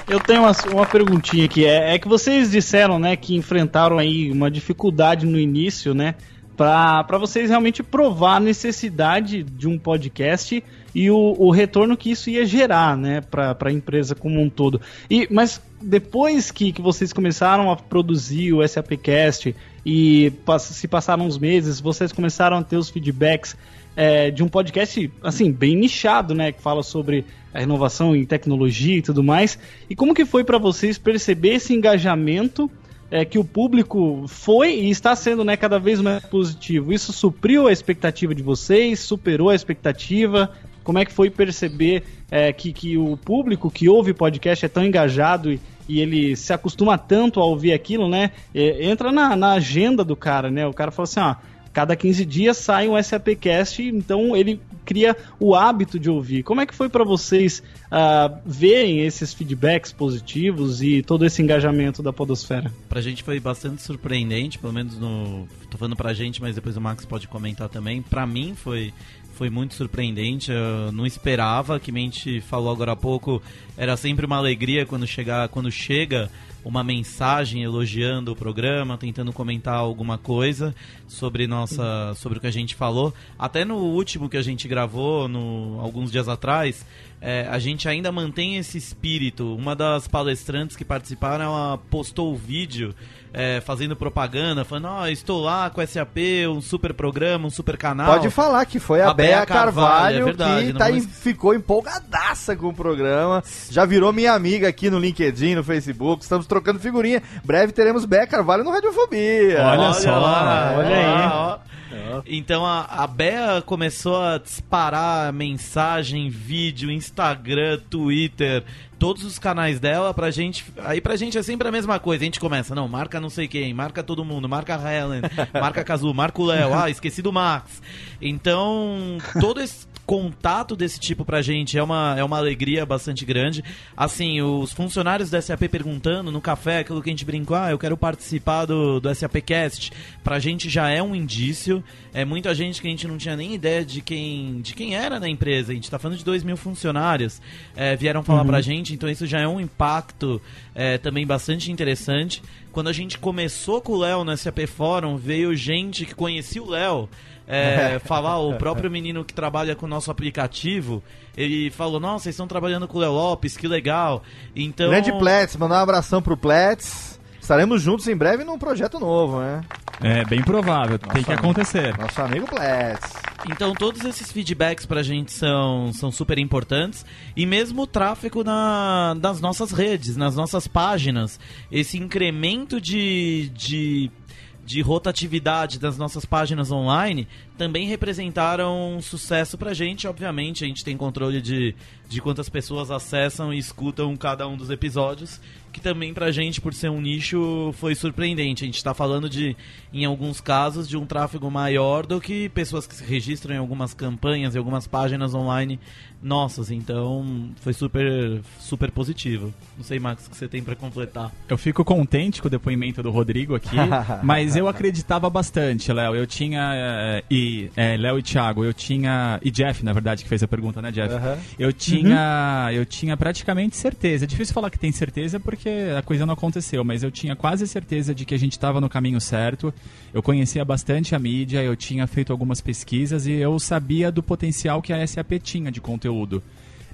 Eu tenho uma, uma perguntinha aqui. É, é que vocês disseram, né, que enfrentaram aí uma dificuldade no início, né? Pra vocês realmente provar a necessidade de um podcast e o, o retorno que isso ia gerar, né, pra, pra empresa como um todo. E, mas depois que, que vocês começaram a produzir o SAPcast e pass- se passaram uns meses, vocês começaram a ter os feedbacks é, de um podcast, assim, bem nichado, né? Que fala sobre a inovação em tecnologia e tudo mais. E como que foi para vocês perceber esse engajamento é, que o público foi e está sendo né, cada vez mais positivo? Isso supriu a expectativa de vocês? Superou a expectativa? Como é que foi perceber é, que, que o público que ouve podcast é tão engajado e, e ele se acostuma tanto a ouvir aquilo, né? É, entra na, na agenda do cara, né? O cara fala assim, ó, cada 15 dias sai um SAPcast, então ele cria o hábito de ouvir. Como é que foi para vocês ah, verem esses feedbacks positivos e todo esse engajamento da podosfera? Pra gente foi bastante surpreendente, pelo menos no. Tô falando pra gente, mas depois o Max pode comentar também. Pra mim foi, foi muito surpreendente. Eu não esperava, que a gente falou agora há pouco. Era sempre uma alegria quando, chegar, quando chega uma mensagem elogiando o programa, tentando comentar alguma coisa sobre nossa, sobre o que a gente falou. Até no último que a gente gravou, no, alguns dias atrás, é, a gente ainda mantém esse espírito. Uma das palestrantes que participaram, ela postou o vídeo é, fazendo propaganda, falando: Ó, estou lá com o SAP, um super programa, um super canal. Pode falar que foi a, A Bea Bea Carvalho, Carvalho, é verdade, que tá em- ficou empolgadaça com o programa. Já virou minha amiga aqui no LinkedIn, no Facebook. Estamos trocando figurinha. Breve teremos Bea Carvalho no Radiofobia. Olha só, olha aí. ó. Então a, a Bea começou a disparar mensagem, vídeo, Instagram, Twitter, todos os canais dela pra gente. Aí pra gente é sempre a mesma coisa. A gente começa, não, marca não sei quem, marca todo mundo, marca a Helen, marca a Kazu, marca o Léo, ah, esqueci do Max. Então, todo esse contato desse tipo pra gente é uma, é uma alegria bastante grande. Assim, os funcionários da SAP perguntando no café, aquilo que a gente brincou, ah, eu quero participar do, do SAPcast, pra gente já é um indício. É muita gente que a gente não tinha nem ideia de quem, de quem era na empresa. A gente tá falando de 2 mil funcionários, é, vieram falar pra gente, então isso já é um impacto é, também bastante interessante. Quando a gente começou com o Léo no SAP Fórum, veio gente que conhecia o Léo é, falar, o próprio menino que trabalha com o nosso aplicativo, ele falou, nossa, vocês estão trabalhando com o Léo Lopes, que legal. Então, Grande Plets, mandar um abração pro Plets. Estaremos juntos em breve num projeto novo, né? É bem provável, tem que acontecer. Nosso amigo Plets. Então todos esses feedbacks pra gente são, são super importantes e mesmo o tráfego na, nas nossas redes, nas nossas páginas, esse incremento de, de, de rotatividade das nossas páginas online também representaram um sucesso pra gente, obviamente, a gente tem controle de, de quantas pessoas acessam e escutam cada um dos episódios, que também pra gente, por ser um nicho, foi surpreendente. A gente tá falando de, em alguns casos, de um tráfego maior do que pessoas que se registram em algumas campanhas e algumas páginas online nossas, então foi super, super positivo. Não sei, Max, o que você tem pra completar. Eu fico contente com o depoimento do Rodrigo aqui, mas eu acreditava bastante, Léo. Eu tinha. eh, E é, Léo e Thiago, eu tinha. E Jeff, na verdade, que fez a pergunta, né, Jeff? Aham. Eu tinha. Eu tinha praticamente certeza. É difícil falar que tem certeza porque a coisa não aconteceu, mas eu tinha quase certeza de que a gente estava no caminho certo. Eu conhecia bastante a mídia, eu tinha feito algumas pesquisas e eu sabia do potencial que a SAP tinha de conteúdo.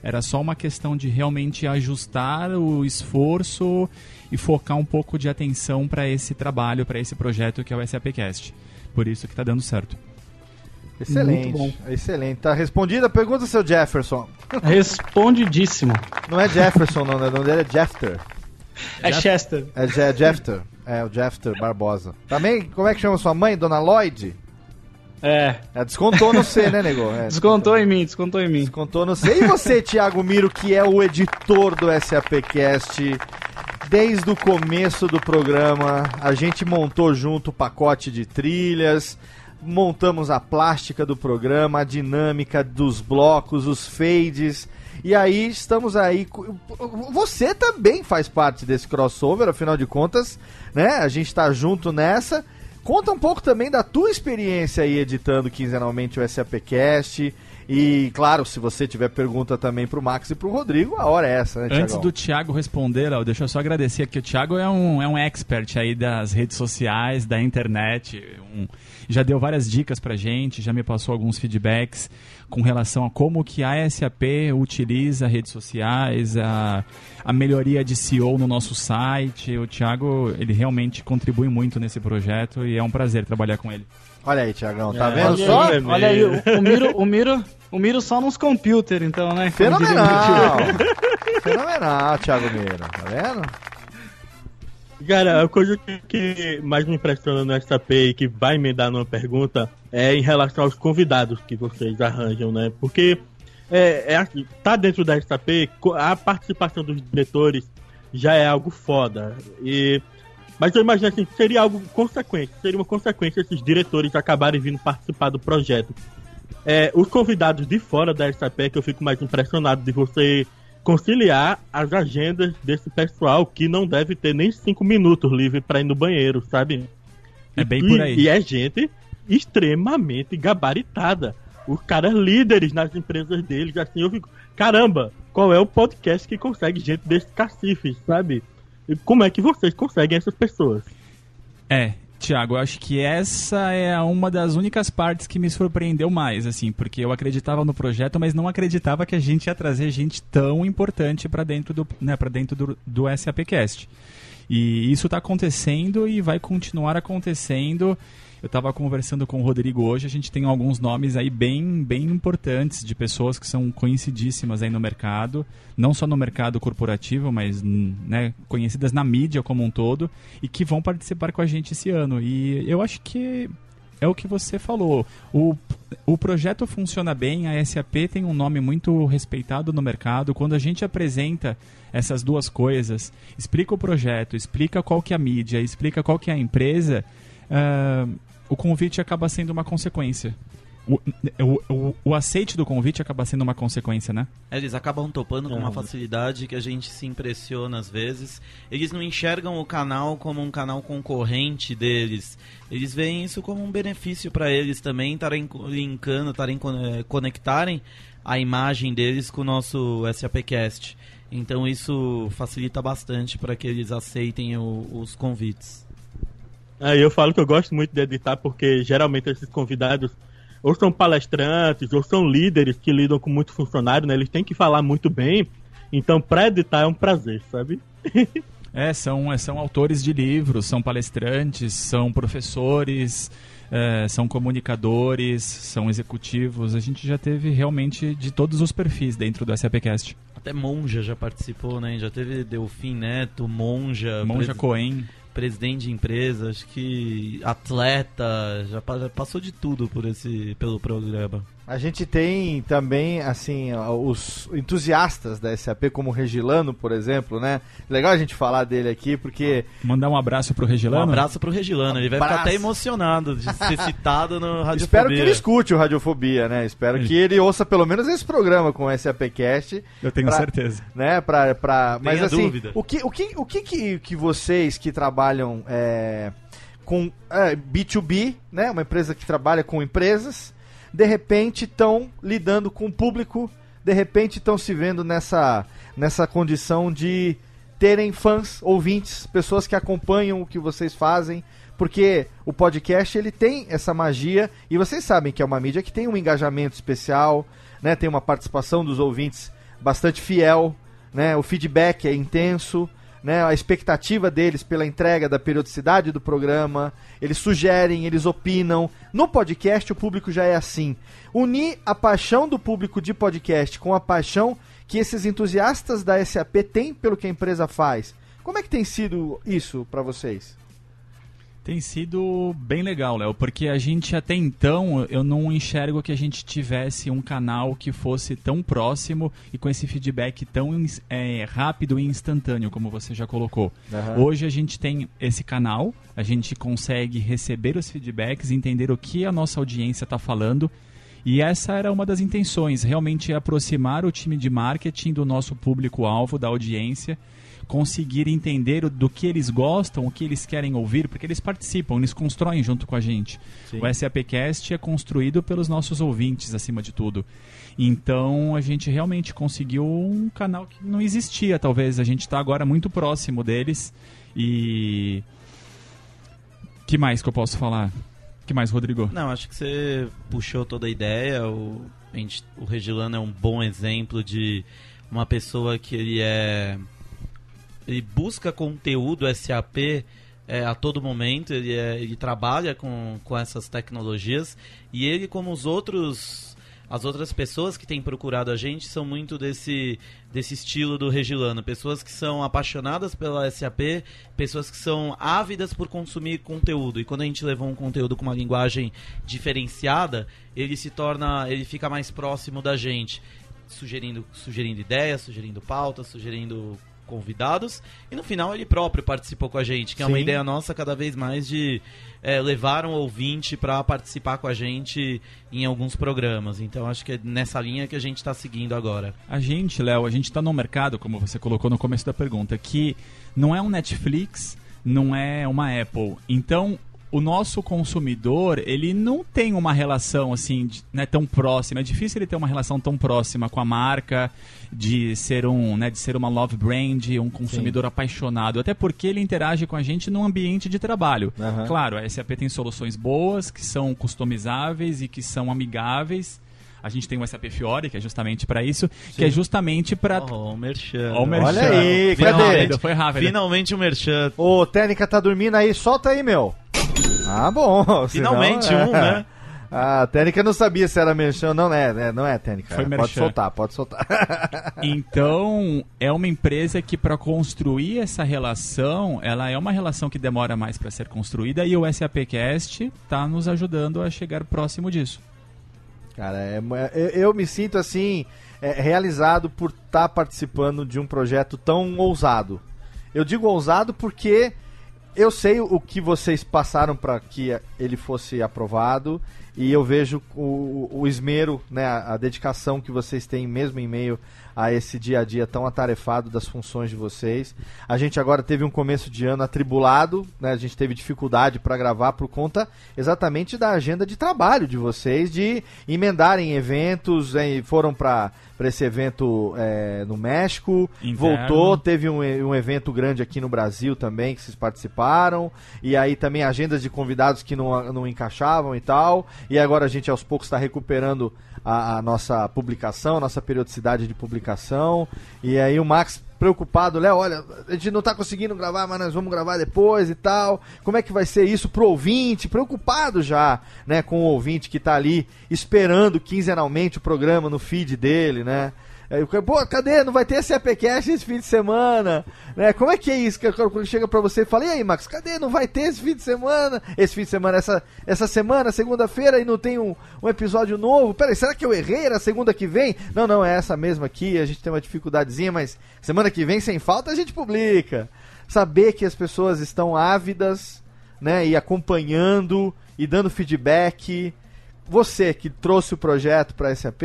Era só uma questão de realmente ajustar o esforço e focar um pouco de atenção para esse trabalho, para esse projeto que é o SAPcast. Por isso que tá dando certo. Excelente. Muito Excelente. Tá respondida a pergunta, seu Jefferson. Respondidíssimo. Não é Jefferson, não, né? o nome dele é Jefter. É Chester. É Je- Jefter. É, o Jefter Barbosa. Também, como é que chama sua mãe, Dona Lloyd? É, É, descontou no C, né, nego? É, descontou em mim, descontou em mim. Descontou no C. E você, Thiago Miro, que é o editor do SAPcast, desde o começo do programa, a gente montou junto o pacote de trilhas, montamos a plástica do programa, a dinâmica dos blocos, os fades. E aí estamos aí. Você também faz parte desse crossover, afinal de contas, né? A gente tá junto nessa. Conta um pouco também da tua experiência aí editando quinzenalmente o SAPcast. E, claro, se você tiver pergunta também pro Max e pro Rodrigo, a hora é essa, né, Antes Thiagão? do Thiago responder, Léo, deixa eu só agradecer aqui. O Thiago é um, é um expert aí das redes sociais, da internet. um- já deu várias dicas pra gente, já me passou alguns feedbacks com relação a como que a SAP utiliza redes sociais, a, a melhoria de SEO no nosso site. O Thiago, ele realmente contribui muito nesse projeto e é um prazer trabalhar com ele. Olha aí, Thiagão, tá É, vendo olha só? aí. Olha aí, o, o Miro, o Miro, o Miro só nos computers, então, né? Fenomenal! Fenomenal, Thiago Miro, tá vendo? Cara, a coisa que, mais me impressiona no SAP e que vai emendar numa pergunta é em relação aos convidados que vocês arranjam, né? Porque é, é assim, tá dentro da SAP, a participação dos diretores já é algo foda. E, mas eu imagino assim, seria algo consequente, seria uma consequência esses diretores acabarem vindo participar do projeto. É, os convidados de fora da SAP é que eu fico mais impressionado de você conciliar as agendas desse pessoal que não deve ter nem cinco minutos livre para ir no banheiro, sabe? É bem E- por aí. E é gente extremamente gabaritada. Os caras líderes nas empresas deles, assim, eu fico, caramba, qual é o podcast que consegue gente desse cacife, sabe? E como é que vocês conseguem essas pessoas? É, Tiago, eu acho que essa é uma das únicas partes que me surpreendeu mais, assim, porque eu acreditava no projeto, mas não acreditava que a gente ia trazer gente tão importante para dentro do, né, para dentro do, do SAPcast. E isso está acontecendo e vai continuar acontecendo. Eu estava conversando com o Rodrigo hoje, a gente tem alguns nomes aí bem, bem importantes de pessoas que são conhecidíssimas aí no mercado, não só no mercado corporativo, mas né, conhecidas na mídia como um todo, e que vão participar com a gente esse ano. E eu acho que é o que você falou. O, o projeto funciona bem, a SAP tem um nome muito respeitado no mercado. Quando a gente apresenta essas duas coisas, explica o projeto, explica qual que é a mídia, explica qual que é a empresa, ah, o convite acaba sendo uma consequência. O, o, o, o aceite do convite acaba sendo uma consequência, né? Eles acabam topando com uma facilidade que a gente se impressiona às vezes. Eles não enxergam o canal como um canal concorrente deles. Eles veem isso como um benefício para eles também, estarem linkando, estarem eh, conectarem a imagem deles com o nosso SAPcast. Então isso facilita bastante para que eles aceitem o- os convites. Aí eu falo que eu gosto muito de editar porque geralmente esses convidados ou são palestrantes ou são líderes que lidam com muito funcionário, né? Eles têm que falar muito bem. Então, pra editar é um prazer, sabe? É, são, são autores de livros, são palestrantes, são professores, é, são comunicadores, são executivos. A gente já teve realmente de todos os perfis dentro do SAPcast. Até Monja já participou, né? Já teve Delfim Neto, Monja, Monja pres- Coen. Presidente de empresa, acho que atleta, já, já passou de tudo por esse pelo programa. A gente tem também, assim, os entusiastas da SAP, como o Regilano, por exemplo, né? Legal a gente falar dele aqui, porque Mandar um abraço pro Um Regilano. abraço pro Regilano, ele vai ficar até emocionado de ser citado no Radiofobia. espero que ele escute o Radiofobia, né? Espero que ele ouça pelo menos esse programa com o SAPcast, Eu tenho Pra- certeza. né? Pra, pra... Mas Tenha assim, dúvida. o que, o que, o que, que, que vocês que trabalham é, com é, B2B, né? Uma empresa que trabalha com empresas, de repente estão lidando com o público, de repente estão se vendo nessa, nessa condição de terem fãs, ouvintes, pessoas que acompanham o que vocês fazem, porque o podcast ele tem essa magia e vocês sabem que é uma mídia que tem um engajamento especial, né? Tem uma participação dos ouvintes bastante fiel, né? O feedback é intenso, né? A expectativa deles pela entrega da periodicidade do programa, eles sugerem, eles opinam. No podcast o público já é assim. Unir a paixão do público de podcast com a paixão que esses entusiastas da SAP têm pelo que a empresa faz. Como é que tem sido isso pra vocês? Tem sido bem legal, Léo, porque a gente até então eu não enxergo que a gente tivesse um canal que fosse tão próximo e com esse feedback tão é, rápido e instantâneo, como você já colocou. Aham. Hoje a gente tem esse canal, a gente consegue receber os feedbacks, entender o que a nossa audiência está falando. E essa era uma das intenções, realmente aproximar o time de marketing do nosso público-alvo, da audiência, conseguir entender o- do que eles gostam, o que eles querem ouvir, porque eles participam, eles constroem junto com a gente. Sim. O SAPcast é construído pelos nossos ouvintes, acima de tudo. Então a gente realmente conseguiu um canal que não existia, talvez. A gente está agora muito próximo deles e. que mais que eu posso falar? que mais, Rodrigo? Não, acho que você puxou toda a ideia. O, a gente- o Regilano é um bom exemplo de uma pessoa que ele é. Ele busca conteúdo SAP é, a todo momento, ele, é- ele trabalha com, com essas tecnologias e ele, como os outros. As outras pessoas que têm procurado a gente são muito desse, desse estilo do Regilano. Pessoas que são apaixonadas pela SAP, pessoas que são ávidas por consumir conteúdo. E quando a gente levou um conteúdo com uma linguagem diferenciada, ele se torna. ele fica mais próximo da gente. Sugerindo, sugerindo ideias, sugerindo pautas, sugerindo convidados. E no final ele próprio participou com a gente, que é uma Sim. ideia nossa cada vez mais de é, levar um ouvinte para participar com a gente em alguns programas. Então acho que é nessa linha que a gente está seguindo agora. A gente, Léo, a gente está num mercado, como você colocou no começo da pergunta, que não é um Netflix, não é uma Apple. Então, o nosso consumidor, ele não tem uma relação assim, né, tão próxima. É difícil ele ter uma relação tão próxima com a marca, de ser um, né, de ser uma love brand, um consumidor apaixonado, até porque ele interage com a gente num ambiente de trabalho. Aham. Claro, a SAP tem soluções boas, que são customizáveis e que são amigáveis. A gente tem o SAP Fiore, que é justamente para isso, que é justamente para Oh, o Merchan. Ó o merchan. Olha aí, foi cadê? rápido, foi rápido. Finalmente o Merchan. Ô, Técnica tá dormindo aí, solta aí, meu. Ah, bom. senão, Finalmente é. um, né? Ah, a Técnica não sabia se era merchan, não é, né? Não é Técnica. Foi pode merchan. soltar, pode soltar. Então, é uma empresa que para construir essa relação, ela é uma relação que demora mais para ser construída e o SAPcast está nos ajudando a chegar próximo disso. Cara, é é- eu, eu me sinto assim, é, realizado por estar participando de um projeto tão ousado. Eu digo ousado porque eu sei o que vocês passaram para que ele fosse aprovado e eu vejo o, o esmero, né, a, a dedicação que vocês têm mesmo em meio a esse dia a dia tão atarefado das funções de vocês. A gente agora teve um começo de ano atribulado, né, a gente teve dificuldade para gravar por conta exatamente da agenda de trabalho de vocês, de emendarem eventos, eh, foram para esse evento eh, no México, Inverno. voltou, teve um, um evento grande aqui no Brasil também que vocês participaram, e aí também agendas de convidados que não, não encaixavam e tal, e agora a gente aos poucos está recuperando a, a nossa publicação, a nossa periodicidade de publicação, e aí o Max preocupado, Léo, olha, a gente não tá conseguindo gravar, mas nós vamos gravar depois e tal. Como é que vai ser isso pro ouvinte? Preocupado já, né, com o ouvinte que tá ali esperando quinzenalmente o programa no feed dele, né? Aí, Pô, cadê? Não vai ter esse APCast esse fim de semana? Né? Como é que é isso? Que Quando chega pra você e fala, e aí, Max, cadê? Não vai ter esse fim de semana? Esse fim de semana, essa, essa semana, segunda-feira, e não tem um, um episódio novo? Peraí, será que eu errei? Era segunda que vem? Não, não, é essa mesma aqui, a gente tem uma dificuldadezinha, mas semana que vem, sem falta, a gente publica. Saber que as pessoas estão ávidas, né, e acompanhando, e dando feedback, você que trouxe o projeto para SAP,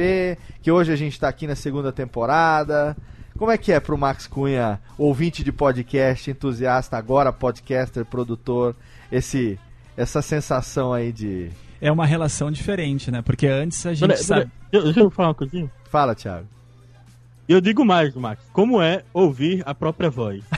que hoje a gente está aqui na segunda temporada. Como é que é pro Max Cunha, ouvinte de podcast, entusiasta, agora podcaster, produtor, esse essa sensação aí de É uma relação diferente, né? Porque antes a gente Olha, sabe. eu- Deixa eu falar uma coisinha. Fala, Thiago. Eu digo mais, Max. Como é ouvir a própria voz?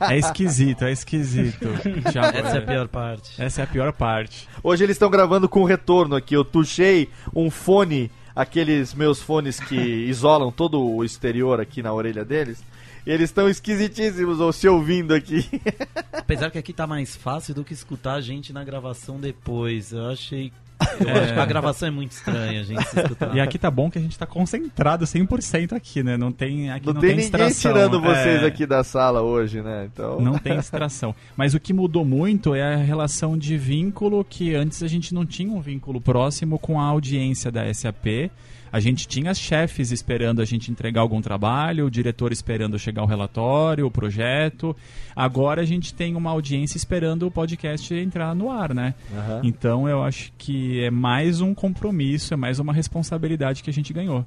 É esquisito, é esquisito. Thiago, Essa é a pior parte. Essa é a pior parte. Hoje eles estão gravando com retorno aqui. Eu tuchei um fone, aqueles meus fones que isolam todo o exterior aqui na orelha deles. E eles estão esquisitíssimos ou se ouvindo aqui. Apesar que aqui tá mais fácil do que escutar a gente na gravação depois. Eu achei Eu acho que a gravação é muito estranha, a gente se escutar. E aqui tá bom que a gente tá concentrado 100% aqui, né? Não tem aqui Não, não, tem, tem, ninguém distração. tirando vocês É, aqui da sala hoje, né? Então. Não tem distração. Mas o que mudou muito é a relação de vínculo que antes a gente não tinha um vínculo próximo com a audiência da SAP. A gente tinha chefes esperando a gente entregar algum trabalho, o diretor esperando chegar o relatório, o projeto. Agora a gente tem uma audiência esperando o podcast entrar no ar, né? Aham. Então eu acho que é mais um compromisso, é mais uma responsabilidade que a gente ganhou.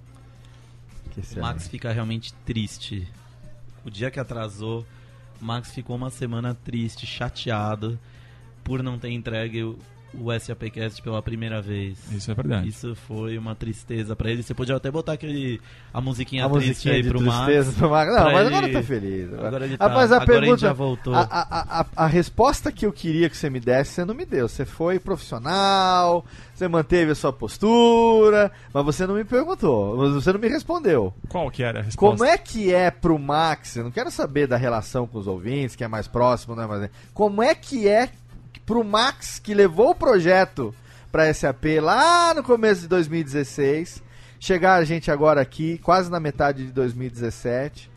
Que O? Max fica realmente triste. O dia que atrasou, o Max ficou uma semana triste, chateado por não ter entregue o, SAPcast pela primeira vez. Isso é verdade. Isso foi uma tristeza pra ele. Você podia até botar aquele a musiquinha a triste musiquinha aí de pro tristeza Max. pro Max. Não, mas ele- agora tá feliz. Agora, Agora ele tá- Rapaz, a agora ele pergunta. já voltou. A, a, a, a resposta que eu queria que você me desse, você não me deu. Você foi profissional, você manteve a sua postura, mas você não me perguntou, você não me respondeu. Qual que era a resposta? Como é que é pro Max? Eu não quero saber da relação com os ouvintes, que é mais próximo, né? Mas como é que é pro Max que levou o projeto pra SAP lá no começo de 2016, chegar a gente agora aqui, quase na metade de 2017,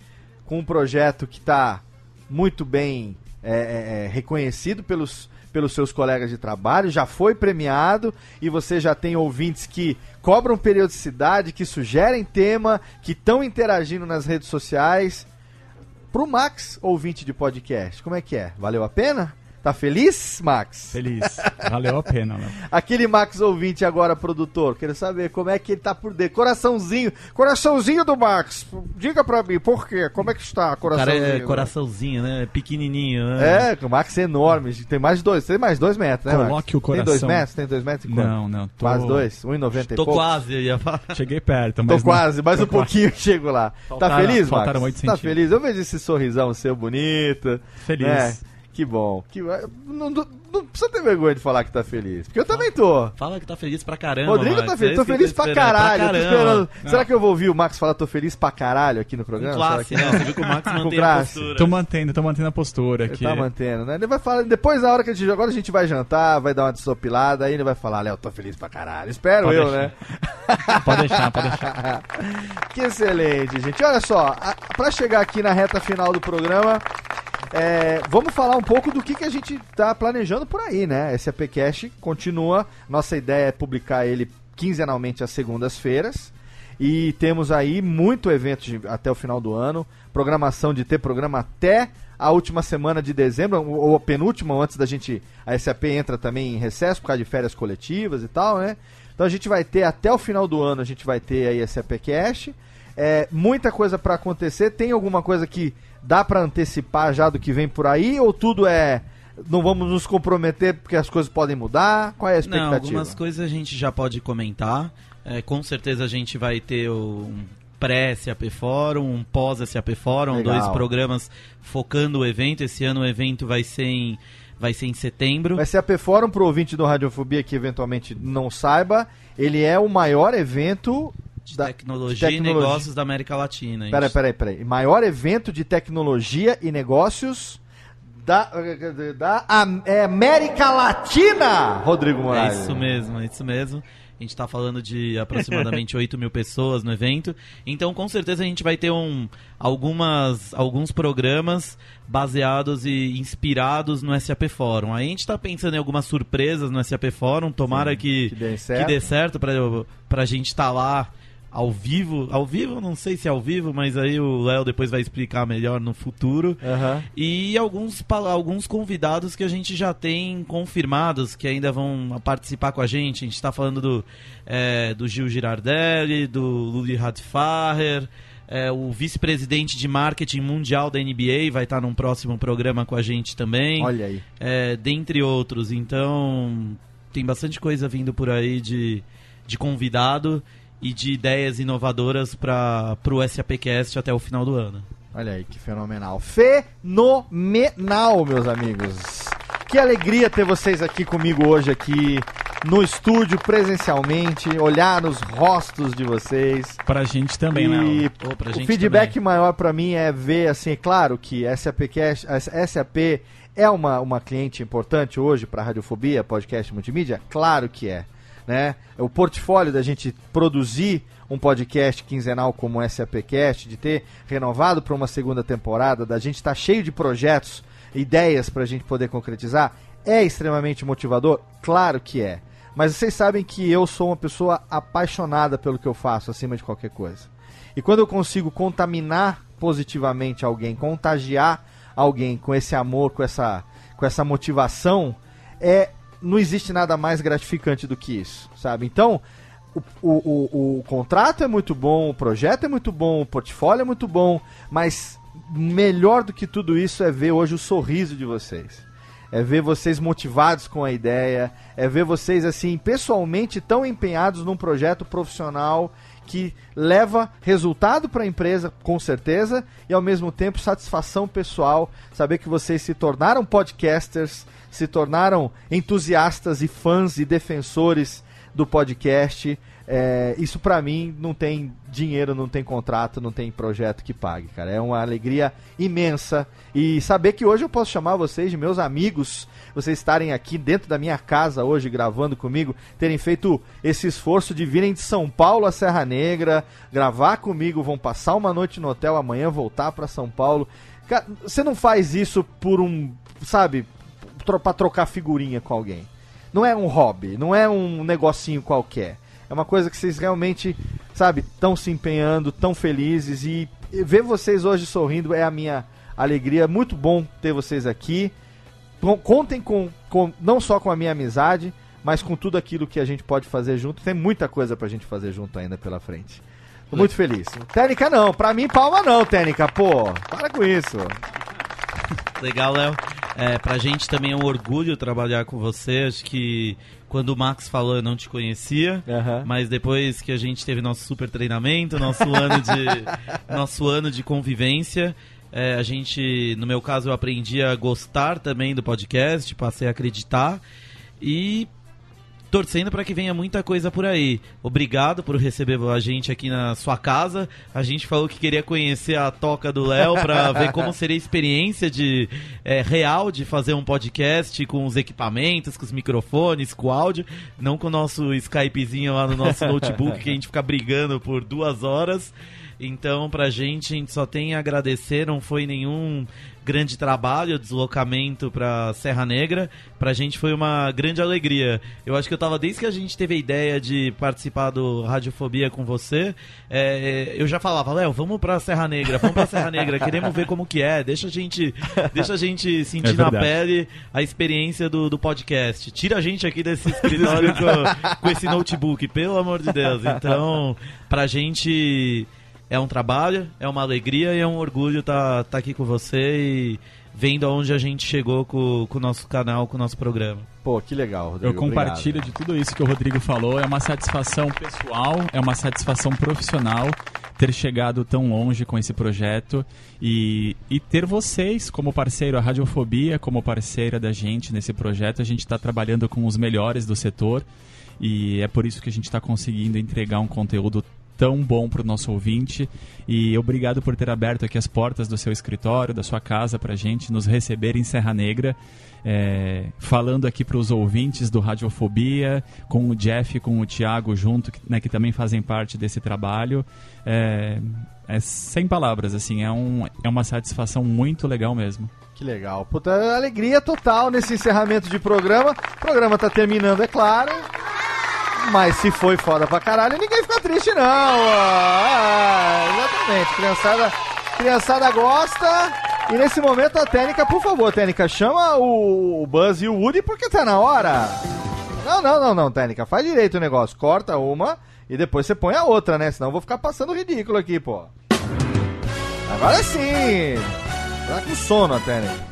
com um projeto que tá muito bem é, é, é, reconhecido pelos, pelos seus colegas de trabalho, já foi premiado e você já tem ouvintes que cobram periodicidade, que sugerem tema, que estão interagindo nas redes sociais. Pro Max, ouvinte de podcast, como é que é? Valeu a pena? Tá feliz, Max? Feliz. Valeu a pena, né? Aquele Max ouvinte agora, produtor, quero saber como é que ele tá por dentro. Coraçãozinho, coraçãozinho do Max. Diga pra mim, por quê? Como é que está, O cara coraçãozinho? é coraçãozinho, né? Pequenininho, né? É, o Max é enorme, tem mais de dois, tem mais de dois metros, né, Max? Coloque o Tem dois coração. metros? Tem dois metros e quanto? Não, não. Tô... Quase dois? 1,90 e Tô pouco? quase, eu ia falar. Cheguei perto, Tô mas. não- quase, mais tô um pouquinho eu chego lá. tá Faltaram- feliz, Max? faltaram oito Tá centímetros. feliz? Eu vejo esse sorrisão seu bonito. Feliz. né? Que bom. Que... Não, não- não precisa ter vergonha de falar que tá feliz. Porque eu também tô. Fala que tá feliz pra caramba. Rodrigo Max. tá É feliz. Tô que eu feliz pra esperando. caralho. tô caramba. esperando. Será que eu vou ouvir o Max falar tô feliz pra caralho aqui no Um programa? classe, Será né? Você viu que o Max mantém a classe. postura. Tô mantendo, tô mantendo a postura Ele aqui. tá mantendo, né? Ele vai falar, depois na hora que a gente, agora a gente vai jantar, vai dar uma desopilada, aí ele vai falar, Léo, tô feliz pra caralho. Espero Pode eu, deixar. né? Pode deixar, pode deixar. que excelente, gente. Olha só, a, pra chegar aqui na reta final do programa, é, vamos falar um pouco do que, que a gente tá planejando por aí, né? Esse APCast continua, nossa ideia é publicar ele quinzenalmente às segundas-feiras. E temos aí muito evento de- até o final do ano. Programação de ter programa até a última semana de dezembro, ou a penúltima, antes da gente. A SAP entra também em recesso por causa de férias coletivas e tal, né? Então a gente vai ter até o final do ano, a gente vai ter aí esse APCast. É, muita coisa pra acontecer. Tem alguma coisa que dá pra antecipar já do que vem por aí? Ou tudo é. Não vamos nos comprometer porque as coisas podem mudar? Qual é a Não, expectativa? algumas coisas a gente já pode comentar. É, com certeza a gente vai ter um pré-SAP Fórum, um pós-SAP Fórum, Legal. dois programas focando o evento. Esse ano o evento vai ser em, vai ser em setembro. Vai ser a P-Fórum pro ouvinte do Radiofobia que eventualmente não saiba. Ele é o maior evento de da- tecnologia, de e tecnologia. negócios da América Latina. A Peraí, gente- peraí, peraí. Maior evento de tecnologia e negócios da, da é América Latina, Rodrigo É Moraes. isso mesmo, é isso mesmo. A gente tá falando de aproximadamente 8 mil pessoas no evento. Então, com certeza, a gente vai ter um, algumas, alguns programas baseados e inspirados no SAP Fórum. Aí a gente tá pensando em algumas surpresas no SAP Fórum. Tomara que, que dê que certo. dê certo pra, pra gente estar tá lá ao vivo. Ao vivo, não sei se é ao vivo, mas aí o Léo depois vai explicar melhor no futuro. Aham. E alguns, alguns convidados que a gente já tem confirmados que ainda vão participar com a gente. A gente está falando do, é, do Gil Girardelli, do Luli Radfarer, é, o vice-presidente de marketing mundial da NBA vai estar num próximo programa com a gente também, Olha aí. é, dentre outros. Então, tem bastante coisa vindo por aí de, de convidado e de ideias inovadoras para o SAPcast até o final do ano. Olha aí, que fenomenal. Fenomenal, meus amigos. Que alegria ter vocês aqui comigo hoje aqui no estúdio presencialmente, olhar nos rostos de vocês. Pra gente também, né? e Ô, pra o feedback também. maior pra mim é ver assim, é claro que SAP Cash, a SAP é uma, uma cliente importante hoje para Radiofobia, podcast multimídia, claro que é. Né? O portfólio da gente produzir um podcast quinzenal como o SAPcast, de ter renovado para uma segunda temporada, da gente estar cheio de projetos, ideias para a gente poder concretizar, é extremamente motivador? Claro que é. Mas vocês sabem que eu sou uma pessoa apaixonada pelo que eu faço, acima de qualquer coisa. E quando eu consigo contaminar positivamente alguém, contagiar alguém com esse amor, com essa, com essa motivação, é não existe nada mais gratificante do que isso, sabe? Então, o, o, o, o contrato é muito bom, o projeto é muito bom, o portfólio é muito bom, mas melhor do que tudo isso é ver hoje o sorriso de vocês. É ver vocês motivados com a ideia, é ver vocês assim pessoalmente tão empenhados num projeto profissional que leva resultado para a empresa, com certeza, e ao mesmo tempo satisfação pessoal, saber que vocês se tornaram podcasters, se tornaram entusiastas e fãs e defensores do podcast. É, isso para mim não tem dinheiro, não tem contrato, não tem projeto que pague, cara. É uma alegria imensa e saber que hoje eu posso chamar vocês de meus amigos, vocês estarem aqui dentro da minha casa hoje gravando comigo, terem feito esse esforço de virem de São Paulo a Serra Negra, gravar comigo, vão passar uma noite no hotel amanhã, voltar para São Paulo. Você não faz isso por um, sabe, pra trocar figurinha com alguém. Não é um hobby, não é um negocinho qualquer. É uma coisa que vocês realmente, sabe, estão se empenhando, tão felizes e ver vocês hoje sorrindo é a minha alegria. Muito bom ter vocês aqui. Con- Contem com, com não só com a minha amizade, mas com tudo aquilo que a gente pode fazer junto. Tem muita coisa pra gente fazer junto ainda pela frente. Tô muito feliz. Técnica não, pra mim palma não, Técnica, pô. Para com isso. Legal, Léo. É, pra gente também é um orgulho trabalhar com você. Acho que quando o Max falou eu não te conhecia, Aham. mas depois que a gente teve nosso super treinamento, nosso ano de, nosso ano de convivência, é, a gente, no meu caso, eu aprendi a gostar também do podcast, passei a acreditar e torcendo para que venha muita coisa por aí. Obrigado por receber a gente aqui na sua casa. A gente falou que queria conhecer a toca do Léo para ver como seria a experiência de é, real de fazer um podcast com os equipamentos, com os microfones, com o áudio, não com o nosso Skypezinho lá no nosso notebook que a gente fica brigando por duas horas. Então, pra gente, a gente só tem a agradecer, não foi nenhum grande trabalho, deslocamento pra Serra Negra. Pra gente foi uma grande alegria. Eu acho que eu tava, desde que a gente teve a ideia de participar do Radiofobia com você, é, eu já falava, Léo, vamos pra Serra Negra, vamos pra Serra Negra, queremos ver como que é, deixa a gente, deixa a gente sentir É na pele a experiência do, do podcast. Tira a gente aqui desse escritório com, com esse notebook, pelo amor de Deus. Então, pra gente é um trabalho, é uma alegria e é um orgulho estar aqui com você e vendo aonde a gente chegou com, com o nosso canal, com o nosso programa. Pô, que legal, Rodrigo. Eu compartilho de tudo isso que o Rodrigo falou. É uma satisfação pessoal, é uma satisfação profissional ter chegado tão longe com esse projeto e, e ter vocês como parceiro, a Radiofobia como parceira da gente nesse projeto. A gente está trabalhando com os melhores do setor e é por isso que a gente está conseguindo entregar um conteúdo tão bom para o nosso ouvinte e obrigado por ter aberto aqui as portas do seu escritório, da sua casa para gente nos receber em Serra Negra, é, falando aqui para os ouvintes do Radiofobia, com o Jeff, com o Thiago junto, né, que também fazem parte desse trabalho. É, é sem palavras, assim, é, um, é uma satisfação muito legal mesmo. Que legal. Puta, alegria total nesse encerramento de programa. O programa tá terminando, é claro. Mas se foi foda pra caralho, ninguém fica triste, não. Ah, exatamente. Criançada, criançada gosta. E nesse momento a Técnica, por favor, Técnica, chama o, Buzz e o Woody porque tá na hora. Não, não, não, não, Técnica. Faz direito o negócio. Corta uma e depois você põe a outra, né? Senão eu vou ficar passando ridículo aqui, pô. Agora sim! Tá com sono a Técnica.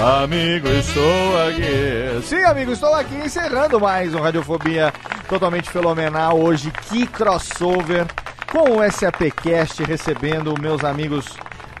Amigo, estou aqui. Sim, amigo, estou aqui encerrando mais um Radiofobia totalmente fenomenal. Hoje, que crossover com o SAPcast, recebendo meus amigos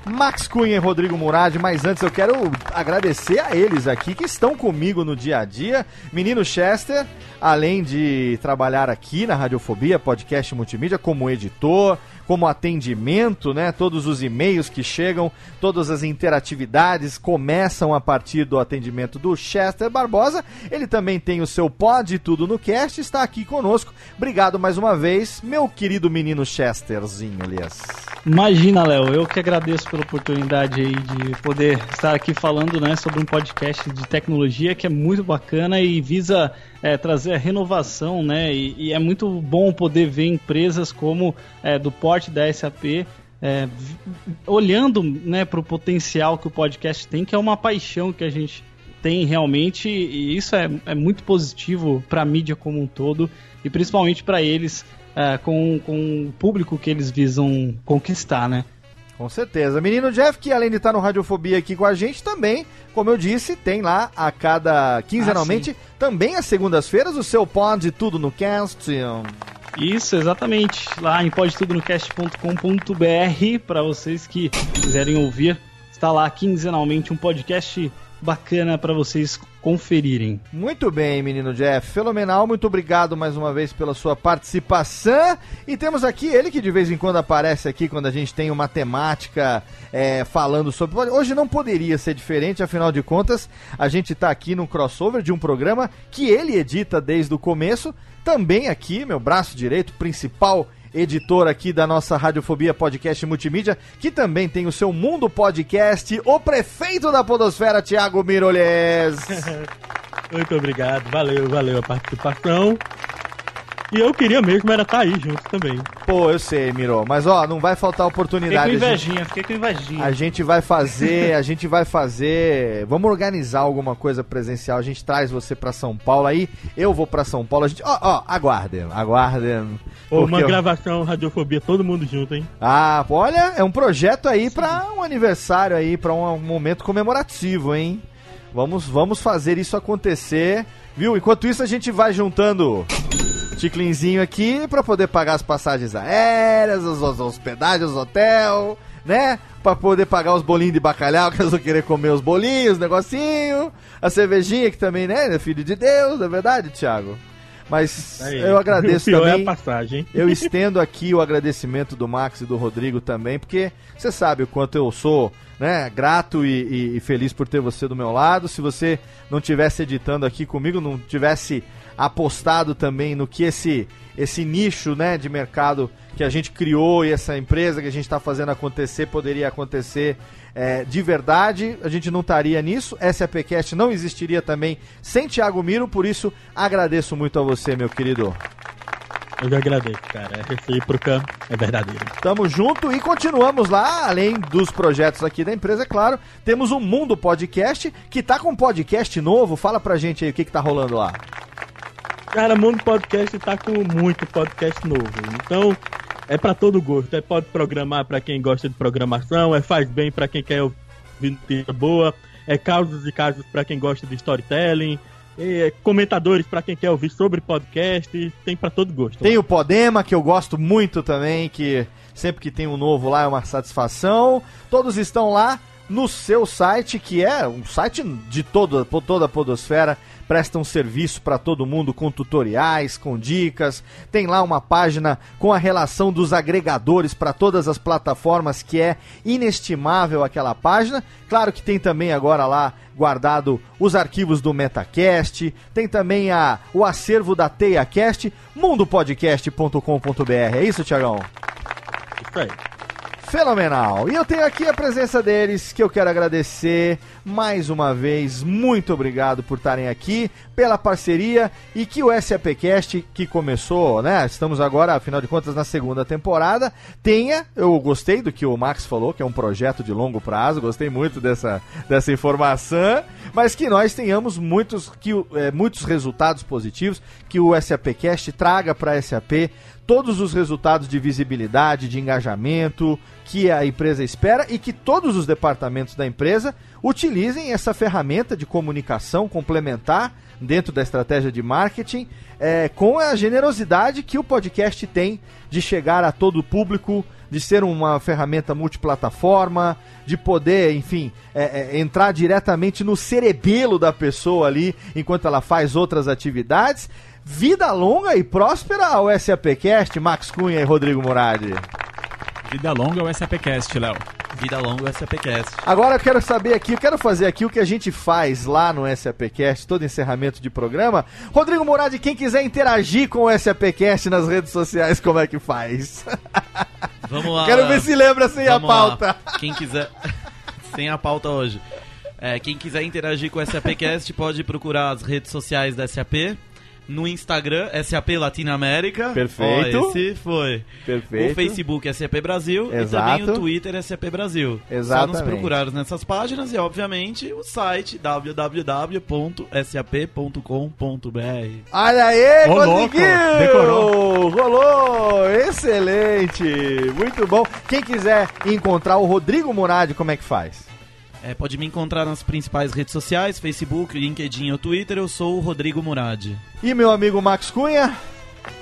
Max Cunha e Rodrigo Murad. Mas antes eu quero agradecer a eles aqui que estão comigo no dia a dia. Menino Chester, além de trabalhar aqui na Radiofobia, podcast multimídia, como editor, como atendimento, né? Todos os e-mails que chegam, todas as interatividades começam a partir do atendimento do Chester Barbosa. Ele também tem o seu Pod Tudo no Cast, está aqui conosco. Obrigado mais uma vez, meu querido menino Chesterzinho, aliás. Imagina, Léo, eu que agradeço pela oportunidade aí de poder estar aqui falando né, sobre um podcast de tecnologia que é muito bacana e visa é, trazer a renovação, né? E, e, é muito bom poder ver empresas como é, do porte da SAP é, olhando né, para o potencial que o podcast tem, que é uma paixão que a gente tem realmente, e isso é, é muito positivo para a mídia como um todo, e principalmente para eles, é, com, com o público que eles visam conquistar, né? Com certeza. Menino Jeff, que além de estar no Radiofobia aqui com a gente, também, como eu disse, tem lá a cada quinzenalmente, ah, também às segundas-feiras, o seu pod tudo no cast. Isso, exatamente. Lá em podtudonocast.com.br para vocês que quiserem ouvir, está lá quinzenalmente um podcast bacana para vocês conferirem. Muito bem, menino Jeff. Fenomenal. Muito obrigado mais uma vez pela sua participação. E temos aqui ele que de vez em quando aparece aqui quando a gente tem uma temática é, falando sobre. Hoje não poderia ser diferente, afinal de contas, a gente está aqui num crossover de um programa que ele edita desde o começo. Também aqui, meu braço direito, principal editor aqui da nossa Radiofobia Podcast Multimídia, que também tem o seu Mundo Podcast, o prefeito da Podosfera, Tiago Mirolles. Muito obrigado, valeu, valeu a participação. E eu queria mesmo era estar tá aí junto também. Pô, eu sei, Miro. Mas ó, não vai faltar oportunidade. Fiquei com invejinha, gente... fiquei com invejinha. A gente vai fazer, a gente vai fazer. Vamos organizar alguma coisa presencial. A gente traz você para São Paulo aí. Eu vou para São Paulo. A gente. Ó, ó, aguardem, aguardem. Ou uma eu... gravação Radiofobia, todo mundo junto, hein? Ah, olha, é um projeto aí para um aniversário aí, para um momento comemorativo, hein? Vamos, vamos fazer isso acontecer, viu? Enquanto isso a gente vai juntando ticlinzinho aqui para poder pagar as passagens aéreas, as, as hospedagens, os hotel, né? Pra poder pagar os bolinhos de bacalhau, que eles vão querer comer os bolinhos, negocinho. A cervejinha, que também, né? É filho de Deus, não é verdade, Thiago? Mas Aí, eu agradeço também. É a passagem. Eu estendo aqui o agradecimento do Max e do Rodrigo também, porque você sabe o quanto eu sou né, grato e, e, e, feliz por ter você do meu lado. Se você não tivesse editando aqui comigo, não tivesse apostado também no que esse esse nicho né, de mercado que a gente criou e essa empresa que a gente está fazendo acontecer poderia acontecer é, de verdade, a gente não estaria nisso. SAPcast não existiria também sem Thiago Miro, por isso agradeço muito a você, meu querido. Eu já agradeço, cara. É recíproca, é verdadeiro. Tamo junto e continuamos lá, além dos projetos aqui da empresa, é claro. Temos o um Mundo Podcast, que tá com um podcast novo. Fala pra gente aí o que, que tá rolando lá. Cara, Mundo Podcast tá com muito podcast novo. Então, é para todo gosto. É pode programar para quem gosta de programação, é faz bem para quem quer ouvir notícia boa, é causos e casos para quem gosta de storytelling, é comentadores para quem quer ouvir sobre podcast, tem para todo gosto. Tem o Podema que eu gosto muito também, que sempre que tem um novo lá é uma satisfação. Todos estão lá no seu site, que é um site de toda, toda a podosfera, presta um serviço para todo mundo com tutoriais, com dicas. Tem lá uma página com a relação dos agregadores para todas as plataformas, que é inestimável aquela página. Claro que tem também agora lá guardado os arquivos do Metacast, tem também a, o acervo da TeiaCast, mundopodcast.com.br. É isso, Tiagão? Isso aí fenomenal. E eu tenho aqui a presença deles, que eu quero agradecer mais uma vez. Muito obrigado por estarem aqui, pela parceria e que o SAPcast, que começou, né? Estamos agora, afinal de contas, na segunda temporada, tenha. Eu gostei do que o Max falou, que é um projeto de longo prazo, gostei muito dessa, dessa informação, mas que nós tenhamos muitos, que, é, muitos resultados positivos, que o SAPcast traga para a SAP todos os resultados de visibilidade, de engajamento que a empresa espera e que todos os departamentos da empresa utilizem essa ferramenta de comunicação complementar dentro da estratégia de marketing é, com a generosidade que o podcast tem de chegar a todo o público, de ser uma ferramenta multiplataforma, de poder, enfim, é, é, entrar diretamente no cerebelo da pessoa ali enquanto ela faz outras atividades Vida longa e próspera ao SAPcast, Max Cunha e Rodrigo Muradi. Vida longa é o SAPcast, Léo. Vida longa o SAPcast. Agora eu quero saber aqui, eu quero fazer aqui o que a gente faz lá no SAPcast, todo encerramento de programa. Rodrigo Murad, quem quiser interagir com o SAPcast nas redes sociais, como é que faz? Vamos lá. quero ver se lembra sem a Vamos lá. pauta. Quem quiser. sem a pauta hoje. É, quem quiser interagir com o SAPcast pode procurar as redes sociais da SAP. No Instagram, SAP Latinoamérica. Perfeito. Ó, esse foi. Perfeito. O Facebook SAP Brasil Exato. e também o Twitter SAP Brasil. Só Exatamente. nos procurar nessas páginas e, obviamente, o site www.sap.com.br. Olha aí, Ô, louco, conseguiu! decorou. Rolou! Excelente! Muito bom. Quem quiser encontrar o Rodrigo Murad, como é que faz? É, pode me encontrar nas principais redes sociais, Facebook, LinkedIn ou Twitter. Eu sou o Rodrigo Murad. E meu amigo Max Cunha?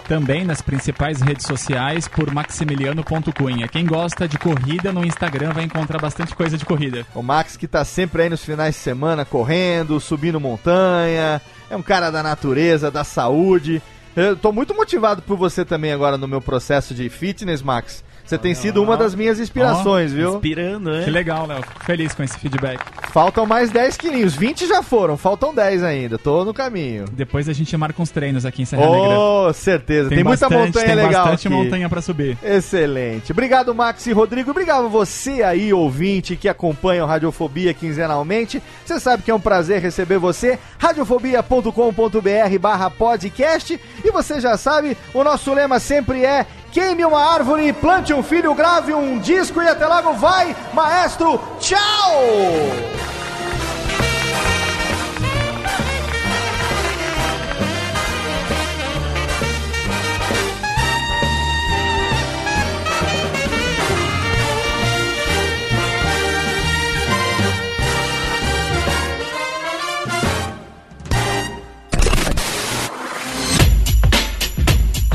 Também nas principais redes sociais por maximiliano.cunha. Quem gosta de corrida no Instagram vai encontrar bastante coisa de corrida. O Max que tá sempre aí nos finais de semana correndo, subindo montanha. É um cara da natureza, da saúde. Eu tô muito motivado por você também agora no meu processo de fitness, Max. Você tem sido uma das minhas inspirações, viu? Inspirando, né? Que legal, Léo. Fico feliz com esse feedback. Faltam mais 10 quilinhos. 20 já foram, faltam 10 ainda. Tô no caminho. Depois a gente marca uns treinos aqui em Serra Negra. Oh, certeza. Tem, muita bastante- montanha tem legal bastante aqui. montanha pra subir. Excelente. Obrigado, Max e Rodrigo. Obrigado você aí, ouvinte, que acompanha o Radiofobia quinzenalmente. Você sabe que é um prazer receber você. radiofobia.com.br barra podcast. E você já sabe, o nosso lema sempre é queime uma árvore, plante um filho, grave um disco e até logo vai, maestro. Tchau!